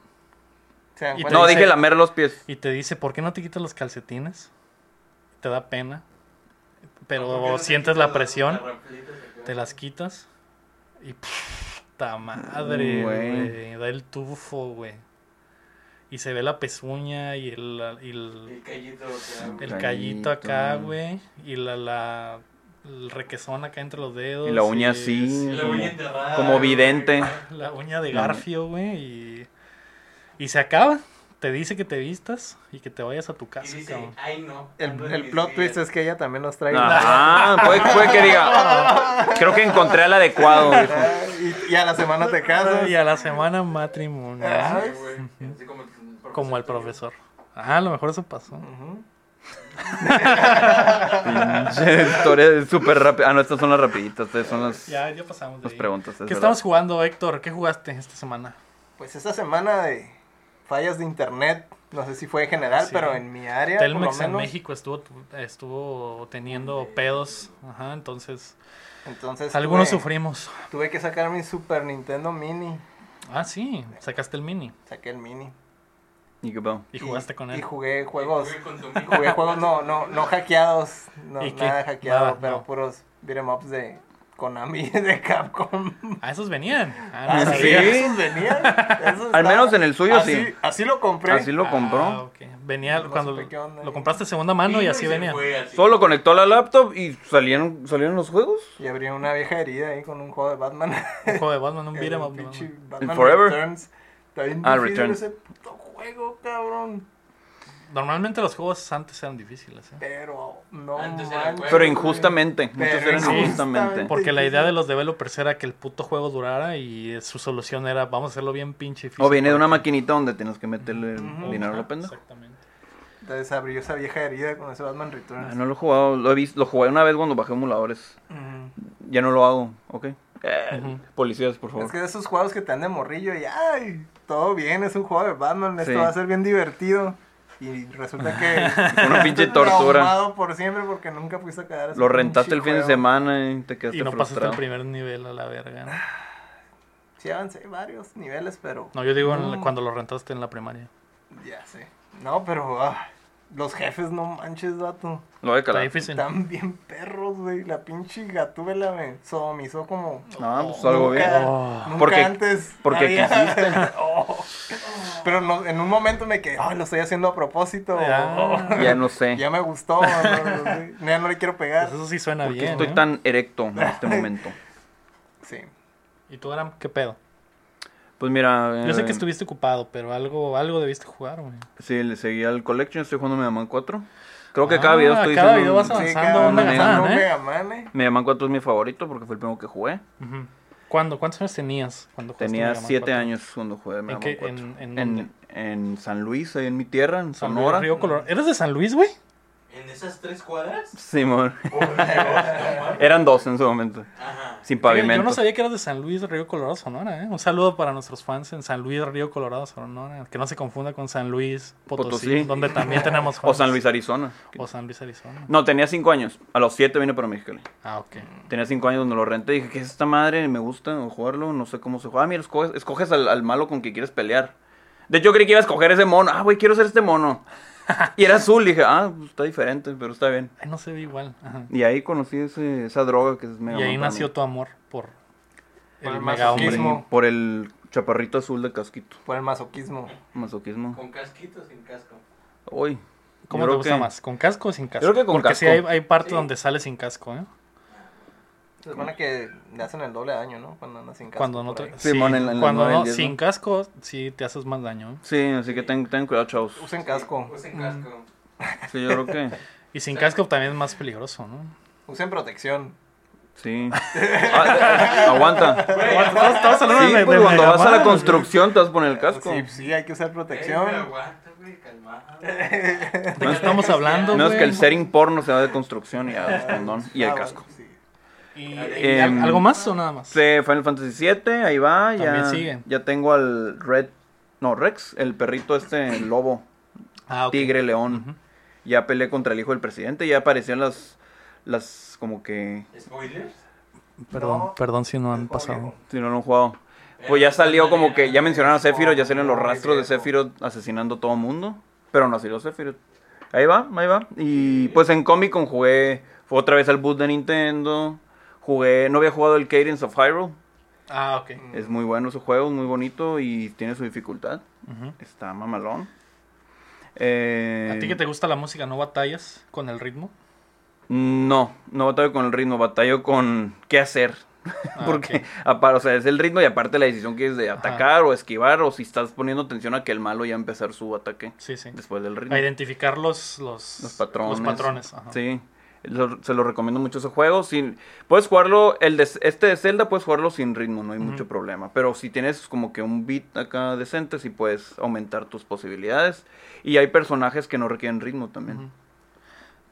Se Y No, dice- dije lamer los pies. y te dice, ¿por qué no te quitas los calcetines? Te da pena. Pero ¿Por qué no te sientes la las- presión, las te las quitas y puta madre, Güey. güey. Da el tufo, güey. Y se ve la pezuña y el, y el, El callito acá, güey. El callito acá, güey. Y la, la, el requesón acá entre los dedos. Y la uña así. sí, La uña enterrada, Como vidente. La uña de garfio, güey. Y, y se acaba. Te dice que te vistas y que te vayas a tu Y casa, dice, cabrón. ay no. El, plot días". twist es que ella también nos trae. Ah, puede, puede que diga. Creo que encontré al adecuado, y, y a la semana te casas. Y a la semana matrimonio. Ah, Sí. Así como, el Como el profesor. Ah, a lo mejor eso pasó. Ujú. Pinche historia súper rápida. Ah, no, estas son las rapiditas. Estas son las, Ya, ya pasamos. de las ahí. preguntas. es ¿Qué verdad. estamos jugando, Héctor? ¿Qué jugaste esta semana? Pues esta semana de... fallas de internet. No sé si fue en general, Sí. pero en mi área. por lo Telmex en menos, México estuvo, estuvo teniendo pedos, ajá, entonces Entonces algunos tuve, sufrimos. tuve que sacar mi Super Nintendo Mini. Ah, sí, sacaste el mini Saqué el Mini. ¿Y qué pedo? y jugaste con Y él. jugué juegos. Jugué con tu Y jugué juegos no, no, no hackeados. No, ¿Y qué? nada hackeado, Nada, pero no. puros beat'em ups de Konami de Capcom. Ah, esos venían. Ah, Ah, no sí. sabía. Esos venían. Esos Al menos en el suyo así, sí. Así lo compré. Así lo Ah, compró. ok. Venía No cuando lo compraste de segunda mano y así venía. Solo lo conectó a la laptop y salieron, salieron los juegos. Y abrí una vieja herida ahí con un juego de Batman. Un juego de Batman, un beat'em up Batman. Batman Forever? Returns. Está bien Ah, Return. ese puto juego, cabrón. Normalmente los juegos antes eran difíciles, ¿eh? Pero no Antes era manches, juego. Pero injustamente. Muchos eran injustamente. injustamente. Porque la idea de los developers era que el puto juego durara y su solución era vamos a hacerlo bien pinche difícil. O viene de una maquinita donde tienes que meterle Ujú. dinero a la pendeja. Exactamente. Entonces abrió esa vieja herida con ese Batman Returns. Ah, no lo he jugado, lo he visto, lo jugué una vez cuando bajé emuladores. Ya no lo hago, ok. Eh. Policías, por favor. Es que de esos juegos que te dan de morrillo y ay, todo bien, es un juego de Batman, esto Sí. va a ser bien divertido. Y resulta que Una pinche tortura. por siempre porque nunca fuiste a quedar Lo rentaste el fin de semana y te quedaste Y no pasaste frustrado. el primer nivel a la verga. ¿no? Sí avancé varios niveles, pero No, yo digo en la- No. cuando lo rentaste en la primaria. ya sé. No, pero ah, los jefes no manches, vato. Lo Está calar. difícil. Están bien perros, güey. La pinche gatúbela me sodomizó como No, pues algo bien. nunca, Oh. nunca Porque- antes. porque había- Oh. Pero no, en un momento me quedé, "Ay, lo estoy haciendo a propósito. Ya. Oh. Ya no sé. Ya me gustó. no, no, no, ya no le quiero pegar. Pues eso sí suena Porque bien. estoy ¿eh? tan erecto en este momento. Sí. ¿Y tú, Aram, qué pedo? Pues mira. Yo sé que eh, estuviste ocupado, pero algo, algo debiste jugar, güey. Sí, le seguí al Collection, estoy jugando Mega Man 4. Creo que Ah, cada video estoy cada diciendo. video vas Sí, avanzando cada un Mega Man, ¿eh? Mega Man, ¿eh? Mega Man 4 es mi favorito porque fue el primero que jugué. ¿Cuándo? ¿Cuántos años tenías cuando jugaste Tenía Mega Man 7 4? años cuando jugué Mega ¿En qué- Man 4. en- en en, en San Luis, ahí en mi tierra, en San Luis, Sonora. Río Colorado. ¿Eres de San Luis, güey? ¿En esas tres cuadras? Simón. Eran dos en su momento. Ajá. Sin pavimento. Yo no sabía que eras de San Luis, Río Colorado, Sonora, ¿eh? Un saludo para nuestros fans en San Luis, Río Colorado, Sonora. Que no se confunda con San Luis, Potosí, Potosí. donde también tenemos O fans. San Luis, Arizona. O San Luis, Arizona. No, tenía 5 años. A los 7 vine para Mexicali. Ah, ok. Tenía 5 años donde lo renté. Dije, ¿qué es esta madre? Me gusta o jugarlo. No sé cómo se juega. Ah, mira, escoges, escoges al, al malo con que quieres pelear. De hecho, yo creí que iba a escoger ese mono. Ah, güey, quiero ser este mono. Y era azul. Dije, ah, pues está diferente, pero está bien. Ay, no se ve igual. Ajá. Y ahí conocí ese- esa droga que es Mega Y ahí nació tu amor por el el mega hombre. masoquismo. Por el chaparrito azul de casquito. Por el masoquismo. Masoquismo. ¿Con casquito o sin casco? Uy. ¿Cómo te gusta que- más? ¿Con casco o sin casco? Creo que con Porque sí casco. hay, hay partes Sí. donde sale sin casco, ¿eh? Se supone que le hacen el doble daño, ¿no? Cuando andas sin casco. Cuando no te... sí, Simón, en la- en cuando no, sin ¿no? casco, sí te haces más daño. Sí, así que ten, ten cuidado, chavos. Usen casco. Usen casco. Sí, yo creo que. Y sin casco también es más peligroso, ¿no? Usen protección. Sí. Ah, aguanta. Todos hablando Sí, de- pues de cuando vas a la construcción te vas a poner el casco. Sí, sí, hay que usar protección. Ey, aguanta, güey, calmado. ¿De qué estamos hablando, No es que el setting porno se va de construcción y condón, y el Ah, casco. bueno, sí. ¿Y, Eh, ¿Algo más o nada más? Sí, Final Fantasy VII, ahí va. Ya, También sigue. ya tengo al Red. No, Rex, el perrito este, el lobo, Ah, ok. tigre, león. Ya peleé contra el hijo del presidente. Ya aparecieron las. Las como que. ¿Spoilers? Perdón, No. perdón si no han pasado. Si no lo han jugado. Pues ya salió como que. Ya mencionaron a Sephiroth, ya salieron los rastros de. Sephiroth asesinando a todo el mundo. Pero no salió Sephiroth. Ahí va, ahí va. Y pues en Comic Con jugué. Fue otra vez al boot de Nintendo. Jugué. No había jugado el Cadence of Hyrule. Ah, ok. Es muy bueno ese juego, muy bonito y tiene su dificultad. Está mamalón. Eh, ¿A ti que te gusta la música, no batallas con el ritmo? No, no batallo con el ritmo, batallo con qué hacer. Ah, Porque, ok. apar- o sea, es el ritmo y aparte la decisión que es de atacar o esquivar o si estás poniendo atención a que el malo ya empezar su ataque Sí, sí. después del ritmo. A identificar los, los, Los patrones. Los patrones, ajá. Sí, lo- se lo recomiendo mucho ese juego. Sin, puedes jugarlo, el de, este de Zelda puedes jugarlo sin ritmo, no hay mucho problema. Pero si tienes como que un beat acá decente, sí puedes aumentar tus posibilidades. Y hay personajes que no requieren ritmo también.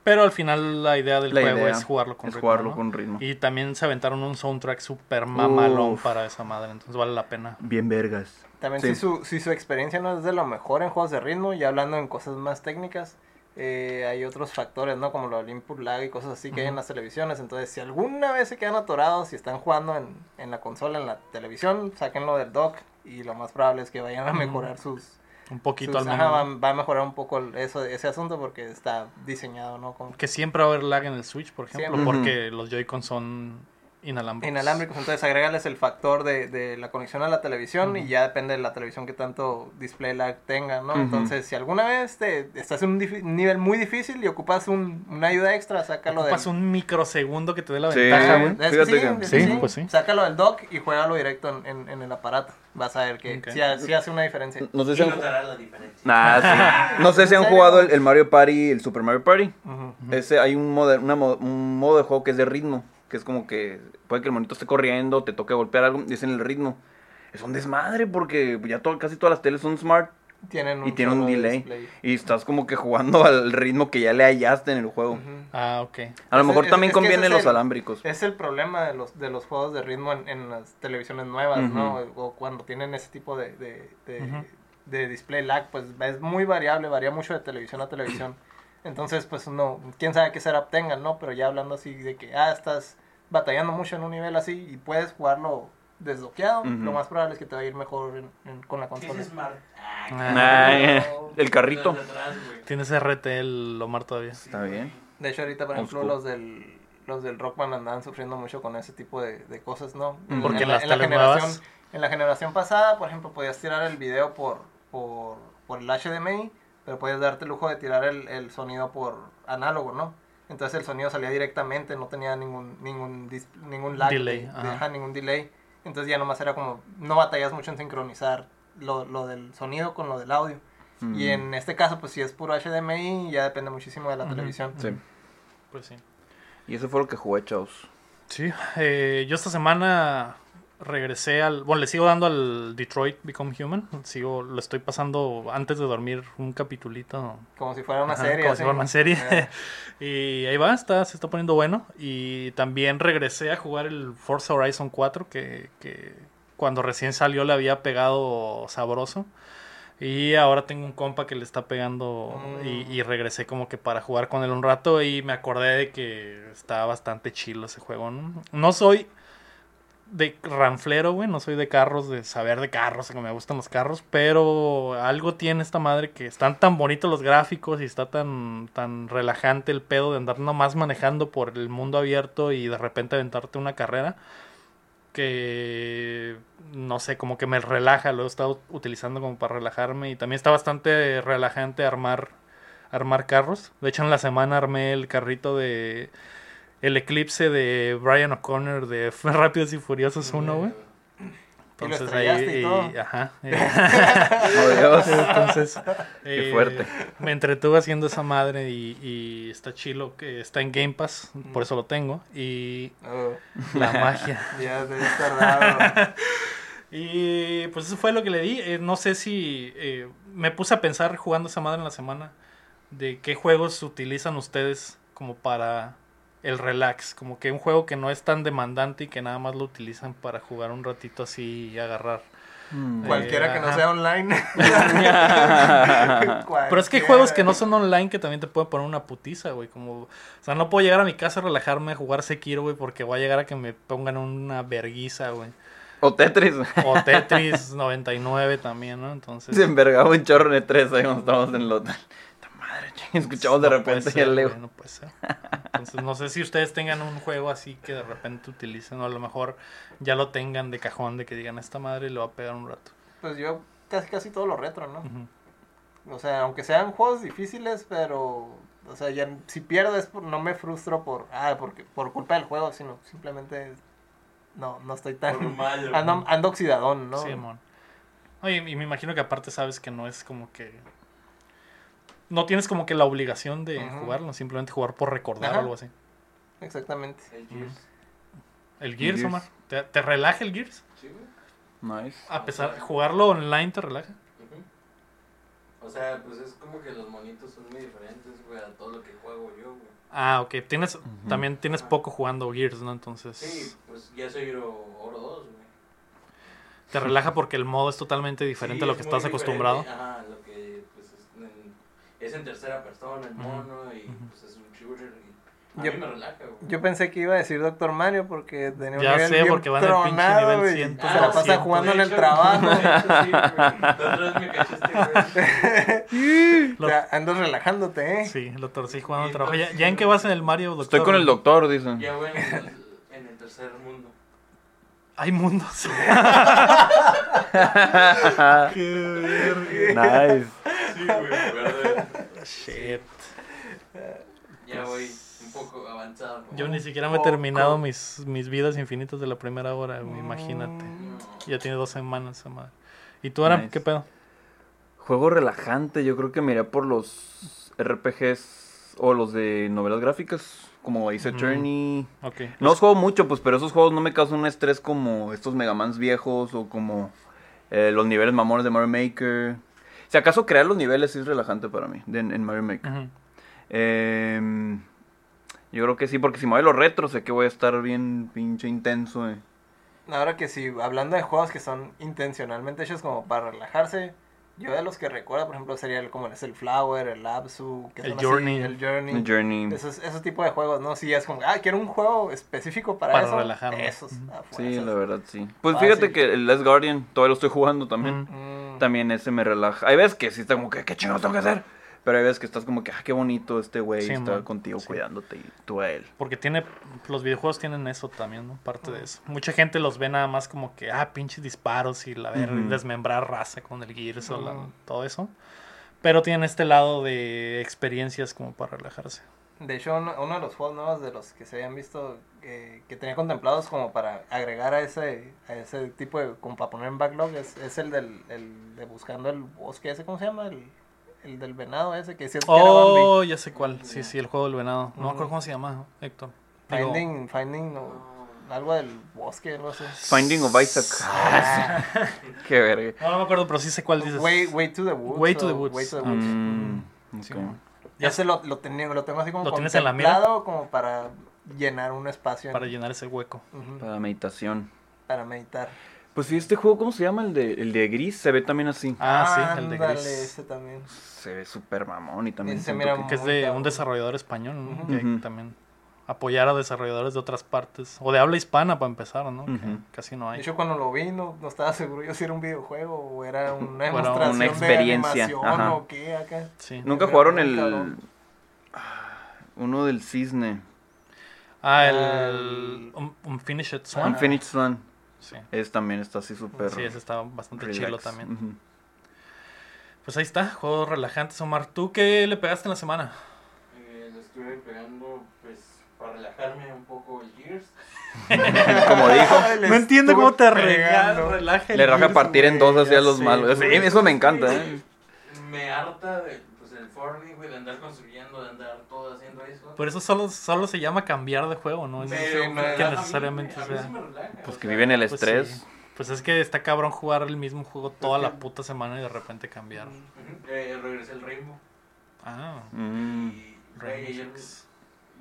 Pero al final la idea del La juego idea es jugarlo con es ritmo. jugarlo ¿no? con ritmo. Y también se aventaron un soundtrack super mamalón Uf. para esa madre, entonces vale la pena. Bien vergas. También Sí. si, su, si su experiencia no es de lo mejor en juegos de ritmo, ya hablando en cosas más técnicas, eh, hay otros factores, ¿no? Como lo del input lag y cosas así que hay en las televisiones. Entonces, si alguna vez se quedan atorados y están jugando en, en la consola, en la televisión, sáquenlo del dock y lo más probable es que vayan a mejorar sus... Un poquito sus- al ajá, menos. va, va a mejorar un poco el- eso, ese asunto porque está diseñado, ¿no? Como Que siempre va a haber lag en el Switch, por ejemplo, Siempre. porque los Joy-Con son inalámbricos. inalámbricos, entonces agrégales el factor de, de la conexión a la televisión y ya depende de la televisión que tanto display lag tenga, ¿no? Entonces, si alguna vez te, estás en un nivel muy difícil y ocupas un, una ayuda extra, sácalo del... Ocupas un microsegundo que te dé la Sí. ventaja, güey. Es que sí, que- es que Sí, pues sí. Sácalo del dock y juégalo directo en, en- en el aparato. Vas a ver que Ok. sí, ha- sí hace una diferencia. No sé si han, notarás la diferencia. Nah, sí. No sé si ¿En han serio? jugado el, el Mario Party, el Super Mario Party. Ese, hay un modo, una un modo de juego que es de ritmo. Que es como que puede que el monito esté corriendo, te toque golpear algo y es en el ritmo. Es un desmadre porque ya to- casi todas las teles son smart Tienen un y tienen un delay. display. Y estás como que jugando al ritmo que ya le hallaste en el juego. Ah, ok. A lo Es- mejor es- también es conviene los el- alámbricos. Es el problema de los, de los juegos de ritmo en, en las televisiones nuevas, ¿no? O cuando tienen ese tipo de, de, de, de display lag, pues es muy variable, varía mucho de televisión a televisión. Entonces, pues no, quién sabe qué setup tengan, ¿no? Pero ya hablando así de que, ah, estás batallando mucho en un nivel así y puedes jugarlo desbloqueado, lo más probable es que te va a ir mejor en- en- con la ¿Qué consola. es Smart? Ah, Nah, el carrito. Atrás. Tienes RTL Omar todavía. Está bien. De hecho, ahorita, por Old ejemplo, school. los del, los del Rockman andaban sufriendo mucho con ese tipo de, de cosas, ¿no? Porque las la generación, nuevas- en la generación pasada, por ejemplo, podías tirar el video por, por, por el HDMI, pero podías darte el lujo de tirar el, el sonido por análogo, ¿no? Entonces el sonido salía directamente, no tenía ningún ningún dis- ningún lag, Delay, de- ajá. ningún delay. Entonces ya nomás era como, no batallas mucho en sincronizar lo, lo del sonido con lo del audio. Y Mm. en este caso, pues si es puro HDMI, ya depende muchísimo de la televisión. Sí. Pues sí. Y eso fue lo que jugué, chavos. Sí, eh, yo esta semana regresé al... Bueno, le sigo dando al Detroit Become Human. Sigo, lo estoy pasando antes de dormir un capitulito. Como si fuera una Ajá, serie. Como así. si fuera una serie. Y ahí va, está, se está poniendo bueno. Y también regresé a jugar el Forza Horizon 4, que, que cuando recién salió le había pegado sabroso. Y ahora tengo un compa que le está pegando y, Mm. y regresé como que para jugar con él un rato y me acordé de que está bastante chilo ese juego. No, no soy de ranflero, güey, no soy de carros, de saber de carros, que me gustan los carros, pero algo tiene esta madre que están tan bonitos los gráficos y está tan, tan relajante el pedo de andar nomás manejando por el mundo abierto y de repente aventarte una carrera que no sé, como que me relaja, lo he estado utilizando como para relajarme y también está bastante relajante armar armar carros. De hecho, en la semana armé el carrito de el eclipse de Brian O'Connor de Rápidos y Furiosos 1, güey. Y lo estrellaste y todo. ajá. eh, Oh, Dios. entonces, Qué eh, fuerte. Me entretuve haciendo esa madre y, y está chilo que está en Game Pass, por eso lo tengo. Y oh, la magia. ya te tardado. Y pues eso fue lo que le di. Eh, no sé si eh, me puse a pensar jugando esa madre en la semana de qué juegos utilizan ustedes como para el relax. Como que un juego que no es tan demandante y que nada más lo utilizan para jugar un ratito así y agarrar. Mm. Eh, Cualquiera que no sea online. Pero es que hay juegos que no son online que también te pueden poner una putiza, güey. Como, o sea, no puedo llegar a mi casa a relajarme a jugar Sekiro, güey, porque voy a llegar a que me pongan una verguiza, güey. O Tetris. O Tetris 99 también, ¿no? Entonces. Se envergaba un chorro en E3 ahí cuando estábamos en el hotel. ¡Ta madre, ching! Escuchamos de No repente y ser, el Leo. güey, no puede ser. Entonces, no sé si ustedes tengan un juego así que de repente utilicen, o a lo mejor ya lo tengan de cajón, de que digan, esta madre le va a pegar un rato. Pues yo casi casi todo lo retro, ¿no? O sea, aunque sean juegos difíciles, pero... O sea, ya, si pierdo es por, no me frustro por... Ah, porque, por culpa del juego, sino simplemente... No, no estoy tan... Malo. Ando, ando oxidadón, ¿no? Sí, mon. Oye, y me imagino que aparte sabes que no es como que. No tienes como que la obligación de jugarlo, simplemente jugar por recordar Ajá. o algo así. Exactamente. El Gears. El Gears, Gears. Omar. ¿Te, te relaja el Gears? Sí, güey. Nice. A pesar jugarlo online te relaja. O sea, pues es como que los monitos son muy diferentes, güey, a todo lo que juego yo, güey. Ah, ok. Tienes, También tienes poco jugando Gears, ¿no? Entonces Sí, pues ya soy oro, oro 2, güey. te relaja porque el modo es totalmente diferente Sí, a lo que es estás acostumbrado. Ajá, lo que pues es en, es en tercera persona el mono y pues es un shooter y a Yo- mí me relaja, güey. Yo pensé que iba a decir Doctor Mario porque tenía un Ya nivel sé, bien porque va en el pinche tronado, nivel güey. 100, Se la pasa 200. jugando en el hecho- trabajo. de hecho, sí, güey. La otra vez me cachaste, güey. O sea, andas relajándote, ¿eh? Sí, lo torcí jugando al trabajo. ¿Ya, ¿Ya en qué vas en el Mario, doctor? Estoy con el doctor, dicen. Ya, güey, en el, en el tercer mundo. Hay mundos. nice. Sí, güey, me acuerdo de- Shit. Ya voy un poco avanzado. ¿no? Yo ni siquiera me he terminado mis, mis vidas infinitas de la primera hora, imagínate. No. Ya tiene dos semanas esa madre. ¿Y tú, Aram, Nice. qué pedo? Juego relajante, yo creo que me iré por los RPGs o los de novelas gráficas, como Ace Ujú. Attorney. Ok. No los juego mucho, pues, pero esos juegos no me causan un estrés como estos Megamans viejos o como eh, los niveles mamones de Mario Maker. Si acaso crear los niveles es relajante para mí de- en, Mario Maker. Em, yo creo que sí, porque si me voy a los retros sé que voy a estar bien pinche intenso. eh. Ahora que sí, hablando de juegos que son intencionalmente hechos como para relajarse, yo de los que recuerdo, por ejemplo, sería el, como es el Flower, el Absu, que El así, Journey. el Journey. El Journey. Esos, esos tipos de juegos, ¿no? Sí, es como, ah, quiero un juego específico para, Para eso. relajarme. Esos, Ujú. a Sí, la verdad, sí. Pues Fácil. fíjate que el Last Guardian, todavía lo estoy jugando también. También ese me relaja. Hay veces que sí está como que, ¿qué chingados tengo que hacer? Pero hay veces que estás como que, ah, qué bonito este güey Sí, está man. contigo Sí. cuidándote y tú a él. Porque tiene, los videojuegos tienen eso también, ¿no? Parte de eso. Mucha gente los ve nada más como que, ah, pinches disparos y la ver, desmembrar raza con el Gears o la- todo eso. Pero tienen este lado de experiencias como para relajarse. De hecho, uno, uno de los juegos nuevos de los que se habían visto eh, que tenía contemplados como para agregar a ese a ese tipo de, como para poner en backlog, es, es el del el de buscando el bosque, ese, ¿cómo se llama? El, el del venado ese, que decías que era Bambi. Oh, ya sé cuál. Sí, sí, el juego del venado. No me acuerdo cómo se llama, Héctor. Digo, Finding, finding, o algo del bosque, algo así. Finding of Isaac. Ah, Qué verga. No, no me acuerdo, pero sí sé cuál dices. way, way to the woods. Way to the woods. Way to the woods. Mm, Sí, ok. man. Ya se lo, lo, tenía, lo tengo así como ¿Lo tienes en la mira? como para llenar un espacio en- Para llenar ese hueco. Ujú, Para meditación. para meditar. Pues sí, este juego, ¿cómo se llama? El de, el de gris, se ve también así. Ah, sí, el de gris. ese también. Se ve súper mamón y también Ese siento mira que- Que es de un desarrollador español, ¿no? Ujú. Que Ujú. también apoyar a desarrolladores de otras partes. O de habla hispana para empezar, ¿no? Que Ujú. casi no De hay. hecho, cuando lo vi, no, no estaba seguro yo si era un videojuego o era una demostración una experiencia, de animación ajá. o qué acá. Sí. Nunca jugaron el... Ah, Uno del cisne. Ah, el Al- un, Unfinished Ajá. Swan. Infinite Swan. Sí. Es también está así súper... Sí, ese está bastante relax. chilo también. Pues ahí está, juegos relajantes. Omar, ¿tú qué le pegaste en la semana? Eh, le estuve pegando, para relajarme un poco el Gears. Como dijo. No entiendo cómo te pegando. rega- relaja el Le raja Gears, partir en dos así ya a los malos. güey. Eso me encanta, ¿eh? Me harta de, pues, el Fortnite, güey, de andar construyendo, de andar todo haciendo eso. Por eso solo, solo se llama cambiar de juego, ¿no? Es Pero sí, me que relaja a mí, necesariamente a mí sea. sí me relaja, Pues o que viven el Pues estrés. sí. Pues es que está cabrón jugar el mismo juego toda Es la puta semana y de repente cambiar. Eh, regresé el Rainbow. Ah, Mm. Y Rainbow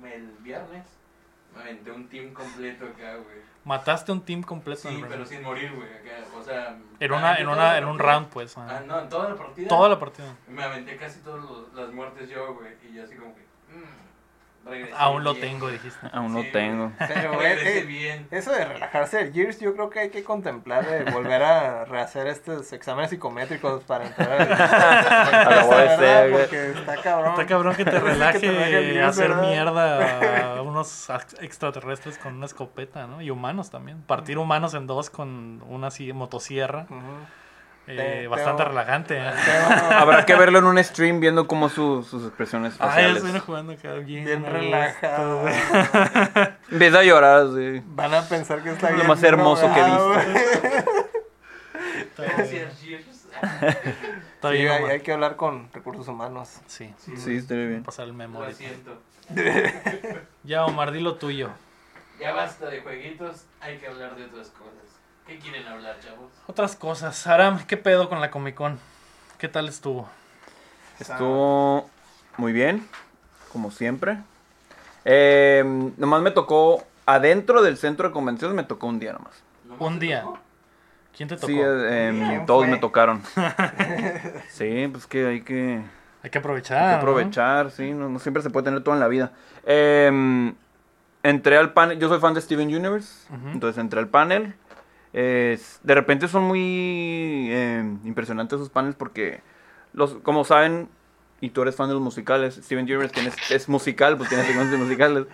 el viernes me aventé un team completo acá, güey. Mataste un team completo Sí, pero sin morir, güey. acá, O sea, En me una, en una, en un round, pues. Ah, ah. no, en toda la partida. Toda la partida. Me aventé casi todas las muertes yo, güey. Y yo así como que. mm, regresé Aún lo bien. tengo, dijiste. Aún no Sí, tengo. Pero Regresé eh, bien. eso de relajarse del Gears, yo creo que hay que contemplar de volver a rehacer estos exámenes psicométricos para entrar al-. Porque está cabrón. Está cabrón que te Que te relaje el relaje virus, hacer ¿verdad? mierda a unos ex- extraterrestres con una escopeta, ¿no? Y humanos también. Partir humanos en dos con una así motosierra. Ujú. Eh, Te- bastante relajante. ¿eh? Habrá que verlo en un stream viendo cómo su- sus expresiones Ay, faciales. estoy jugando acá bien. Relajado. Empieza a llorar, sí. Van a pensar que está Lo bien más hermoso que he visto. Está Sí, bien, hay, que hablar con recursos humanos. Sí, Sí, estaría bien. pasar el Lo memoria. siento. Ya, Omar, di lo tuyo. Ya basta de jueguitos. Hay que hablar de otras cosas. ¿Qué quieren hablar, chavos? Otras cosas. Aram, ¿qué pedo con la Comic Con? ¿Qué tal estuvo? Estuvo muy bien, como siempre. Eh, nomás me tocó, adentro del centro de convenciones me tocó un día nomás. ¿Nomás Un día. tocó? ¿Quién te tocó? Sí, eh, em, ¿Quién todos fue? me tocaron. sí, pues que hay que, Hay que aprovechar. hay que ¿no? aprovechar, sí, no, no siempre se puede tener todo en la vida. Em, entré al panel, yo soy fan de Steven Universe, entonces entré al panel. Es- de repente son muy em, impresionantes esos paneles porque, los, como saben, y tú eres fan de los musicales, Steven Universe tiene- es musical, pues tiene segmentos musicales.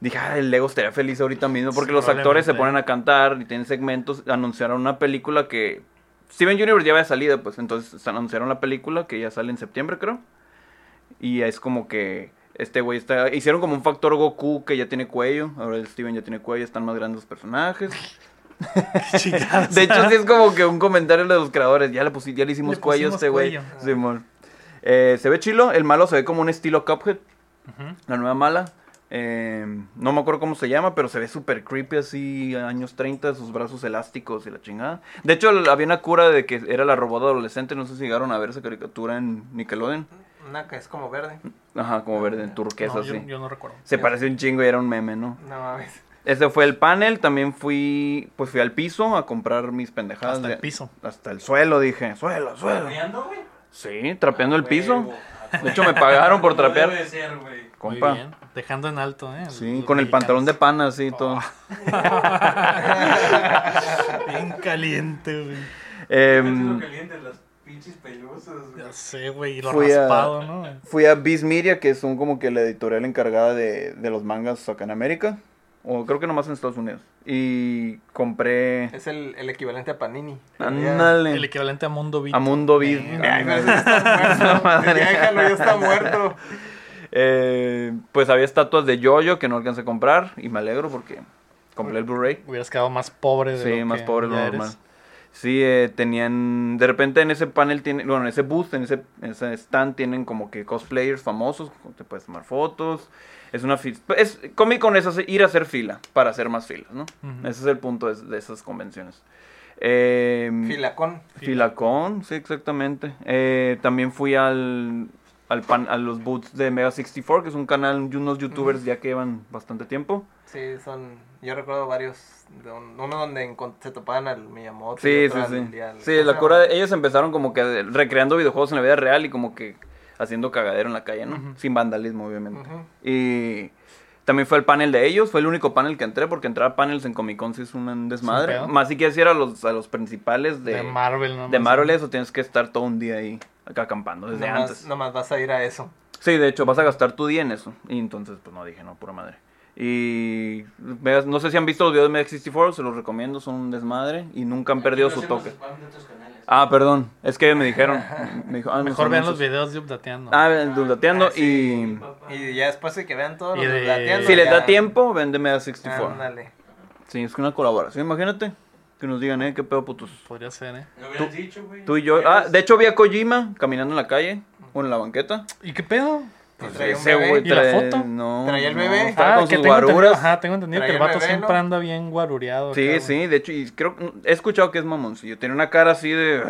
Dije, ah, el Lego estaría feliz ahorita mismo porque Sí, los actores se ponen a cantar y tienen segmentos. Anunciaron una película que Steven Universe ya había salido, pues entonces anunciaron la película que ya sale en septiembre, creo. Y es como que este güey está. Hicieron como un factor Goku que ya tiene cuello. Ahora el Steven ya tiene cuello, están más grandes los personajes. De hecho, sí es como que un comentario de los creadores. Ya le, pusi- ya le hicimos Le cuello a pusimos este güey. Simón. Eh, se ve chilo. El malo se ve como un estilo Cuphead. La nueva mala. Eh, no me acuerdo cómo se llama, pero se ve súper creepy así, años 30, sus brazos elásticos y la chingada. De hecho, había una cura de que era la robot adolescente, no sé si llegaron a ver esa caricatura en Nickelodeon. Una que es como verde. Ajá, como verde, en turquesa, No, así. yo, yo no recuerdo. Se parece un chingo y era un meme, ¿no? No mames. Ese fue el panel, también fui, pues fui al piso a comprar mis pendejadas. Hasta el piso. Hasta el suelo, dije, suelo, suelo. ¿Trapeando, güey? Sí, trapeando el piso. Huevo, a De hecho, me pagaron por trapear. Debe ser, güey. Compa. Muy bien. Dejando en alto, ¿eh? Sí, Los con el pantalón de pana, así, todo. Bien caliente, güey. Em, lo caliente, las pinches pelusas, güey. Ya sé, güey. Y lo Fui a- raspado, ¿no? Fui a Viz Media, que son como que la editorial encargada de, de los mangas acá en América. O creo que nomás en Estados Unidos. Y compré. Es el, el equivalente a Panini. El equivalente a Mundo Beat. A Mundo. Ay, ya está muerto. Madre. Ya déjalo, ya está muerto. Eh, pues había estatuas de Yoyo que no alcancé a comprar. Y me alegro porque compré el Blu-ray. Hubieras quedado más pobre de Sí, lo más que pobre de lo normal. eres. Sí, eh, tenían. De repente en ese panel tienen. Bueno, en ese booth, en ese, en ese stand, tienen como que cosplayers famosos. Te puedes tomar fotos. Es una. Es, Comic Con es hacer- ir a hacer fila para hacer más filas, ¿no? Ese es el punto de, de esas convenciones. Eh, Filacón. Filacón, sí, exactamente. Eh, también fui al, al pan, a los booths de Mega 64, que es un canal de unos youtubers ya que llevan bastante tiempo. Sí, son. Yo recuerdo varios. de un- uno donde se topaban al Miyamoto. y Sí, sí, sí. al- y al- Sí, ¿cómo la cura, ellos empezaron como que recreando videojuegos en la vida real y como que haciendo cagadero en la calle, ¿no? Sin vandalismo, obviamente. Y también fue el panel de ellos, fue el único panel que entré, porque entrar a panels en Comic Con sí es un desmadre. Más si quieres ir a los, a los principales de, De, Marvel, ¿no? de Marvel, eso tienes que estar todo un día ahí acá acampando desde Nomás, antes. nomás vas a ir a eso. Sí, de hecho, vas a gastar tu día en eso. Y entonces, pues no dije, no, pura madre. Y no sé si han visto los videos de Mega 64, se los recomiendo, son un desmadre y nunca han perdido Aquí su no toque. Ah, perdón, es que me dijeron. Me dijo, ah, no Mejor vean los videos de Updateando. Ah, duldateando Ah, sí. y... Y ya después de que vean todo Y lo de- de Plateando, Si les da tiempo, vende Mega 64. Ándale. Sí, es que una colaboración, imagínate. Que nos digan, eh, qué pedo putos. Podría ser, ¿eh? Hubieras dicho, güey. Tú y yo... Ah, de hecho vi a Kojima caminando en la calle, o en la banqueta. ¿Y qué pedo? Pues traía Ese bebé. güey ¿Y la trae- foto? No, ¿Traía el no, bebé? estaba ah, con que sus tengo entendido, guaruras. ajá, tengo entendido que Traía el el vato bebé, siempre ¿no? anda bien guarureado. Sí, sí, de hecho, y creo he escuchado que es mamoncillo. Tiene una cara así de.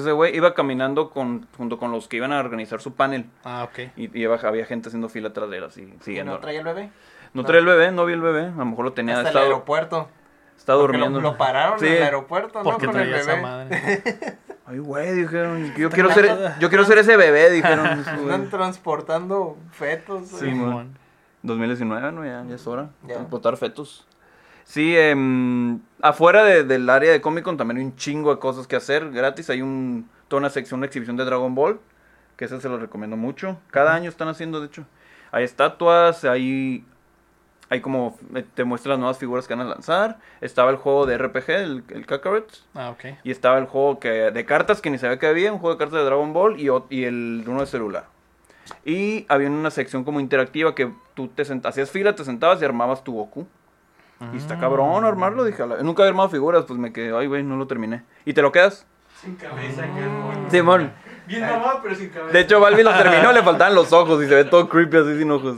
Ese güey iba caminando con, junto con los que iban a organizar su panel. Ah, ok. Y, y iba- había gente haciendo fila atrás de él, así, ¿Y siguiendo. ¿No traía el bebé? No traía el bebé, no vi el bebé. A lo mejor lo tenía. Hasta el aeropuerto. Porque durmiendo. Lo, lo pararon Sí. en el aeropuerto, ¿no? Porque Con el traía esa bebé. madre. Ay, güey, dijeron. Yo quiero, ser, yo quiero ser ese bebé, dijeron. Andan transportando fetos. Sí. Simón. 2019, ¿no? Ya, ya es hora. Transportar fetos. Sí, em, afuera de- del área de Comic Con también hay un chingo de cosas que hacer gratis. Hay un, toda una sección, una exhibición de Dragon Ball, que ese se lo recomiendo mucho. Cada año están haciendo, de hecho. Hay estatuas, hay, hay como, eh, te muestran las nuevas figuras que van a lanzar. Estaba el juego de RPG, el, el Kakarot. Ah, ok. Y estaba el juego que, de cartas que ni sabía que había, un juego de cartas de Dragon Ball y, y el uno de celular. Y había una sección como interactiva que tú te sentas, hacías fila, te sentabas y armabas tu Goku. Y está cabrón armarlo, dije, nunca había armado figuras, pues me quedé, ay güey, no lo terminé. ¿Y te lo quedas? Sin cabeza, qué bueno. Simón. Bien mamá, pero sin cabeza. De hecho, Balbi lo terminó, le faltaban los ojos y se ve todo creepy así sin ojos.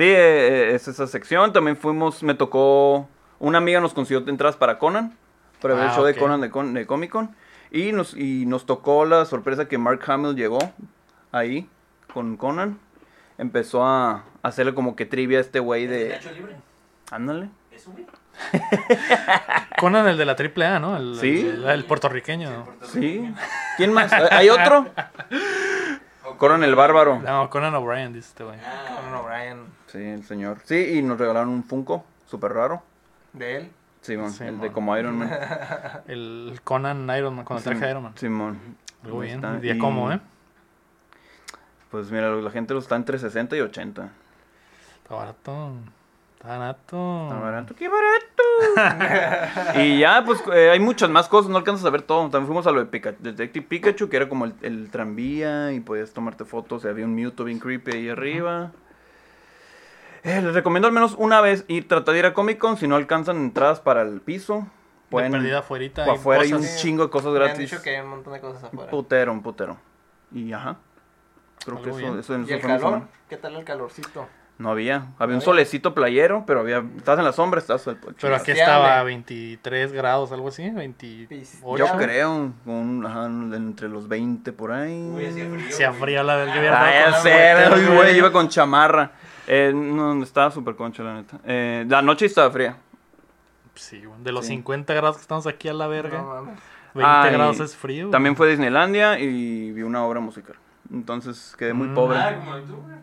Sí, eh, eh, es esa sección. También fuimos, me tocó, una amiga nos consiguió entradas para Conan, para ver Ah, el show ok. de Conan de, Con- de Comic Con. Y nos, y nos tocó la sorpresa que Mark Hamill llegó ahí con Conan. Empezó a hacerle como que trivia a este güey de... Nacho Libre. Ándale. ¿Eso, güey? Conan, el de la AAA, ¿no? El, Sí. El, el puertorriqueño. Sí. ¿Quién más? ¿Hay otro? Conan el Bárbaro. No, Conan O'Brien, dice este güey. Ah, Conan O'Brien, Sí, el señor. Sí, y nos regalaron un Funko súper raro. de él. Simón, Sí, el de como Iron Man. El Conan Iron Man, con el traje de Iron Man. Simón. Ahí bien. está. Día Y, como, ¿eh? Pues mira, la gente lo está entre 60 y 80. Está barato. Está barato. Está barato. ¡Qué barato! y ya, pues eh, hay muchas más cosas, no alcanzas a ver todo. También fuimos a lo de Pika- Detective Pikachu, que era como el, el tranvía y podías tomarte fotos. y había un Mewtwo bien creepy ahí arriba. Eh, les recomiendo al menos una vez ir, tratar de ir a Comic Con si no alcanzan entradas para el piso. De Pueden, perdida afuerita. o afuera hay un chingo de cosas Me han gratis. dicho que hay un montón de cosas Un afuera. putero, un putero. Y ajá. Creo que Algo eso, bien. eso, ¿Y eso el calor? semana. ¿Qué tal el calorcito? No había. Había un había? solecito playero, pero había. Estás en la sombra, estás. al- Pero aquí estaba a 23 grados, algo así. 28. Yo creo, un, ajá, entre los 20 por ahí. Hacía frío. Se afría la verga. hubiera Ah, iba con chamarra. Eh, no, estaba súper concha, la neta. Eh, la noche estaba fría. Sí, de los Sí. 50 grados que estamos aquí a la verga. No mames. 20 Ah, y grados es frío. También fue a Disneylandia y vi una obra musical. Entonces quedé muy Mm. pobre. Ah, tú, güey.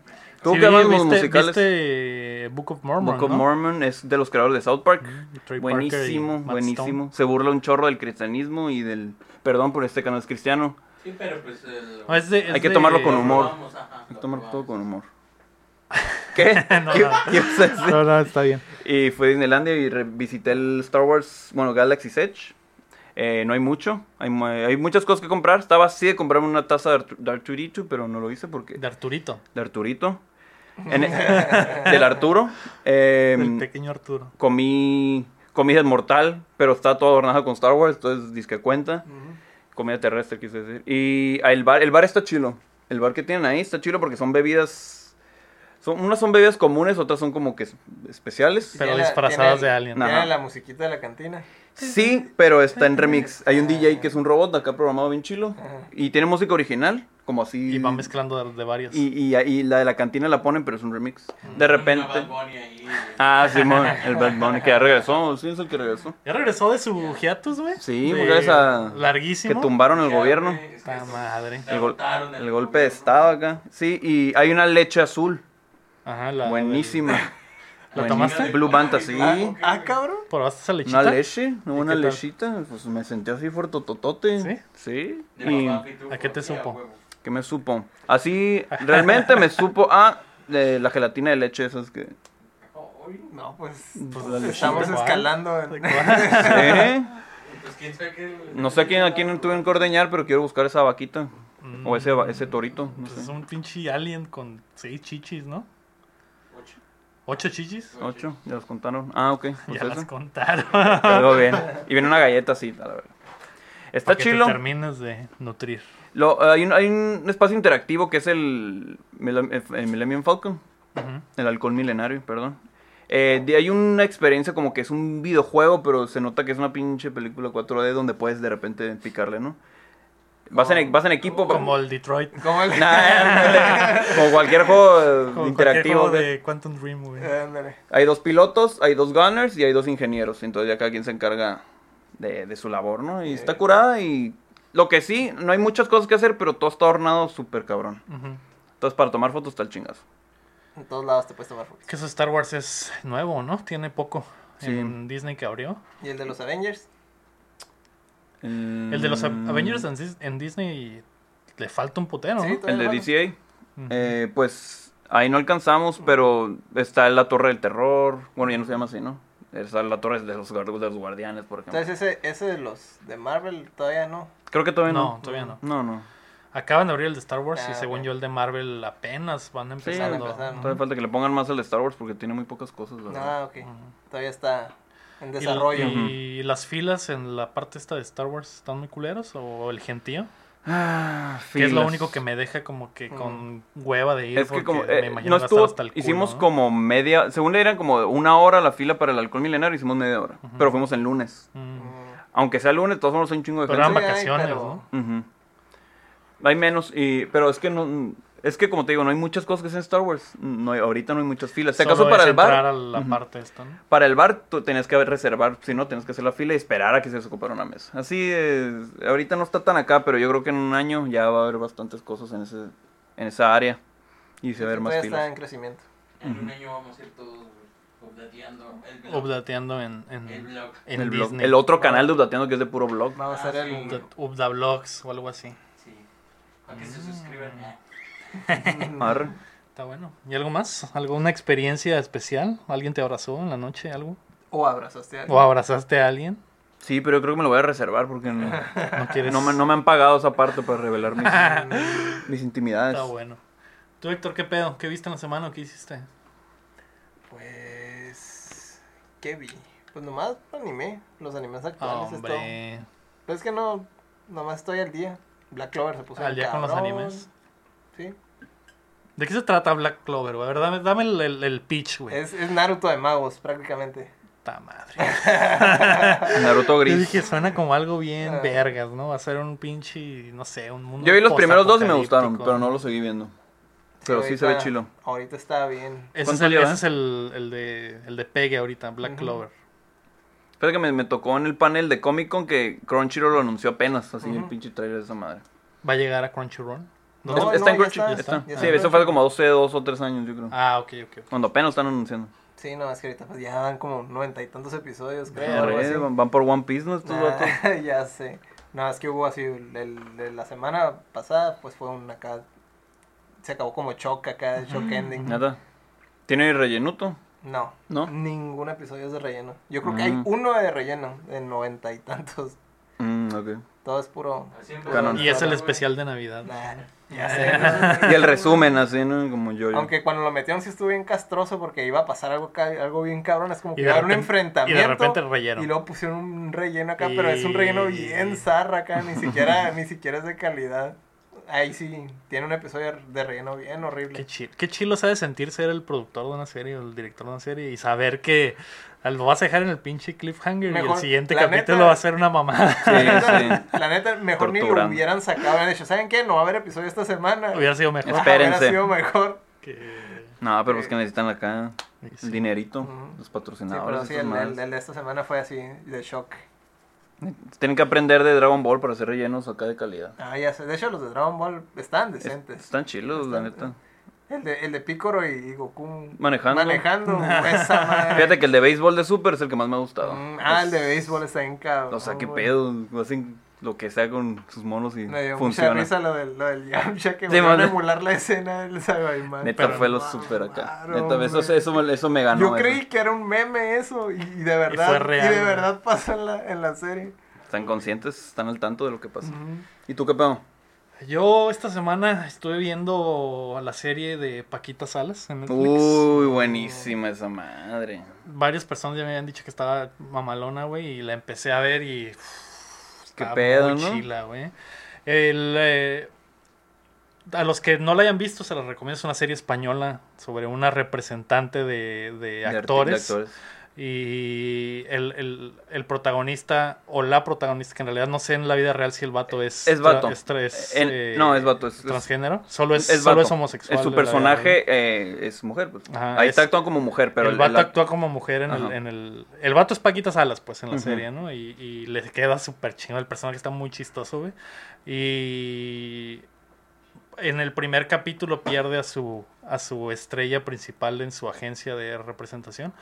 ¿Tú Sí, qué viste, musicales? viste Book of Mormon, Book of ¿no? Mormon es de los creadores de South Park. Y buenísimo, buenísimo. Se burla un chorro del cristianismo y del... Perdón por este canal es cristiano. Sí, pero pues el... No, es de- es Hay que de- tomarlo con humor. Vamos, ajá, Hay que lo tomar probamos. todo con humor. ¿Qué? No, ¿Qué, no. qué decir? No, no, está bien. Y fui a Disneylandia y visité el Star Wars, bueno, Galaxy's Edge. Eh, no hay mucho, hay, hay muchas cosas que comprar. Estaba así de comprarme una taza de, Artu- de Arturito, pero no lo hice porque... De Arturito. De Arturito. En- del Arturo. Eh, El pequeño Arturo. comí comida mortal, pero está todo adornado con Star Wars, entonces disque cuenta. Comida terrestre, quise decir. Y el bar, el bar está chilo. El bar que tienen ahí está chilo porque son bebidas... Son, unas son bebidas comunes, otras son como que especiales. Pero la- disfrazadas tiene de alien. Tiene la musiquita de la cantina. Sí, pero está en remix. Hay un DJ que es un robot acá programado bien chilo. Y tiene música original, como así. Y va mezclando de, de varias. Y, y, y la de la cantina la ponen, pero es un remix. De Una repente. Bad Bunny ahí, güey. Ah, Simón, el Bad Bunny que ya regresó. Sí, es el que regresó. ¿Ya regresó de su hiatus, güey? Sí, De- porque esa- Larguísimo. Que tumbaron el gobierno. güey, es que Ta madre. El golpe de estado acá. Sí, y hay una leche azul. Ajá, la. Buenísima. ¿La Buenísima. tomaste? Blue Banta, sí. Ah, ah, cabrón. ¿Probaste esa lechita? Una leche, una lechita. Pues me sentí así fuerte totote. ¿Sí? Sí. Y- ¿A qué te sí, supo? ¿Qué me supo? Así, realmente me supo a de la gelatina de leche, esas que... No, pues, Pues pues, estamos escalando. en-. ¿Eh? Pues quién sabe qué. No sé a quién, a quién tuvieron que ordeñar, pero quiero buscar esa vaquita. Mm, O ese, ese torito, no Pues es un pinche alien con seis chichis, ¿no? Ocho. ¿Ocho chichis? Ocho, ya los contaron. Ah, ok. Pues ya las eso. contaron. Algo bien. Y viene una galleta así, la verdad. Está Para que te chilo. termines de nutrir. Lo, hay, un, hay un espacio interactivo que es el, Millennium- el Millennium Falcon. Ujú. El halcón milenario, perdón. Eh, de- hay una experiencia como que es un videojuego, pero se nota que es una pinche película 4D donde puedes de repente picarle, ¿no? Vas en, vas en equipo. Como el Detroit. Como el. Nah, como cualquier juego Como interactivo. cualquier juego de Quantum Dream, güey. Hay dos pilotos, hay dos gunners y hay dos ingenieros. Entonces ya cada quien se encarga de, de su labor, ¿no? Y está curada y... Lo que sí, no hay muchas cosas que hacer, pero todo está ornado súper cabrón. Entonces para tomar fotos está el chingazo. En todos lados te puedes tomar fotos. Que eso Star Wars es nuevo, ¿no? Tiene poco. Sí. En Disney que abrió. ¿Y el de los Avengers? El de los Mm, Avengers en, Dis- en Disney le falta un putero, Sí, ¿no? El de. DCA. Eh, pues ahí no alcanzamos, pero está la Torre del Terror. Bueno, ya no se llama así, ¿no? Está la Torre de los, guard- de los Guardianes, por ejemplo. Entonces ese, ese de los de Marvel todavía no. Creo que todavía no. No, todavía no. No, no. Acaban de abrir el de Star Wars y Ah, según yo el de Marvel apenas van Sí, empezando. empezar, ¿no? Todavía falta que le pongan más al de Star Wars porque tiene muy pocas cosas. verdad. Ah, ok. Todavía está en Y- desarrollo. Y, las filas en la parte esta de Star Wars están muy culeros o el gentío, Ah, que es lo único que me deja como que con hueva de ir Es que porque como, me eh, imagino no estuvo, hasta el culo, hicimos ¿no? como media, según eran como una hora la fila para el alcohol milenario, hicimos media hora, pero fuimos en lunes. Mm. Mm. Aunque sea lunes, todos modos hay un chingo de Pero eran. Sí, hay, vacaciones, pero- ¿no? Ujú. Hay menos, y, pero es que no... Es que como te digo, no hay muchas cosas que sean Star Wars. No hay- ahorita no hay muchas filas. Si acaso para es el bar... entrar a la Ujú. parte esta, ¿no? Para el bar tú tenías que reservar, si no, tenías que hacer la fila y esperar a que se ocupara una mesa. Así, eh, ahorita no está tan acá, pero yo creo que en un año ya va a haber bastantes cosas en, ese, en esa área. Y se va a ver más Todavía está filas. en crecimiento. En un año vamos a ir todos güey, updateando el blog. En, en, El blog. en el, blog. Disney. el otro canal de Updateando que es de puro blog. Vamos a Ah, hacer sí. el... Upda- Updablogs o algo así. Sí. Para que se suscriban. Arre. Está bueno. ¿Y algo más? ¿Alguna experiencia especial? ¿Alguien te abrazó en la noche? ¿Algo? O abrazaste a alguien. ¿O abrazaste a alguien? Sí, pero yo creo que me lo voy a reservar porque no, ¿No quieres? no, me, no me han pagado esa parte para revelar mis, mis intimidades. Está bueno. ¿Tú, Héctor, qué pedo? ¿Qué viste en la semana o qué hiciste? Pues... ¿Qué vi? Pues nomás anime. Los animes actuales es todo. Hombre. Pero es que no... Nomás estoy al día. Black Clover se puso Al día con los animes. Sí. ¿De qué se trata Black Clover? güey? A ver, dame, dame el, el, el pitch, güey. Es, es Naruto de magos, prácticamente. Puta madre. Naruto Yo Gris. dije, suena como algo bien Ah. vergas, ¿no? Va a ser un pinche, no sé, un mundo Yo vi los primeros dos y me gustaron, pero no los seguí viendo. Pero sí se ve chilo. Ahorita está bien. Ese es, ¿Cuánto el, ese es el, el de, el de Pegue ahorita, Black. Clover. Espera que me, me tocó en el panel de Comic Con que Crunchyroll lo anunció apenas, así el Ujú. pinche trailer de esa madre. ¿Va a llegar a Crunchyroll? No, ¿Dónde Es- no, está en ya Crunchyroll, está, está. Sí, eso fue Crunchyroll. como hace dos o tres años, yo creo. Ah, ok, ok. ok. Cuando apenas están anunciando. Sí, no, es que ahorita pues, ya van como noventa y tantos episodios. creo. Eh, van, por One Piece, ¿no? Estos vatos. Ah, ya sé. No, es que hubo así, el, el- la semana pasada, pues fue un acá, se acabó como shock acá, shock ending. Nada. ¿Tiene rellenuto? No, ¿No? ningún episodio es de relleno. Yo creo que hay Mm. uno de relleno, de noventa y tantos. Mm, ok. Todo es puro... Canon. Y es el especial de Navidad. Nah, ya sé. Y el resumen, así, ¿no? Como yo. yo. Aunque cuando lo metieron sí estuvo bien castroso porque iba a pasar algo, algo bien cabrón. Es como que Y iba de a haber un enfrentamiento. y de repente relleno. Y luego pusieron un relleno acá, pero es un relleno bien zarra acá. Ni siquiera, ni siquiera es de calidad. Ahí sí, tiene un episodio de relleno bien horrible. Qué chido, qué chilo sabe sentir ser el productor de una serie o el director de una serie y saber que lo vas a dejar en el pinche cliffhanger y el siguiente capítulo neta- va a ser una mamada. Sí, sí. La neta, mejor ni lo hubieran sacado. Hubieran dicho, ¿saben qué? No va a haber episodio esta semana. Hubiera sido mejor. Espérense. Hubiera sido mejor. que- No, pero es que necesitan acá Sí. el dinerito, los Sí, patrocinadores. pero sí, el, el- el de esta semana fue así, de shock. Tienen que aprender de Dragon Ball para hacer rellenos acá de calidad. Ah, ya sé. De hecho, los de Dragon Ball están Es- decentes. están chilos, la neta. El de, el de Piccolo y Goku Manejando. manejando esa madre. Fíjate que el de béisbol de Super es el que más me ha gustado. Mm, ah, el de béisbol está en cabrón. O sea, qué güey. pedo. Hacen lo que sea con sus monos y Me dio funciona. mucha risa lo del, lo del Yamcha que Sí, van a emular la escena del Saibaiman. Neta fue lo super acá. claro, Neta, eso, eso, me- eso me ganó. Yo eso. creí que era un meme eso y, y de verdad fue real, y de verdad pasó en la, en la serie. Están conscientes, están al tanto de lo que pasa. ¿Y tú qué pedo? Yo esta semana estuve viendo la serie de Paquita Salas en Netflix. Uy, buenísima esa madre. Varias personas ya me habían dicho que estaba mamalona, güey, y la empecé a ver y... uff, Qué pedo, muy ¿no? chila, güey. El, eh, a los que no la hayan visto, se la recomiendo. Es una serie española sobre una representante de, de De arti- de actores. Y el, el, el protagonista, o la protagonista, que en realidad no sé en la vida real si el vato es... Es vato. es El- eh, no, es vato, es- transgénero. Solo es, Es solo homosexual. Es su personaje eh, es mujer, pues. Ajá, Ahí es- está actuando como mujer, pero el, vato actúa como mujer en el, en el... El vato es Paquita Salas, pues, en la serie, ¿no? Y, y le queda súper chingón. El personaje está muy chistoso, güey. Y... En el primer capítulo pierde a su, a su estrella principal en su agencia de representación.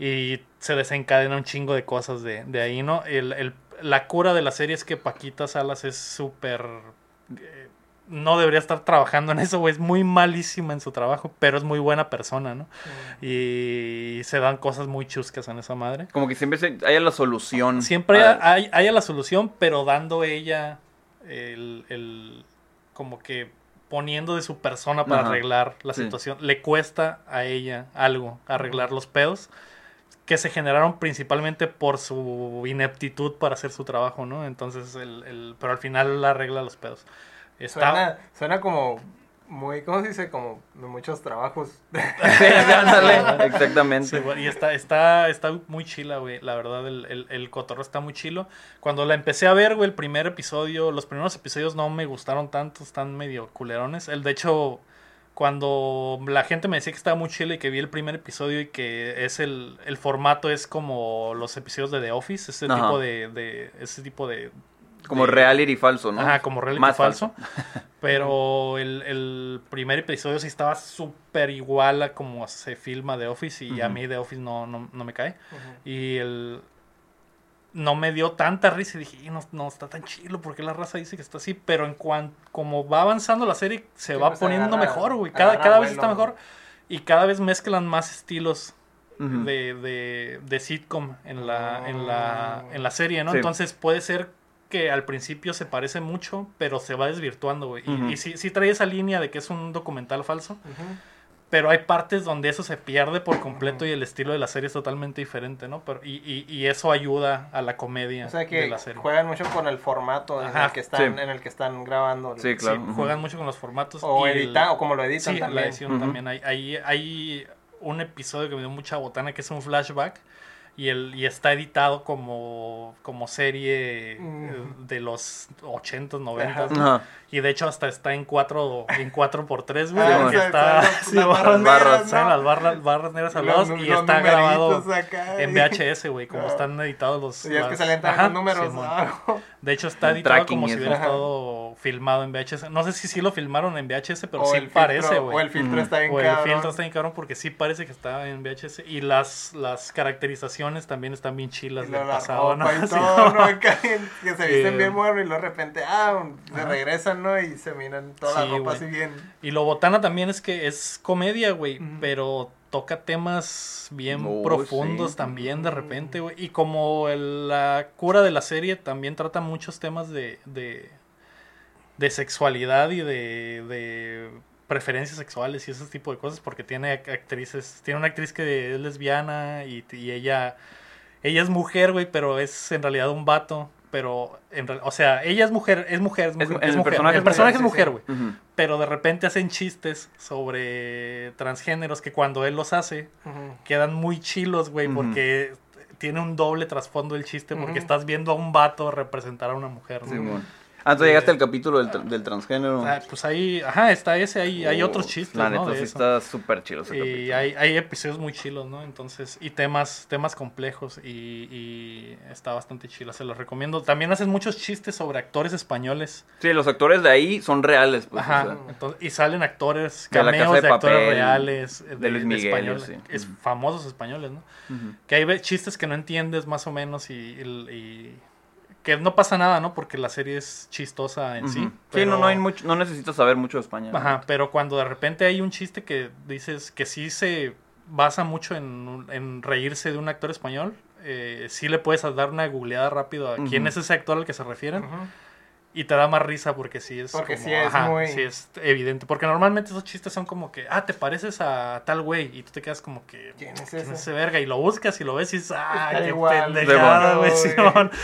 Y se desencadena un chingo de cosas de, de ahí, ¿no? El, el- la cura de la serie es que Paquita Salas es súper... eh, no debería estar trabajando en eso, güey. Es muy malísima en su trabajo, pero es muy buena persona, ¿no? Y se dan cosas muy chuscas en esa madre. como que siempre se, haya la solución. Siempre a- hay, haya la solución, pero dando ella el, el- como que poniendo de su persona para Ajá, arreglar la sí. situación. Le cuesta a ella algo, arreglar los pedos que se generaron principalmente por su ineptitud para hacer su trabajo, ¿no? Entonces, el, el- pero al final la arregla los pedos. Está, Suena, suena como muy, ¿cómo se dice? Como de muchos trabajos. Sí, ándale, exactamente. Sí, y está, está, está muy chila, güey. La verdad, el, el, el cotorro está muy chilo. Cuando la empecé a ver, güey, el primer episodio, los primeros episodios no me gustaron tanto, están medio culerones. El, de hecho, cuando la gente me decía que estaba muy chila y que vi el primer episodio y que es el, el formato es como los episodios de The Office, ese Ajá. tipo de, de, ese tipo de, Como de- reality falso, ¿no? Ajá, como reality Más falso. Pero el, el primer episodio sí estaba súper igual a como se filma The Office y a mí The Office no, no, no me cae. Y el... No me dio tanta risa y dije, "Y no, no está tan chilo porque la raza dice que está así. Pero en cuanto, como va avanzando la serie, se Sí, va pues, poniendo agarra- mejor, güey. Cada, cada vez está mejor. Y cada vez mezclan más estilos de, de, de sitcom en la, en, la, Oh. en la serie, ¿no? Sí. Entonces puede ser que al principio se parece mucho, pero se va desvirtuando, güey. Y-. Y, sí, sí trae esa línea de que es un documental falso. Pero hay partes donde eso se pierde por completo y el estilo de la serie es totalmente diferente, ¿no? Pero, y, y, y eso ayuda a la comedia O sea de que la serie. juegan mucho con el formato en Ajá, el que están, sí. en el que están grabando. Sí, Sí, claro. juegan mucho con los formatos. O y el- editan, o como lo editan Sí, la también. edición Ujú. también. Hay, hay, hay un episodio que me dio mucha botana que es un flashback y, el, y está editado como, como serie eh, de los 80s, 90s. Ajá. Y de hecho hasta está en 4 en 4x3, güey. Ah, porque o sea, está, las- sí, las barras, barras negras, salen ¿no? las barras, barras negras al lado y está grabado acá, en VHS, güey, como están editados los... Y es que salen números abajo. De hecho, está editado como si hubiera Ajá. estado filmado en VHS. No sé si sí lo filmaron en VHS, pero o sí parece, güey. O el filtro Ujú. está bien O el cabrón. filtro está bien cabrón porque sí parece que está en VHS. Y las, las caracterizaciones también están bien chilas Y del la pasado, ¿no? y todo, que se visten Eh, bien bueno y luego de repente, ah, se regresan, ¿no? Y se miran toda Sí, la ropa así bien. Y lo botana también es que es comedia, güey. Pero toca temas bien profundos sí. también de repente, güey. Y como el- la cura de la serie también trata muchos temas de, de, de sexualidad y de, de preferencias sexuales y ese tipo de cosas. Porque tiene ac- actrices, tiene una actriz que es lesbiana y, y ella, ella es mujer, güey, pero es en realidad un vato. Pero, en real- o sea, ella es mujer, es mujer, es Es- mujer. el mujer. personaje El es personaje es mujer, sí, güey pero de repente hacen chistes sobre transgéneros que cuando él los hace quedan muy chilos, güey, porque tiene un doble trasfondo el chiste porque estás viendo a un vato representar a una mujer. ¿no? Simón. Ah, entonces llegaste al capítulo del, tra- del transgénero. Ah, pues ahí, ajá, está ese, hay Oh, otros chistes, La ¿no? neta, De sí está súper chido ese Y capítulo. hay, hay episodios muy chilos, ¿no? Entonces, y temas, temas complejos y, y está bastante chila, se los recomiendo. También hacen muchos chistes sobre actores españoles. Sí, los actores de ahí son reales, pues. Ajá, o sea. entonces- y salen actores, De cameos de, de actores Papel, reales, eh, de Luis Miguel, españoles, sí. es Ujú. famosos españoles, ¿no? Ujú. Que hay chistes que no entiendes más o menos y, y- y que no pasa nada, ¿no? Porque la serie es chistosa en sí. Sí, pero- no, no, hay mucho, no necesitas saber mucho de España. Ajá, pero cuando de repente hay un chiste que dices que sí se basa mucho en, en reírse de un actor español, eh, sí le puedes dar una googleada rápido a quién es ese actor al que se refieren Ujú. Y te da más risa porque sí es Porque como- sí es ajá, muy- sí es evidente porque normalmente esos chistes son como que ah te pareces a tal güey y tú te quedas como que ¿Quién es ¿quién ese? es ese verga y lo buscas y lo ves y dices ah Está qué igual, pendejada güey. güey Simón".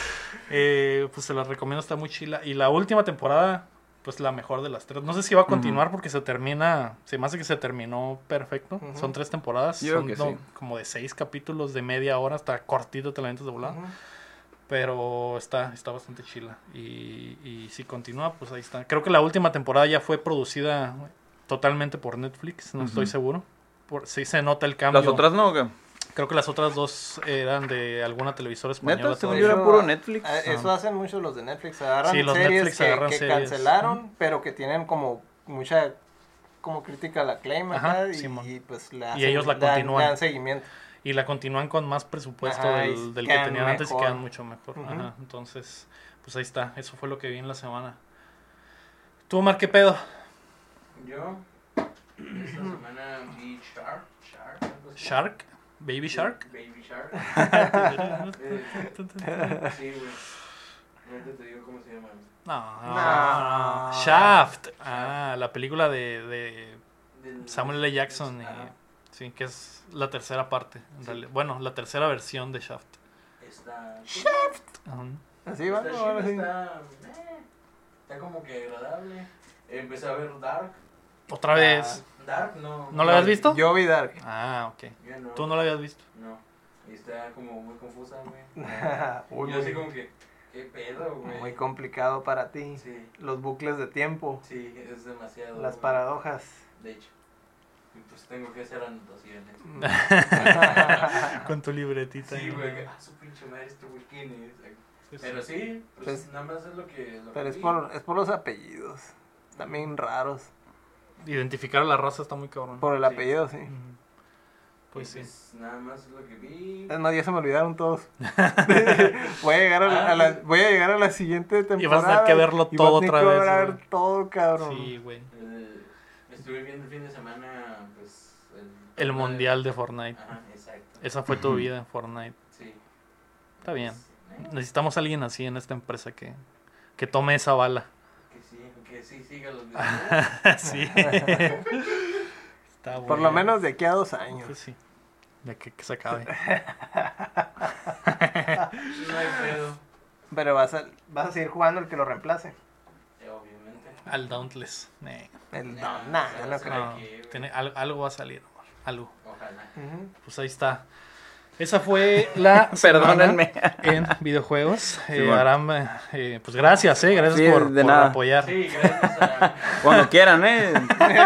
Eh, pues se la recomiendo está muy chila y la última temporada pues la mejor de las tres no sé si va a continuar porque se termina se me hace que se terminó perfecto son tres temporadas Yo creo son que no, sí. como de seis capítulos de media hora hasta cortito te la de volada. Pero está, está bastante chila. Y, y si continúa, pues ahí está. Creo que la última temporada ya fue producida totalmente por Netflix, no estoy seguro. Por, sí se nota el cambio. Las otras no, ¿o qué? Creo que las otras dos eran de alguna televisora española. Neta, según yo era puro Netflix. ah, Eso hacen muchos los de Netflix. Agarran Sí, los series Netflix que, agarran que series. cancelaron, pero que tienen como mucha como crítica a la claim Ajá, acá, y, pues le Y hacen- ellos la dan- continúan. dan seguimiento. Y la continúan con más presupuesto Ajá, del, del que tenían antes y quedan mucho mejor. Ajá, entonces, pues ahí está. Eso fue lo que vi en la semana. ¿Tú, Omar, qué pedo? Yo, esta semana vi Shark. Shark. algo así. ¿Shark? ¿Baby Shark? Baby Shark. Sí, güey. Ahorita te digo cómo se llama. No, No. Shaft. Ah, la película de, de Samuel L. Jackson. y-. sí, que es la tercera parte. en Sí. realidad. Bueno, la tercera versión de Shaft. Está. Ajá. Así va, Está está, eh, está como que agradable. Empecé a ver Dark. Otra vez. Dark no. ¿No lo habías visto? Yo vi Dark. Ah, ok. No. ¿Tú no lo habías visto? No. Y está como muy confusa, güey. Uy, Yo así como que, ¿qué pedo, güey? muy complicado para ti. Sí, Los bucles de tiempo, sí, es demasiado. las güey. paradojas. De hecho. Y pues tengo que hacer anotaciones. Con tu libretita. Sí, güey. Ah, su pinche maestro, güey, ¿quién es? Sí, sí. Pero sí, pues, Pues- nada más es lo que. Lo Pero que es vi. por, es por los apellidos. También raros. Identificar a la raza está muy cabrón. Por el Sí. apellido, sí. Pues sí. Pues nada más es lo que vi. Es más, ya se me olvidaron todos. voy, a llegar a, la- Ah, a la, voy a llegar a la siguiente temporada. Y vas a tener que verlo voy a todo otra vez, ver güey. todo, cabrón. Sí, güey. Eh, estuve viendo el fin de semana, pues. El mundial de Fortnite. Ajá, exacto. Esa fue tu vida en Fortnite. Sí. Está bien. Pues, eh, Necesitamos a alguien así en esta empresa que, que tome esa bala. Que sí, que sí siga los videos. sí. Está Por lo menos de aquí a dos años. Pues sí. De que, que se acabe. no hay pedo. Pero vas a, vas a seguir jugando el que lo reemplace. Al Dauntless. Eh, El, Nah, no, no hacer creo. no, tiene, al- algo va a salir. amor, Algo. Ojalá. Ujú. Pues ahí está. Esa fue la Perdónenme. en videojuegos. Eh, bueno. Aram, eh, pues gracias, eh, gracias Sí, por, de por nada. apoyar. Sí, gracias a. Cuando quieran, ¿eh?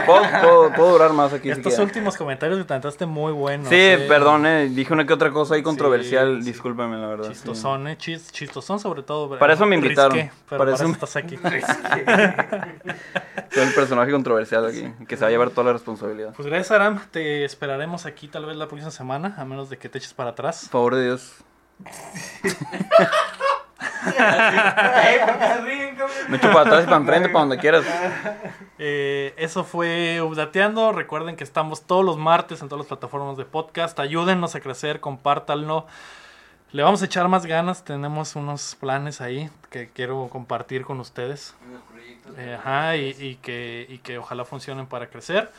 Puedo, puedo- puedo durar más aquí Estos últimos comentarios que te aventaste muy buenos. Sí, eh. perdón, ¿eh? Dije una que otra cosa ahí controversial. Sí, sí. Discúlpame, la verdad. sí. Chistosón, eh, chis- chistosón sobre todo. Para eso me invitaron. Risqué, pero Para para, eso eso me- estás aquí. Soy el personaje controversial aquí, que se va a llevar toda la responsabilidad. Pues gracias, Aram. Te esperaremos aquí tal vez la próxima semana, a menos de que te eches para atrás. Por favor de Dios. Me echo para atrás y para enfrente, para donde quieras. Eh, eso fue Updateando. Recuerden que estamos todos los martes en todas las plataformas de podcast. Ayúdennos a crecer, compártanlo. Le vamos a echar más ganas. Tenemos unos planes ahí que quiero compartir con ustedes. Unos proyectos. Eh, ajá, y, y que, y que ojalá funcionen para crecer.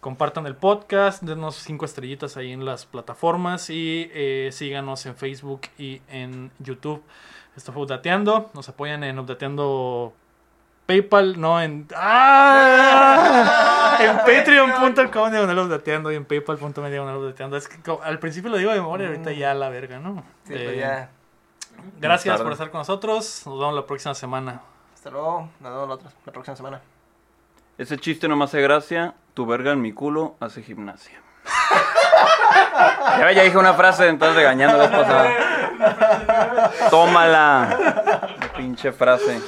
Compartan el podcast, denos cinco estrellitas ahí en las plataformas y eh, síganos en Facebook y en YouTube. Esto fue Updateando. Nos apoyan en Updateando PayPal, no en. ¡Ah! en patreon.com diagonal updateando y en paypal.me diagonal updateando. Es que al principio lo digo de memoria, ahorita ya la verga, ¿no? Sí, Eh, pues ya. Gracias por estar con nosotros. Nos vemos la próxima semana. Hasta luego. Nos vemos la, otra, la próxima semana. Ese chiste no me hace gracia. Tu verga en mi culo hace gimnasia. Ya, ya dije una frase, entonces regañando la pasada. Tómala. Pinche frase.